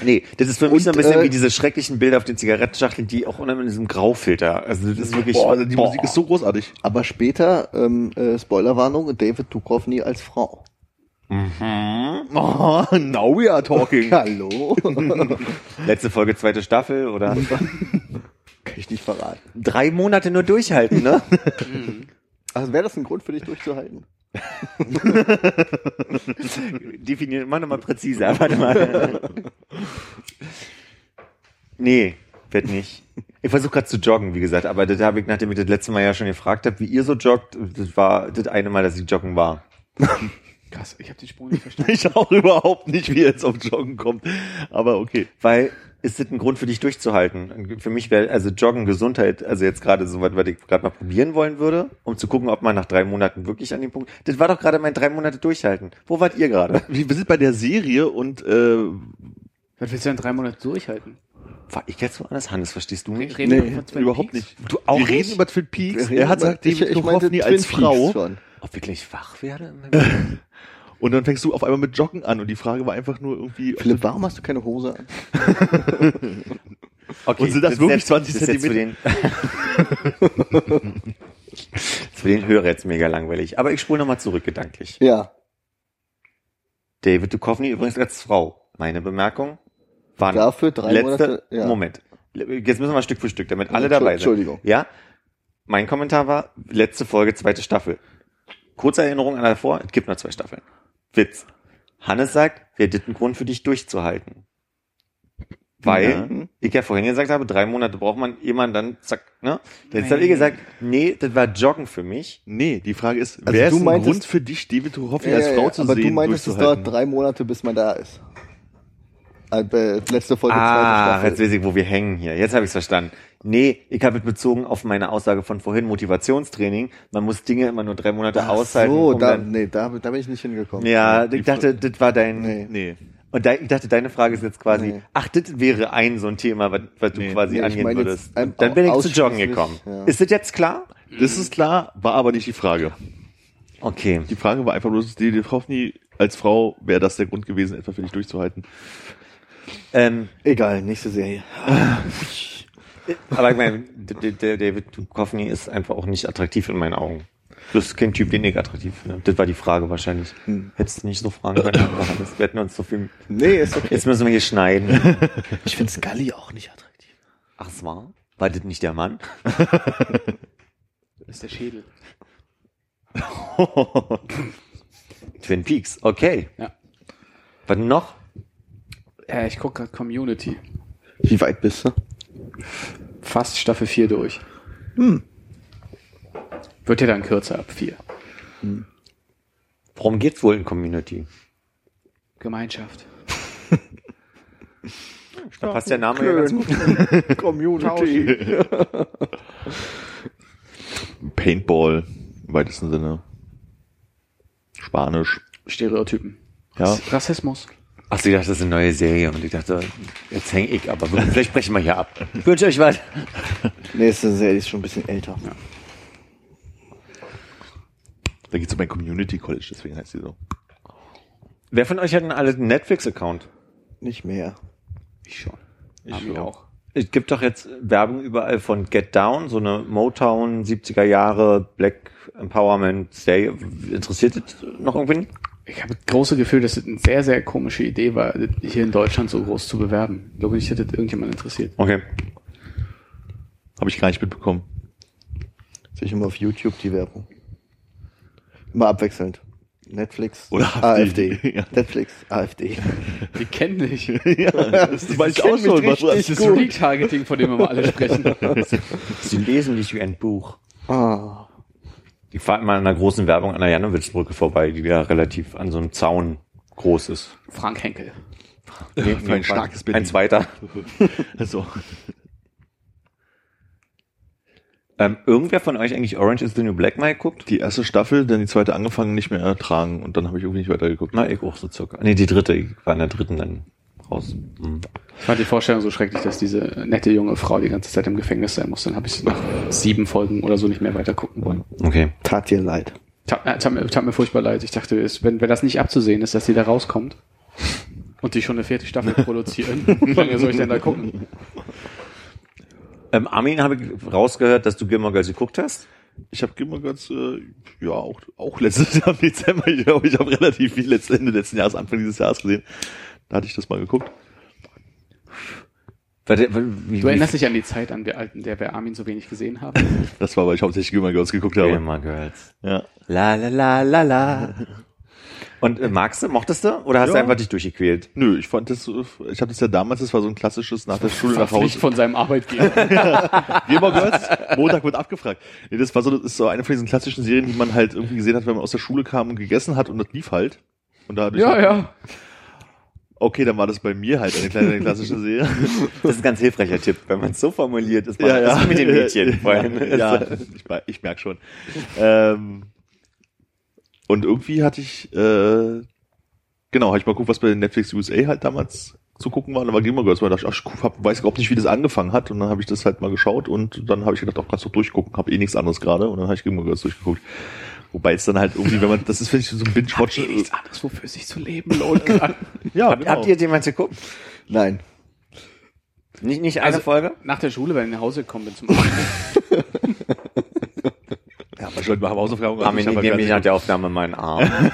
Nee, das ist für mich so ein bisschen äh, wie diese schrecklichen Bilder auf den Zigarettenschachteln, die auch unter diesem Graufilter. Also das ist wirklich. Boah, die Musik ist so großartig. Aber später, ähm, äh, Spoilerwarnung, David Duchovny als Frau. Oh, now we are talking. Hallo? Letzte Folge, zweite Staffel oder Kann ich nicht verraten. drei Monate nur durchhalten, ne? Also wäre das ein Grund für dich durchzuhalten? Definieren immer noch mal präziser. Warte mal. nee, wird nicht. Ich versuche gerade zu joggen, wie gesagt, aber das habe ich, nachdem ich das letzte Mal ja schon gefragt habe, wie ihr so joggt, das war das eine Mal, dass ich joggen war. Krass, ich habe den Sprung nicht verstanden. Ich auch überhaupt nicht, wie er jetzt auf Joggen kommt. Aber okay. Weil ist das ein Grund für dich durchzuhalten? Für mich wäre also Joggen Gesundheit, also jetzt gerade so was, was ich gerade mal probieren wollen würde, um zu gucken, ob man nach drei Monaten wirklich an dem Punkt. Das war doch gerade mein drei Monate durchhalten. Wo wart ihr gerade? Wir sind bei der Serie und äh, Was willst du denn drei Monate durchhalten? War ich jetzt woanders? Hannes, verstehst du mich? Reden Nee, Twin überhaupt Peaks? nicht. Du auch wir reden nicht? über Twin Peaks. Er hat gesagt, über- ich- David ich meinte Twin als Peaks Frau. schon. Ob ich gleich wach werde? Und dann fängst du auf einmal mit Joggen an und die Frage war einfach nur irgendwie. Philipp, warum hast du keine Hose an? Okay, Und sind das ist wirklich jetzt- 20 das ist jetzt für den, den Hörer jetzt mega langweilig. Aber ich spule nochmal zurück gedanklich. Ja. David Duchovny übrigens als Frau. Meine Bemerkung waren Dafür drei letzte, Monate, ja. Moment. Jetzt müssen wir Stück für Stück, damit alle dabei sind. Entschuldigung. Ja? mein Kommentar war, letzte Folge, zweite Staffel. Kurze Erinnerung an davor, es gibt noch zwei Staffeln. Witz. Hannes sagt, wer dit ein Grund für dich durchzuhalten? Weil Ja. ich ja vorhin gesagt habe, drei Monate braucht man jemanden, dann zack, ne? Jetzt habe ich gesagt, nee, das war Joggen für mich. Nee, die Frage ist, Also wer du ist ein Grund für dich, David Tuchowski Ja, als Frau ja, zu aber sehen? du meintest, es dauert drei Monate, bis man da ist. Äh, Letzte Folge, Ah, zweite jetzt Staffel. weiß ich, wo wir hängen hier. Jetzt habe ich es verstanden. Nee, ich habe es bezogen auf meine Aussage von vorhin, Motivationstraining. Man muss Dinge immer nur drei Monate Ach aushalten. so, um da, dann, nee, da, da bin ich nicht hingekommen. ja, ich dachte, das war dein... Nee. Nee. Und da, ich dachte, deine Frage ist jetzt quasi, Nee. ach, das wäre ein so ein Thema, was, was du Nee. quasi Nee, angehen jetzt würdest. ein- Und dann bin ich zu Joggen gekommen. ja. Ist das jetzt klar? Das ist klar, war aber nicht die Frage. Okay. Die Frage war einfach bloß, David Tuchowski als Frau, wäre das der Grund gewesen, etwa für dich durchzuhalten? Ähm, Egal, nächste Serie. aber ich meine, David Duchovny ist einfach auch nicht attraktiv in meinen Augen. Das ist kein Typ, den ich attraktiv finde. Das war die Frage wahrscheinlich. Hättest du nicht so fragen können. Wir hätten uns so viel... Nee, ist okay. Jetzt müssen wir hier schneiden. Ich finde Scully auch nicht attraktiv. Ach, es war? War das nicht der Mann? Das ist der Schädel. Twin Peaks, okay. Ja. Was noch? Ja, ich gucke gerade Community. Wie weit bist du? Fast Staffel 4 durch. Wird ja dann kürzer ab 4. Worum geht's wohl in Community? Gemeinschaft. Da passt der Name ja ganz gut. Community. Paintball im weitesten Sinne. Spanisch. Stereotypen. Ja. Rassismus. Ach, ich dachte, das ist eine neue Serie und ich dachte, jetzt häng ich, aber vielleicht sprechen wir hier ab. Ich wünsche euch was. Nächste Serie ist schon ein bisschen älter. Da geht's um ein Community College, deswegen heißt sie so. Wer von euch hat denn alle einen Netflix-Account? Nicht mehr. Ich schon. Ich schon. auch. Es gibt doch jetzt Werbung überall von Get Down, so eine Motown 70er Jahre Black Empowerment Serie. Interessiert das noch irgendwen? Ich habe das große Gefühl, dass es eine sehr, sehr komische Idee war, das hier in Deutschland so groß zu bewerben. Ich glaube nicht, dass das irgendjemand interessiert. Okay. Habe ich gar nicht mitbekommen. Sehe ich immer auf YouTube die Werbung. Immer abwechselnd. Netflix, Oder AfD. AfD, ja. Netflix, AfD. Die kennen dich. ja, das weiß ich auch schon. Was, richtig was, gut. Retargeting, von dem wir alle sprechen. Sie lesen nicht wie ein Buch. Ah. Ich fahre mal an einer großen Werbung an der Janowitzbrücke vorbei, die ja relativ an so einem Zaun groß ist. Frank Henkel. Nee, für ein starkes Berlin. Ein zweiter. so. Ähm, irgendwer von euch eigentlich Orange is the New Black mal geguckt? Die erste Staffel, dann die zweite angefangen, nicht mehr ertragen und dann habe ich irgendwie nicht weitergeguckt. Na, ich auch so circa. Nee, die dritte. Ich war in der dritten dann raus. Hm. Ich fand die Vorstellung so schrecklich, dass diese nette junge Frau die ganze Zeit im Gefängnis sein muss. Dann habe ich nach sieben Folgen oder so nicht mehr weiter gucken wollen. Okay. Tat dir leid. Tat, äh, tat, mir, tat mir furchtbar leid. Ich dachte, es, wenn, wenn das nicht abzusehen ist, dass sie da rauskommt und die schon eine vierte Staffel produzieren, wie lange soll ich denn da gucken? Ähm, Armin, habe ich rausgehört, dass du Gilmore Girls geguckt hast? Ich habe immer ganz, äh, ja, auch, auch letztes Jahr im Dezember, ich glaube, ich habe relativ viel letzten, Ende letzten Jahres, Anfang dieses Jahres gesehen. Da hatte ich das mal geguckt. Warte, wie, Du erinnerst dich an die Zeit, an der, in der wir Armin so wenig gesehen haben? Das war, weil ich hauptsächlich Gilmore Girls geguckt habe. Gilmore Girls. Ja. La la la la la. Und äh, magst du, mochtest du? Oder hast du Ja. einfach dich durchgequält? Nö, ich fand das, ich habe das ja damals, das war so ein klassisches nach der Schule nach Hause. von seinem Arbeitgeber. Gilmore Girls, Montag wird abgefragt. Nee, das war so, das ist so eine von diesen klassischen Serien, die man halt irgendwie gesehen hat, wenn man aus der Schule kam und gegessen hat und das lief halt. Und dadurch ja, ja. Okay, dann war das bei mir halt eine kleine klassische Serie. Das ist ein ganz hilfreicher Tipp, wenn man es so formuliert, ist man ja, ja. mit den Mädchen. vorhin. ja, ich, mer- ich merk schon. Ähm, und irgendwie hatte ich, äh, genau, habe ich mal geguckt, was bei Netflix USA halt damals zu gucken war. Dann war Gilmore Girls, weil ich dachte, ach, ich hab, weiß überhaupt nicht, wie das angefangen hat. Und dann habe ich das halt mal geschaut und dann habe ich gedacht, auch kannst du durchgucken, habe eh nichts anderes gerade. Und dann habe ich Gilmore Girls durchgeguckt. Wobei es dann halt irgendwie, wenn man, das ist, finde ich, so ein Binge-Watch. Eh nichts anderes, wofür sich zu leben lohnt kann. Ja, Habt, habt ihr jemand geguckt? Nein. Nicht, nicht eine Also- Folge? Nach der Schule, wenn ich nach Hause gekommen bin zum. Ja, manche Leute machen Hausaufgaben. aber Armin, ich hab nehme mich nach der Aufnahme in meinen Arm.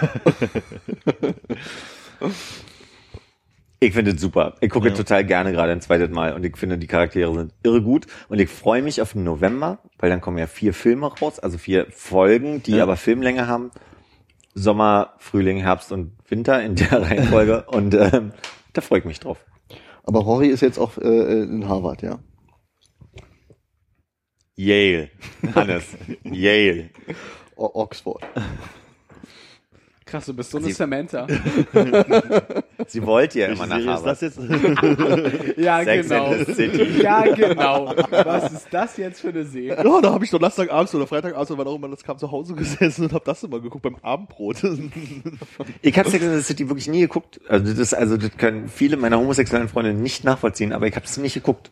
Ich finde es super. Ich gucke Ja. total gerne gerade ein zweites Mal und ich finde, die Charaktere sind irre gut. Und ich freue mich auf den November, weil dann kommen ja vier Filme raus, also vier Folgen, die Ja. aber Filmlänge haben. Sommer, Frühling, Herbst und Winter in der Reihenfolge. und ähm, da freue ich mich drauf. Aber Rory ist jetzt auch äh, in Harvard, ja. Yale. Hannes. Yale. O Oxford. Krass, du bist so eine Sie- Samantha. Sie wollte ja immer nach Serie ist Harvard. das jetzt? Ja, Sex genau. and the City. Ja, genau. Was ist das jetzt für eine Serie? Ja, da habe ich Donnerstagabends oder Freitagabends oder wann auch immer das kam zu Hause gesessen und habe das immer geguckt beim Abendbrot. Ich habe Sex and the City wirklich nie geguckt. Also das, also das können viele meiner homosexuellen Freunde nicht nachvollziehen, aber ich habe es nicht geguckt.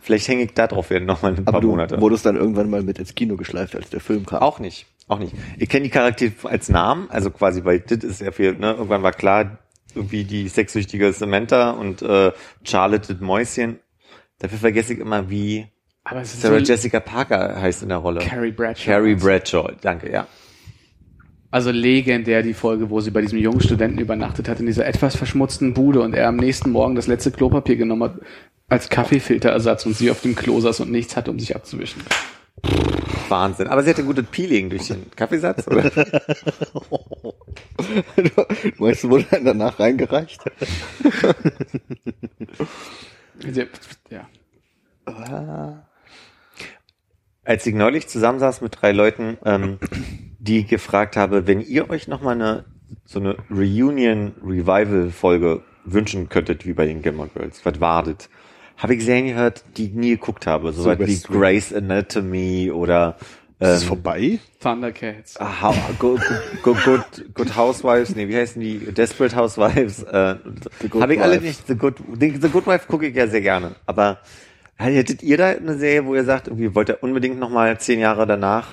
Vielleicht hänge ich da drauf werden noch mal ein paar Aber du Monate. wurdest dann irgendwann mal mit ins Kino geschleift, als der Film kam. Auch nicht, auch nicht. Ich kenne die Charaktere als Namen, also quasi, weil das ist ja viel, ne? Irgendwann war klar, irgendwie die sexsüchtige Samantha und äh, Charlotte das Mäuschen. Dafür vergesse ich immer, wie Aber es ist Sarah so Jessica Parker heißt in der Rolle. Carrie Bradshaw. Carrie Bradshaw, danke, ja. Also legendär die Folge, wo sie bei diesem jungen Studenten übernachtet hat in dieser etwas verschmutzten Bude und er am nächsten Morgen das letzte Klopapier genommen hat als Kaffeefilterersatz und sie auf dem Klo saß und nichts hatte, um sich abzuwischen. Wahnsinn. Aber sie hatte gutes Peeling durch den Kaffeesatz, oder? du meinst, du wurde dann danach reingereicht? Ja. als ich neulich zusammensaß mit drei Leuten, ähm, die gefragt habe, wenn ihr euch noch mal eine so eine Reunion Revival Folge wünschen könntet, wie bei den Gilmore Girls, was wartet? Habe ich Serien gehört, die ich nie geguckt habe, so, So was wie. Grey's Anatomy oder Ist es ähm, vorbei? Thundercats. How, good, good, good, good Housewives, nee, wie heißen die? Desperate Housewives. Äh, Good Habe ich alle Wife. nicht. The Good, the, the Good Wife gucke ich ja sehr gerne. Aber hättet ihr da eine Serie, wo ihr sagt, irgendwie wollt ihr unbedingt noch mal zehn Jahre danach?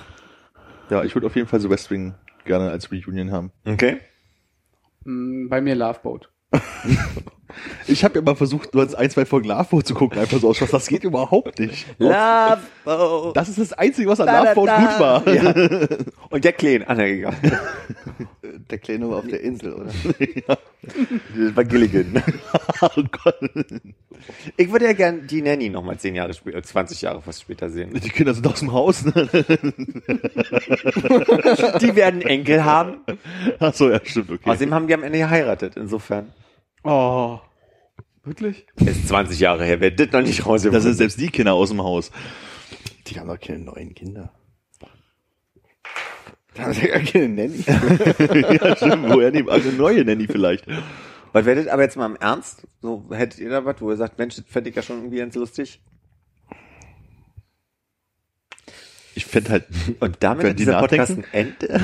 Ja, ich würde auf jeden Fall so West Wing gerne als Reunion haben. Okay. Mm, Bei mir Loveboat. Ich habe ja mal versucht, nur als ein, zwei Folgen Loveboat zu gucken, einfach so aus Spaß. Das geht überhaupt nicht. Love. Oh. Das ist das Einzige, was an da. gut war. Ja. Und der Kleine. Ah, ne, egal. Der Kleine war auf der Insel, oder? Das war Gilligan. oh Gott. Ich würde ja gern die Nanny noch mal zehn Jahre später, 20 Jahre fast später sehen. Die Kinder sind aus dem Haus. Ne? Die werden Enkel haben. Ach so, ja, stimmt, okay. Außerdem haben die am Ende geheiratet. Insofern. Oh. Wirklich? Ist 20 Jahre her. Wer das noch nicht raus? da sind selbst die Kinder aus dem Haus. Die haben doch keine neuen Kinder. Da haben sie gar keine Nanny. ja, stimmt. Woher nehmen? Also eine neue Nanny vielleicht. Was werdet aber jetzt mal im Ernst? So, hättet ihr da was, wo ihr sagt, Mensch, das fände ich ja schon irgendwie ganz lustig? Ich fände halt, Und damit die dieser Podcast ein Ende.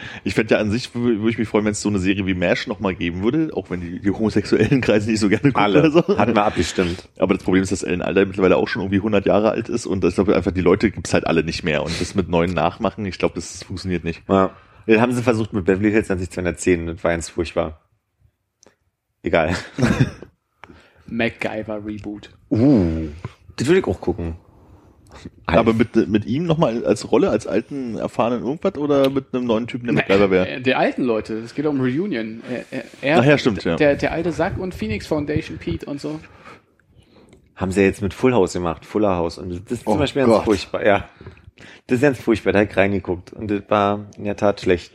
ich fände ja an sich, wür- würde ich mich freuen, wenn es so eine Serie wie MASH nochmal geben würde, auch wenn die, die homosexuellen Kreise nicht so gerne gucken Alle. oder so. Hatten wir abgestimmt. Aber das Problem ist, dass Ellen Alder mittlerweile auch schon irgendwie 100 Jahre alt ist und ich glaube einfach, die Leute gibt's halt alle nicht mehr und das mit neuen Nachmachen, ich glaube, das funktioniert nicht. Ja. Den haben sie versucht mit Beverly Hills 210 das war ganz furchtbar. Egal. MacGyver Reboot. Uh. Das würde ich auch gucken. Aber mit, mit ihm nochmal als Rolle, als alten, erfahrenen irgendwas oder mit einem neuen Typen, der MacGyver wäre? Äh, Der alten Leute, es geht um Reunion. Er, er, er, Ach ja, stimmt, ja. Der, der alte Sack und Phoenix Foundation Pete und so. Haben sie ja jetzt mit Full House gemacht, Fuller House. Und das ist zum Oh Beispiel ganz Gott. furchtbar, ja. Das ist ganz furchtbar, da hab ich reingeguckt. Und das war in der Tat schlecht.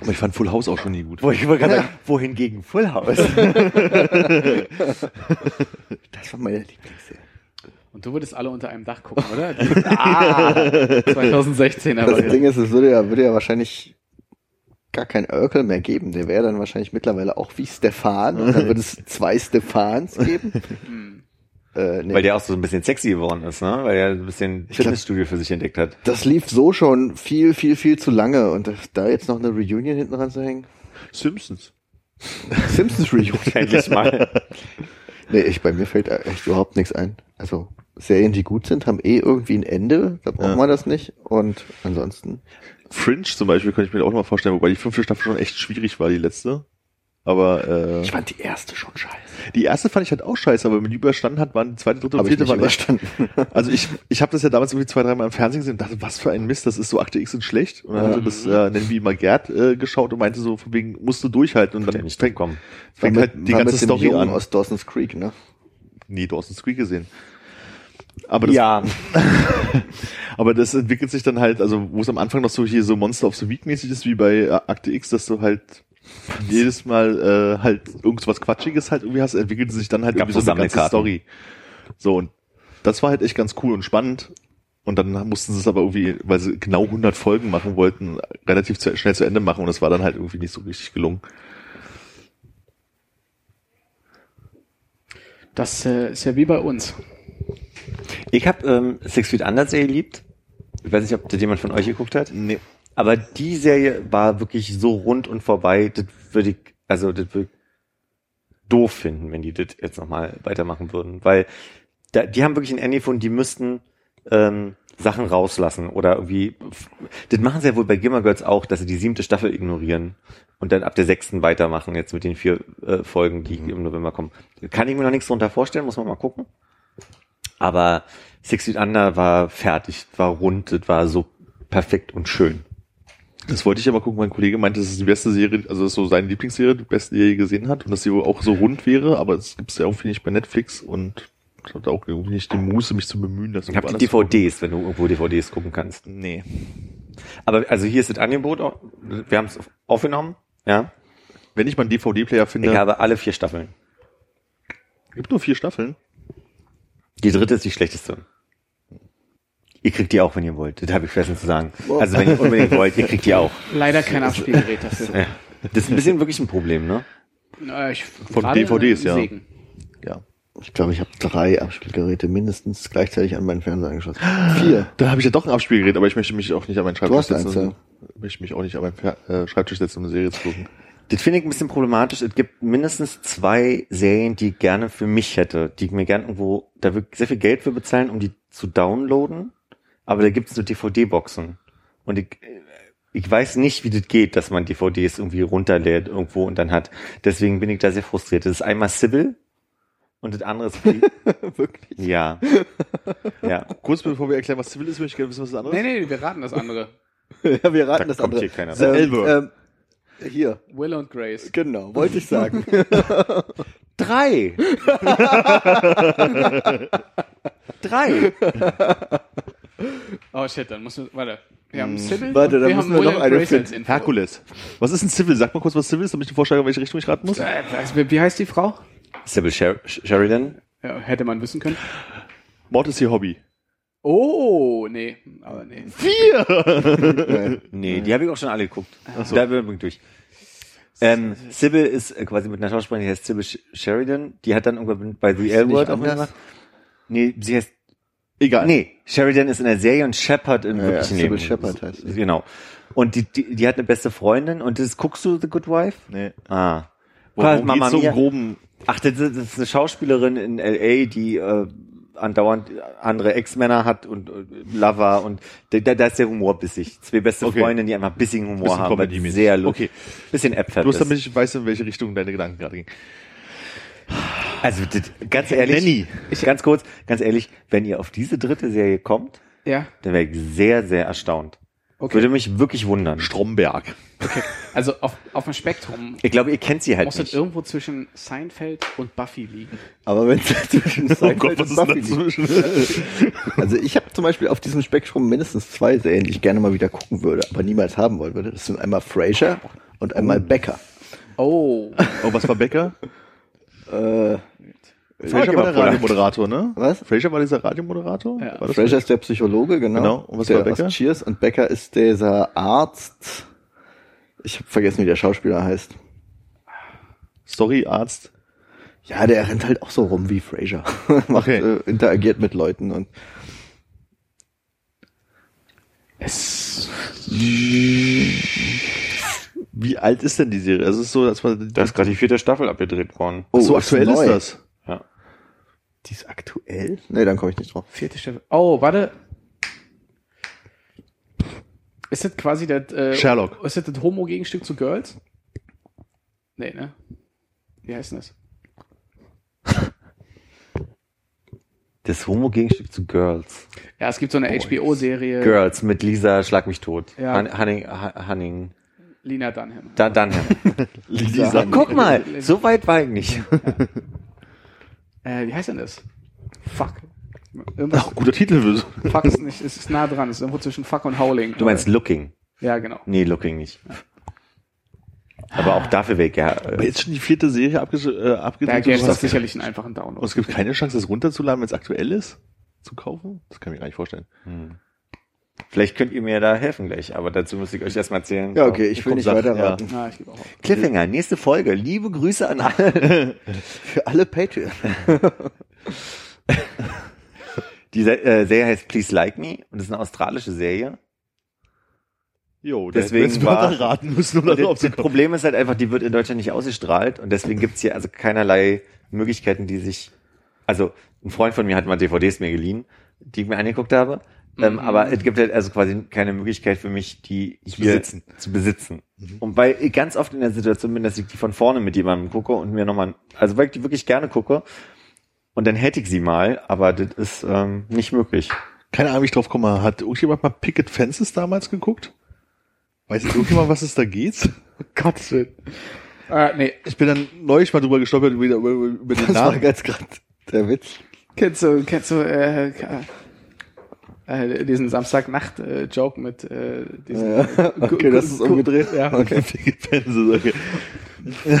Aber ich fand Full House auch schon nie gut. Wo ich wollte gerade sagen, wohin gegen Full House? Das war meine Lieblingsserie. Und du würdest alle unter einem Dach gucken, oder? ah, 2016 aber. Das Ding ist, es würde ja, würde ja wahrscheinlich gar kein Urkel mehr geben. Der wäre dann wahrscheinlich mittlerweile auch wie Stefan und dann würde es zwei Stefans geben. äh, nee. Weil der auch so ein bisschen sexy geworden ist, ne? Weil er ein bisschen glaub- Fitnessstudio für sich entdeckt hat. das lief so schon viel, viel, viel zu lange und da jetzt noch eine Reunion hinten dran zu hängen. Simpsons. Simpsons Reunion. Endlich mal. Nee, ich, bei mir fällt echt überhaupt nichts ein. Also Serien, die gut sind, haben eh irgendwie ein Ende. Da braucht Ja. man das nicht. Und ansonsten. Fringe zum Beispiel könnte ich mir auch noch mal vorstellen, wobei die fünfte Staffel schon echt schwierig war, die letzte. Aber äh, Ich fand die erste schon scheiße. die erste fand ich halt auch scheiße, aber wenn die überstanden hat, waren die zweite, dritte und vierte nicht waren überstanden. Also ich, ich habe das ja damals irgendwie zwei, dreimal im Fernsehen gesehen und dachte, was für ein Mist, das ist so Akte X und schlecht. Und dann hatte das, äh, nennen wir mal Gerd äh, geschaut und meinte so, von wegen, musst du durchhalten. Und Der dann nicht fängt, kommen. fängt halt die ganze mit dem Story Jungen an. aus Dawson's Creek, ne? Nee, Dawson's Creek gesehen. Aber das, Ja, aber das entwickelt sich dann halt, also wo es am Anfang noch so hier so Monster of the Week mäßig ist, wie bei äh, Akte X, dass du halt jedes Mal äh, halt irgendwas Quatschiges halt irgendwie hast, entwickelt sich dann halt Gab irgendwie so eine ganze. Story. So, und das war halt echt ganz cool und spannend. Und dann mussten sie es aber irgendwie, weil sie genau 100 Folgen machen wollten, relativ zu, schnell zu Ende machen und das war dann halt irgendwie nicht so richtig gelungen. Das äh, ist ja wie bei uns. ich habe ähm, Six Feet Under sehr geliebt. Ich weiß nicht, ob das jemand von euch geguckt hat. Nee. Aber die Serie war wirklich so rund und vorbei, das würde ich, also das würde ich doof finden, wenn die das jetzt nochmal weitermachen würden. Weil da, die haben wirklich ein Ende gefunden, die müssten ähm, Sachen rauslassen oder irgendwie. Das machen sie ja wohl bei Gimmer Girls auch, dass sie die siebte Staffel ignorieren und dann ab der sechsten weitermachen, jetzt mit den vier äh, Folgen, die im November kommen. Kann ich mir noch nichts drunter vorstellen, muss man mal gucken. Aber Six Feet Under war fertig, war rund, das war so perfekt und schön. Das wollte ich aber gucken. Mein Kollege meinte, das ist die beste Serie, also das ist so seine Lieblingsserie, die beste, die er je gesehen hat und dass sie wohl auch so rund wäre, aber es gibt's ja irgendwie nicht bei Netflix und ich hatte auch irgendwie nicht die Muße, mich zu bemühen, dass Ich habe die DVDs, wenn du irgendwo DVDs gucken kannst. Nee. Aber also hier ist das Angebot, auch- wir haben es aufgenommen, ja. Wenn ich mal einen DVD-Player Ich finde, habe alle vier Staffeln. gibt nur vier Staffeln. Die dritte ist die schlechteste. Ihr kriegt die auch, wenn ihr wollt. Das habe ich vergessen zu sagen. Also wenn ihr unbedingt wollt, ihr kriegt die auch. Leider kein Abspielgerät dafür. Ja. Das ist ein bisschen wirklich ein Problem, ne? Na, ich, Von DVDs, ja. Segen. Ja. Ich glaube, ich habe drei Abspielgeräte mindestens gleichzeitig an meinen Fernseher angeschlossen. Vier. Da habe ich ja doch ein Abspielgerät, aber ich möchte mich auch nicht an meinen Schreibtisch hast eins, setzen. Ich möchte mich auch nicht an meinen Fer äh, Schreibtisch setzen, um eine Serie zu gucken. Das finde ich ein bisschen problematisch. Es gibt mindestens zwei Serien, die ich gerne für mich hätte, die ich mir gerne irgendwo, da würde ich sehr viel Geld für bezahlen, um die zu downloaden. Aber da gibt es nur DVD-Boxen. Und ich, ich weiß nicht, wie das geht, dass man DVDs irgendwie runterlädt irgendwo und dann hat. Deswegen bin ich da sehr frustriert. Das ist einmal Sybil und das andere ist Wirklich. ja. Ja. Kurz bevor wir erklären, was Civil ist, möchte ich gerne wissen, was das andere Nee, ist. nee, wir raten das andere. ja, wir raten Da das kommt andere. hier keiner. Ähm, ähm, hier, Will und Grace. genau, wollte ich sagen. Drei. Drei. Oh shit, dann muss man, warte. Wir haben Sybil Hm. Warte, und da wir müssen haben wir noch eine finden. Herkules. Was ist ein Civil? Sag mal kurz, was Civil ist, damit ich dir vorschlage, in welche Richtung ich raten muss. Äh, wie heißt die Frau? Sybil Sher Sheridan. Ja, hätte man wissen können. Mord ist ihr Hobby. Oh, nee, aber nee. Geil. Nee, die habe ich auch schon alle geguckt. Da bin ich durch. Ähm, Sybil ist äh, quasi mit einer Schauspielerin, die heißt Sybil Sh- Sheridan. Die hat dann irgendwann bei The L Word auch mitgemacht. Nee, sie heißt, Egal. nee, Sheridan ist in der Serie und Shepard im Ja, ja, wirklichen Sybil Leben. Shepherd heißt sie. Genau. Und die, die, die hat eine beste Freundin und das guckst du The Good Wife? Nee. Ah. Worum Mama geht's so groben? Ach, das ist, das ist eine Schauspielerin in L.A., die äh, andauernd andere Ex-Männer hat und äh, Lover und da, da ist der Humor bissig. Zwei beste Okay. Freundinnen, die einfach bissigen Humor Bisschen haben. Comedy-mäßig. Sehr lustig. Okay. Bisschen Äpfel. Bloß damit ich weiß, in welche Richtung deine Gedanken gerade gingen. Also ganz ehrlich, Nanny. ganz kurz, ganz ehrlich, wenn ihr auf diese dritte Serie kommt, Ja, dann wäre ich sehr, sehr erstaunt. okay. Würde mich wirklich wundern. Stromberg. Also auf, auf dem Spektrum Ich glaube, ihr kennt sie halt muss nicht. irgendwo zwischen Seinfeld und Buffy liegen. Aber wenn es zwischen Oh Seinfeld Gott, was und Buffy liegt. dazwischen? Also ich habe zum Beispiel auf diesem Spektrum mindestens zwei Serien, die ich gerne mal wieder gucken würde, aber niemals haben wollen würde. Das sind einmal Frasier und einmal Becker. Oh, Oh, was war Becker? Äh, Fraser war der. Radiomoderator, ne? Was? Fraser war dieser Radiomoderator? Ja. War das Frasier ist der Psychologe, genau. Genau. Und was der war Becker? Cheers und Becker ist dieser Arzt. Ich habe vergessen, wie der Schauspieler heißt. Storyarzt? Ja, der rennt halt auch so rum wie Frasier. Macht, Okay. äh, interagiert mit Leuten und es, Wie alt ist denn die Serie? Also es ist so, dass man Da ist gerade die vierte Staffel abgedreht worden. Oh, so ist aktuell ist neu. das. Ja. die ist aktuell? Nee, dann komme ich nicht drauf. vierte Staffel. Oh, warte. Ist das quasi das, äh, Sherlock. Ist das das Homo-Gegenstück zu Girls? Nee, ne? Wie heißt denn das? Das Homo-Gegenstück zu Girls. Ja, es gibt so eine HBO-Serie. Girls mit Lisa Schlag mich tot. Ja. Hunning, Hu- Hunning. Lina Dunham. Da, dann. Lisa. Guck mal, so weit war ich nicht. Äh, wie heißt denn das? Fuck. Irgendwas. Ach, guter Titel. Fuck ist nicht, es ist nah dran. Es ist irgendwo zwischen Fuck und Howling. Du meinst Looking? Ja, genau. Nee, Looking nicht. Aber auch dafür weg, ja. Aber Äh, jetzt schon die vierte Serie abge äh, Da abgedreht. gäbe es und doch sicherlich einen einfachen und Download. es gibt keine Chance, das runterzuladen, wenn es aktuell ist? Zu kaufen? Das kann ich mir gar nicht vorstellen. Vielleicht könnt ihr mir da helfen gleich, aber dazu muss ich euch erstmal erzählen. Ja, okay, ich will nicht weiterraten. Ja. Cliffhanger, nächste Folge. Liebe Grüße an alle. Für alle Patreon. Die äh, Serie heißt Please Like Me und das ist eine australische Serie. Jo, Deswegen war- raten müssen, um das, das. Problem ist halt einfach, die wird in Deutschland nicht ausgestrahlt und deswegen gibt's hier also keinerlei Möglichkeiten, die sich. Also ein Freund von mir hat mal DVDs mir geliehen, die ich mir angeguckt habe. Ähm, aber es gibt halt also quasi keine Möglichkeit für mich, die hier besitzen. zu besitzen. Und weil ich ganz oft in der Situation bin, dass ich die von vorne mit jemandem gucke und mir nochmal, also weil ich die wirklich gerne gucke und dann hätte ich sie mal, aber das ist ähm, nicht möglich. Keine Ahnung, wie ich drauf komme. Hat irgendjemand mal Picket Fences damals geguckt? Weiß nicht irgendjemand, was es da geht? Gottes Willen. Äh, nee, Ich bin dann neulich mal drüber gestolpert über, über, über den Das war Namen. ganz gerade der Witz. kennst du, kennst du äh, äh, diesen Samstagnacht-Joke mit äh, diesen Ja, okay, das ist umgedreht. Ja, Okay. Okay.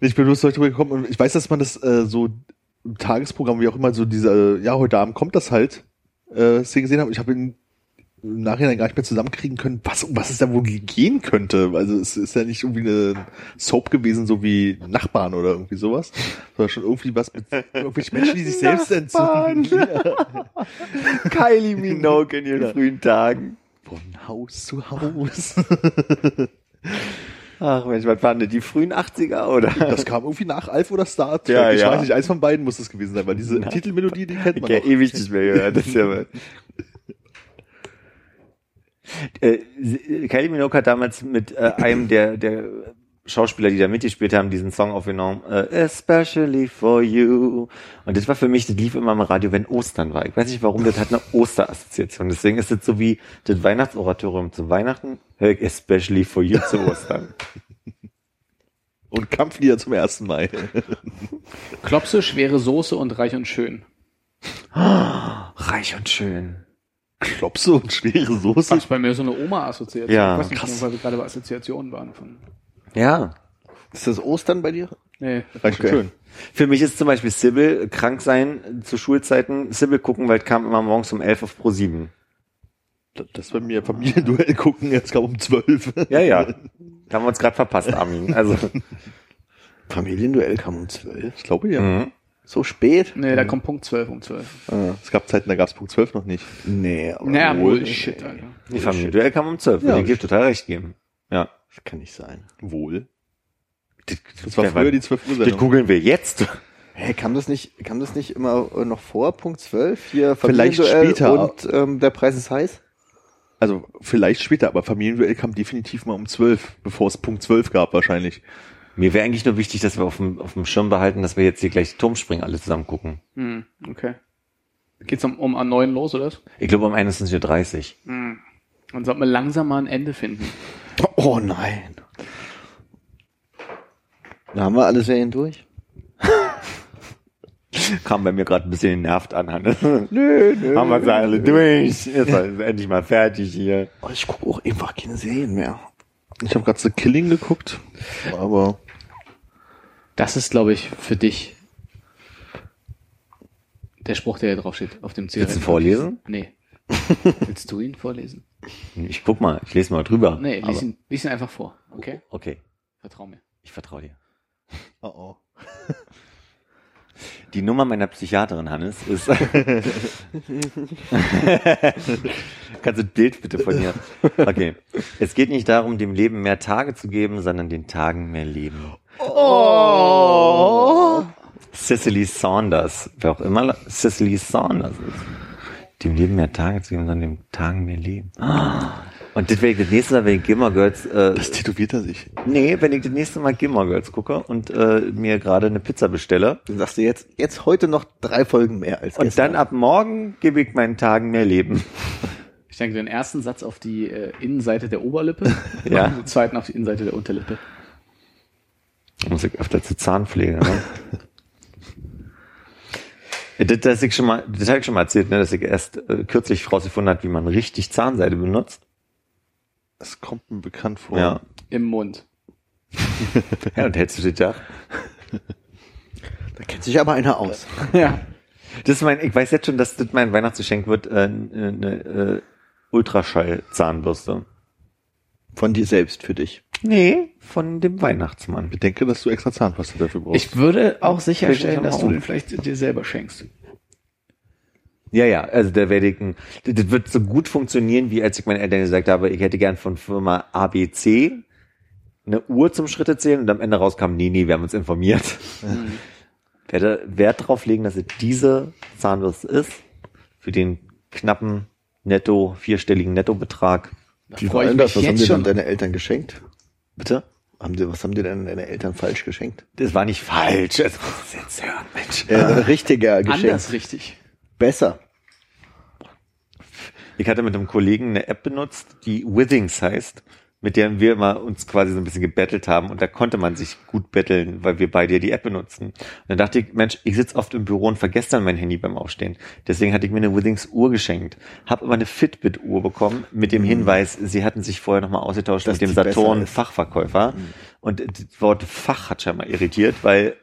ich bin bloß drüber gekommen und ich weiß, dass man das äh, so im Tagesprogramm, wie auch immer, so diese, ja, heute Abend kommt das halt, äh, gesehen habe. Ich habe im Nachhinein gar nicht mehr zusammenkriegen können, was, um was es da wohl gehen könnte. Also es ist ja nicht irgendwie eine Soap gewesen, so wie Nachbarn oder irgendwie sowas, sondern schon irgendwie was mit irgendwelchen Menschen, die sich selbst entzünden. Kylie Minogue in ihren frühen Tagen. Von Haus zu Haus. Ach Mensch, was waren denn die frühen 80er, oder? Das kam irgendwie nach Alf oder Star Trek. Ja, ich ja. weiß nicht, eins von beiden muss es gewesen sein, weil diese Titelmelodie, die kennt man ja ewig nicht mehr gehört. Das ist ja. Äh, sie- Kylie Minogue hat damals mit äh, einem der, der Schauspieler, die da mitgespielt haben, diesen Song aufgenommen, äh, Especially for You. Und das war für mich, das lief immer im Radio, wenn Ostern war. Ich weiß nicht warum, das hat eine Osterassoziation. Deswegen ist das so wie das Weihnachtsoratorium zu Weihnachten, Especially for You zu Ostern. Und Kampflieder zum ersten Mal. Klopse, schwere Soße und reich und schön. Reich und schön. Klopse und schwere Soße. Das ist bei mir so eine Oma-Assoziation. Ja, ich weiß nicht, krass. weil wir gerade bei Assoziationen waren. Von, Ja. Ist das Ostern bei dir? nee. Reicht Okay. schön. Für mich ist zum Beispiel Sybil krank sein zu Schulzeiten. Sybil gucken, weil es kam immer morgens um 11 auf Pro 7. Das- Das bei mir Familienduell gucken, jetzt kam um zwölf. Ja, ja. Da haben wir uns gerade verpasst, Armin. Also, Familienduell kam um zwölf. Ich glaube ja. mhm. So spät? Nee, da kommt Punkt 12 um 12. Es gab Zeiten, da gab es Punkt 12 noch nicht. Nee, aber Naja, wohl. Bullshit, Alter. die Familienduell kam um 12. Ja. Ich dir total recht geben. Ja. das kann nicht sein. Wohl. Das, Das war früher die 12 Uhr Das Sendung. googeln wir jetzt. Hä, kam das nicht, kam das nicht immer äh, noch vor Punkt 12? Hier Vielleicht Familienduell später. Und ähm, der Preis ist heiß? Also vielleicht später, aber Familienduell kam definitiv mal um 12, bevor es Punkt 12 gab wahrscheinlich. Mir wäre eigentlich nur wichtig, dass wir auf dem, auf dem Schirm behalten, dass wir jetzt hier gleich Turmspringen alle zusammen gucken. Hm, okay. Geht's um, um an neun los, oder? was? Ich glaube um 21.30 Uhr. Hm. Dann sollten wir langsam mal ein Ende finden. Oh nein. Da haben wir alle Serien durch. Kam bei mir gerade ein bisschen genervt an, Hannes. Nö, nö. Haben wir sie alle durch. Jetzt ist endlich mal fertig hier. Oh, ich gucke auch einfach keine Serien mehr. Ich habe gerade The Killing geguckt, aber Das ist, glaube ich, für dich der Spruch, der hier drauf steht, auf dem Willst du Zigaretten. vorlesen? Nee. Willst du ihn vorlesen? Ich guck mal, ich lese mal drüber. Nee, lies Aber- ihn, lies ihn einfach vor. Okay? Okay, Vertrau mir. ich vertraue dir. oh oh. Die Nummer meiner Psychiaterin, Hannes, ist. Kannst du ein Bild bitte von ihr? Okay. Es geht nicht darum, dem Leben mehr Tage zu geben, sondern den Tagen mehr Leben. Oh! Cicely Saunders, wer auch immer Cicely Saunders ist. Dem Leben mehr Tage zu geben, sondern dem Tagen mehr Leben. Ah. Und das werde ich das nächste Mal, wenn ich Gilmore Girls, äh, Das tätowiert er sich. nee, wenn ich das nächste Mal Gilmore Girls gucke und äh, mir gerade eine Pizza bestelle. Dann sagst du jetzt, jetzt heute noch drei Folgen mehr als Und gestern. dann ab morgen gebe ich meinen Tagen mehr Leben. Ich denke, den ersten Satz auf die äh, Innenseite der Oberlippe, Ja. und den zweiten auf die Innenseite der Unterlippe. Muss ich öfter zur Zahnpflege, ne? Das, das, ich schon mal, das habe ich schon mal erzählt, ne, dass ich erst äh, kürzlich rausgefunden habe, wie man richtig Zahnseide benutzt. Das kommt mir bekannt vor. Ja. Im Mund. ja und hältst du das ja? da kennt sich aber einer aus. Ja. Das ist mein, ich weiß jetzt schon, dass das mein Weihnachtsgeschenk wird, äh, eine äh, Ultraschall-Zahnbürste. Von dir selbst für dich. Nee, von dem Weihnachtsmann. Bedenke, dass du extra Zahnpasta dafür brauchst. Ich würde auch sicherstellen, dass du den vielleicht dir selber schenkst. Ja, ja, also da werde ich, ein, das, wird so gut funktionieren, wie als ich meinen Eltern gesagt habe, ich hätte gern von Firma ABC eine Uhr zum Schritte zählen und am Ende rauskam, nee, nee, wir haben uns informiert. werde Wert darauf legen, dass es diese Zahnbürste ist, für den knappen Netto, vierstelligen Nettobetrag. Die freu ich wollen das. Was haben dir denn deine Eltern geschenkt? Bitte? Haben die, was haben dir denn deine Eltern falsch geschenkt? Das war nicht falsch. Ich jetzt hören, Mensch. Äh, richtiger Geschenk. Anders richtig. Besser. Ich hatte mit einem Kollegen eine App benutzt, die Withings heißt, mit der wir immer uns quasi so ein bisschen gebettelt haben und da konnte man sich gut betteln, weil wir beide die App benutzen. Und dann dachte ich, Mensch, ich sitze oft im Büro und vergesse dann mein Handy beim Aufstehen. Deswegen hatte ich mir eine Withings Uhr geschenkt, habe aber eine Fitbit Uhr bekommen mit dem Hinweis, sie hatten sich vorher nochmal ausgetauscht Dass mit dem Saturn. Fachverkäufer und das Wort Fach hat schon mal irritiert, weil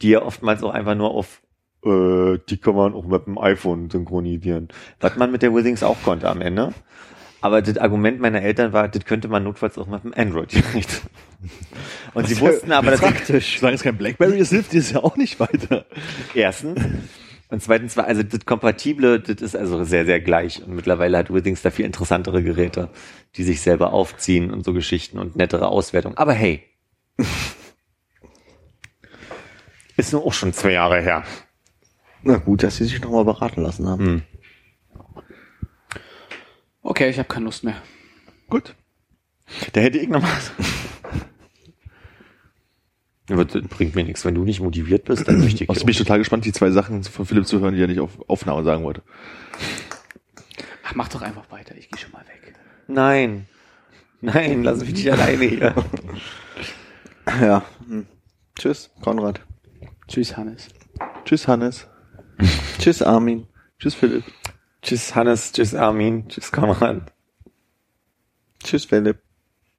die ja oftmals auch einfach nur auf äh, die kann man auch mit dem iPhone synchronisieren. Was man mit der Withings auch konnte am Ende. Aber das Argument meiner Eltern war, das könnte man notfalls auch mit dem Android-Gerät. Und sie wussten aber, dass Praktisch. Solange es kein Blackberry ist, hilft dir es ja auch nicht weiter. erstens und zweitens war, also das Kompatible, das ist also sehr, sehr gleich. Und mittlerweile hat Withings da viel interessantere Geräte, die sich selber aufziehen und so Geschichten und nettere Auswertung. Aber hey. Ist nur auch schon zwei Jahre her. Na gut, dass sie sich nochmal beraten lassen haben. Hm. Okay, ich habe keine Lust mehr. Gut. Da hätte ich noch mal. Aber das bringt mir nichts. Wenn du nicht motiviert bist, dann möchte ich. Also bin ich total gespannt, die zwei Sachen von Philipp zu hören, die er nicht auf Aufnahme sagen wollte. Ach, mach doch einfach weiter, ich gehe schon mal weg. Nein. Nein, lass mich nicht alleine hier. Ja. Hm. Tschüss, Konrad. Tschüss, Hannes. Tschüss, Hannes. Tschüss, Armin. Tschüss, Philipp. Tschüss Hannes, tschüss Armin, tschüss Konrad. Tschüss, Philipp.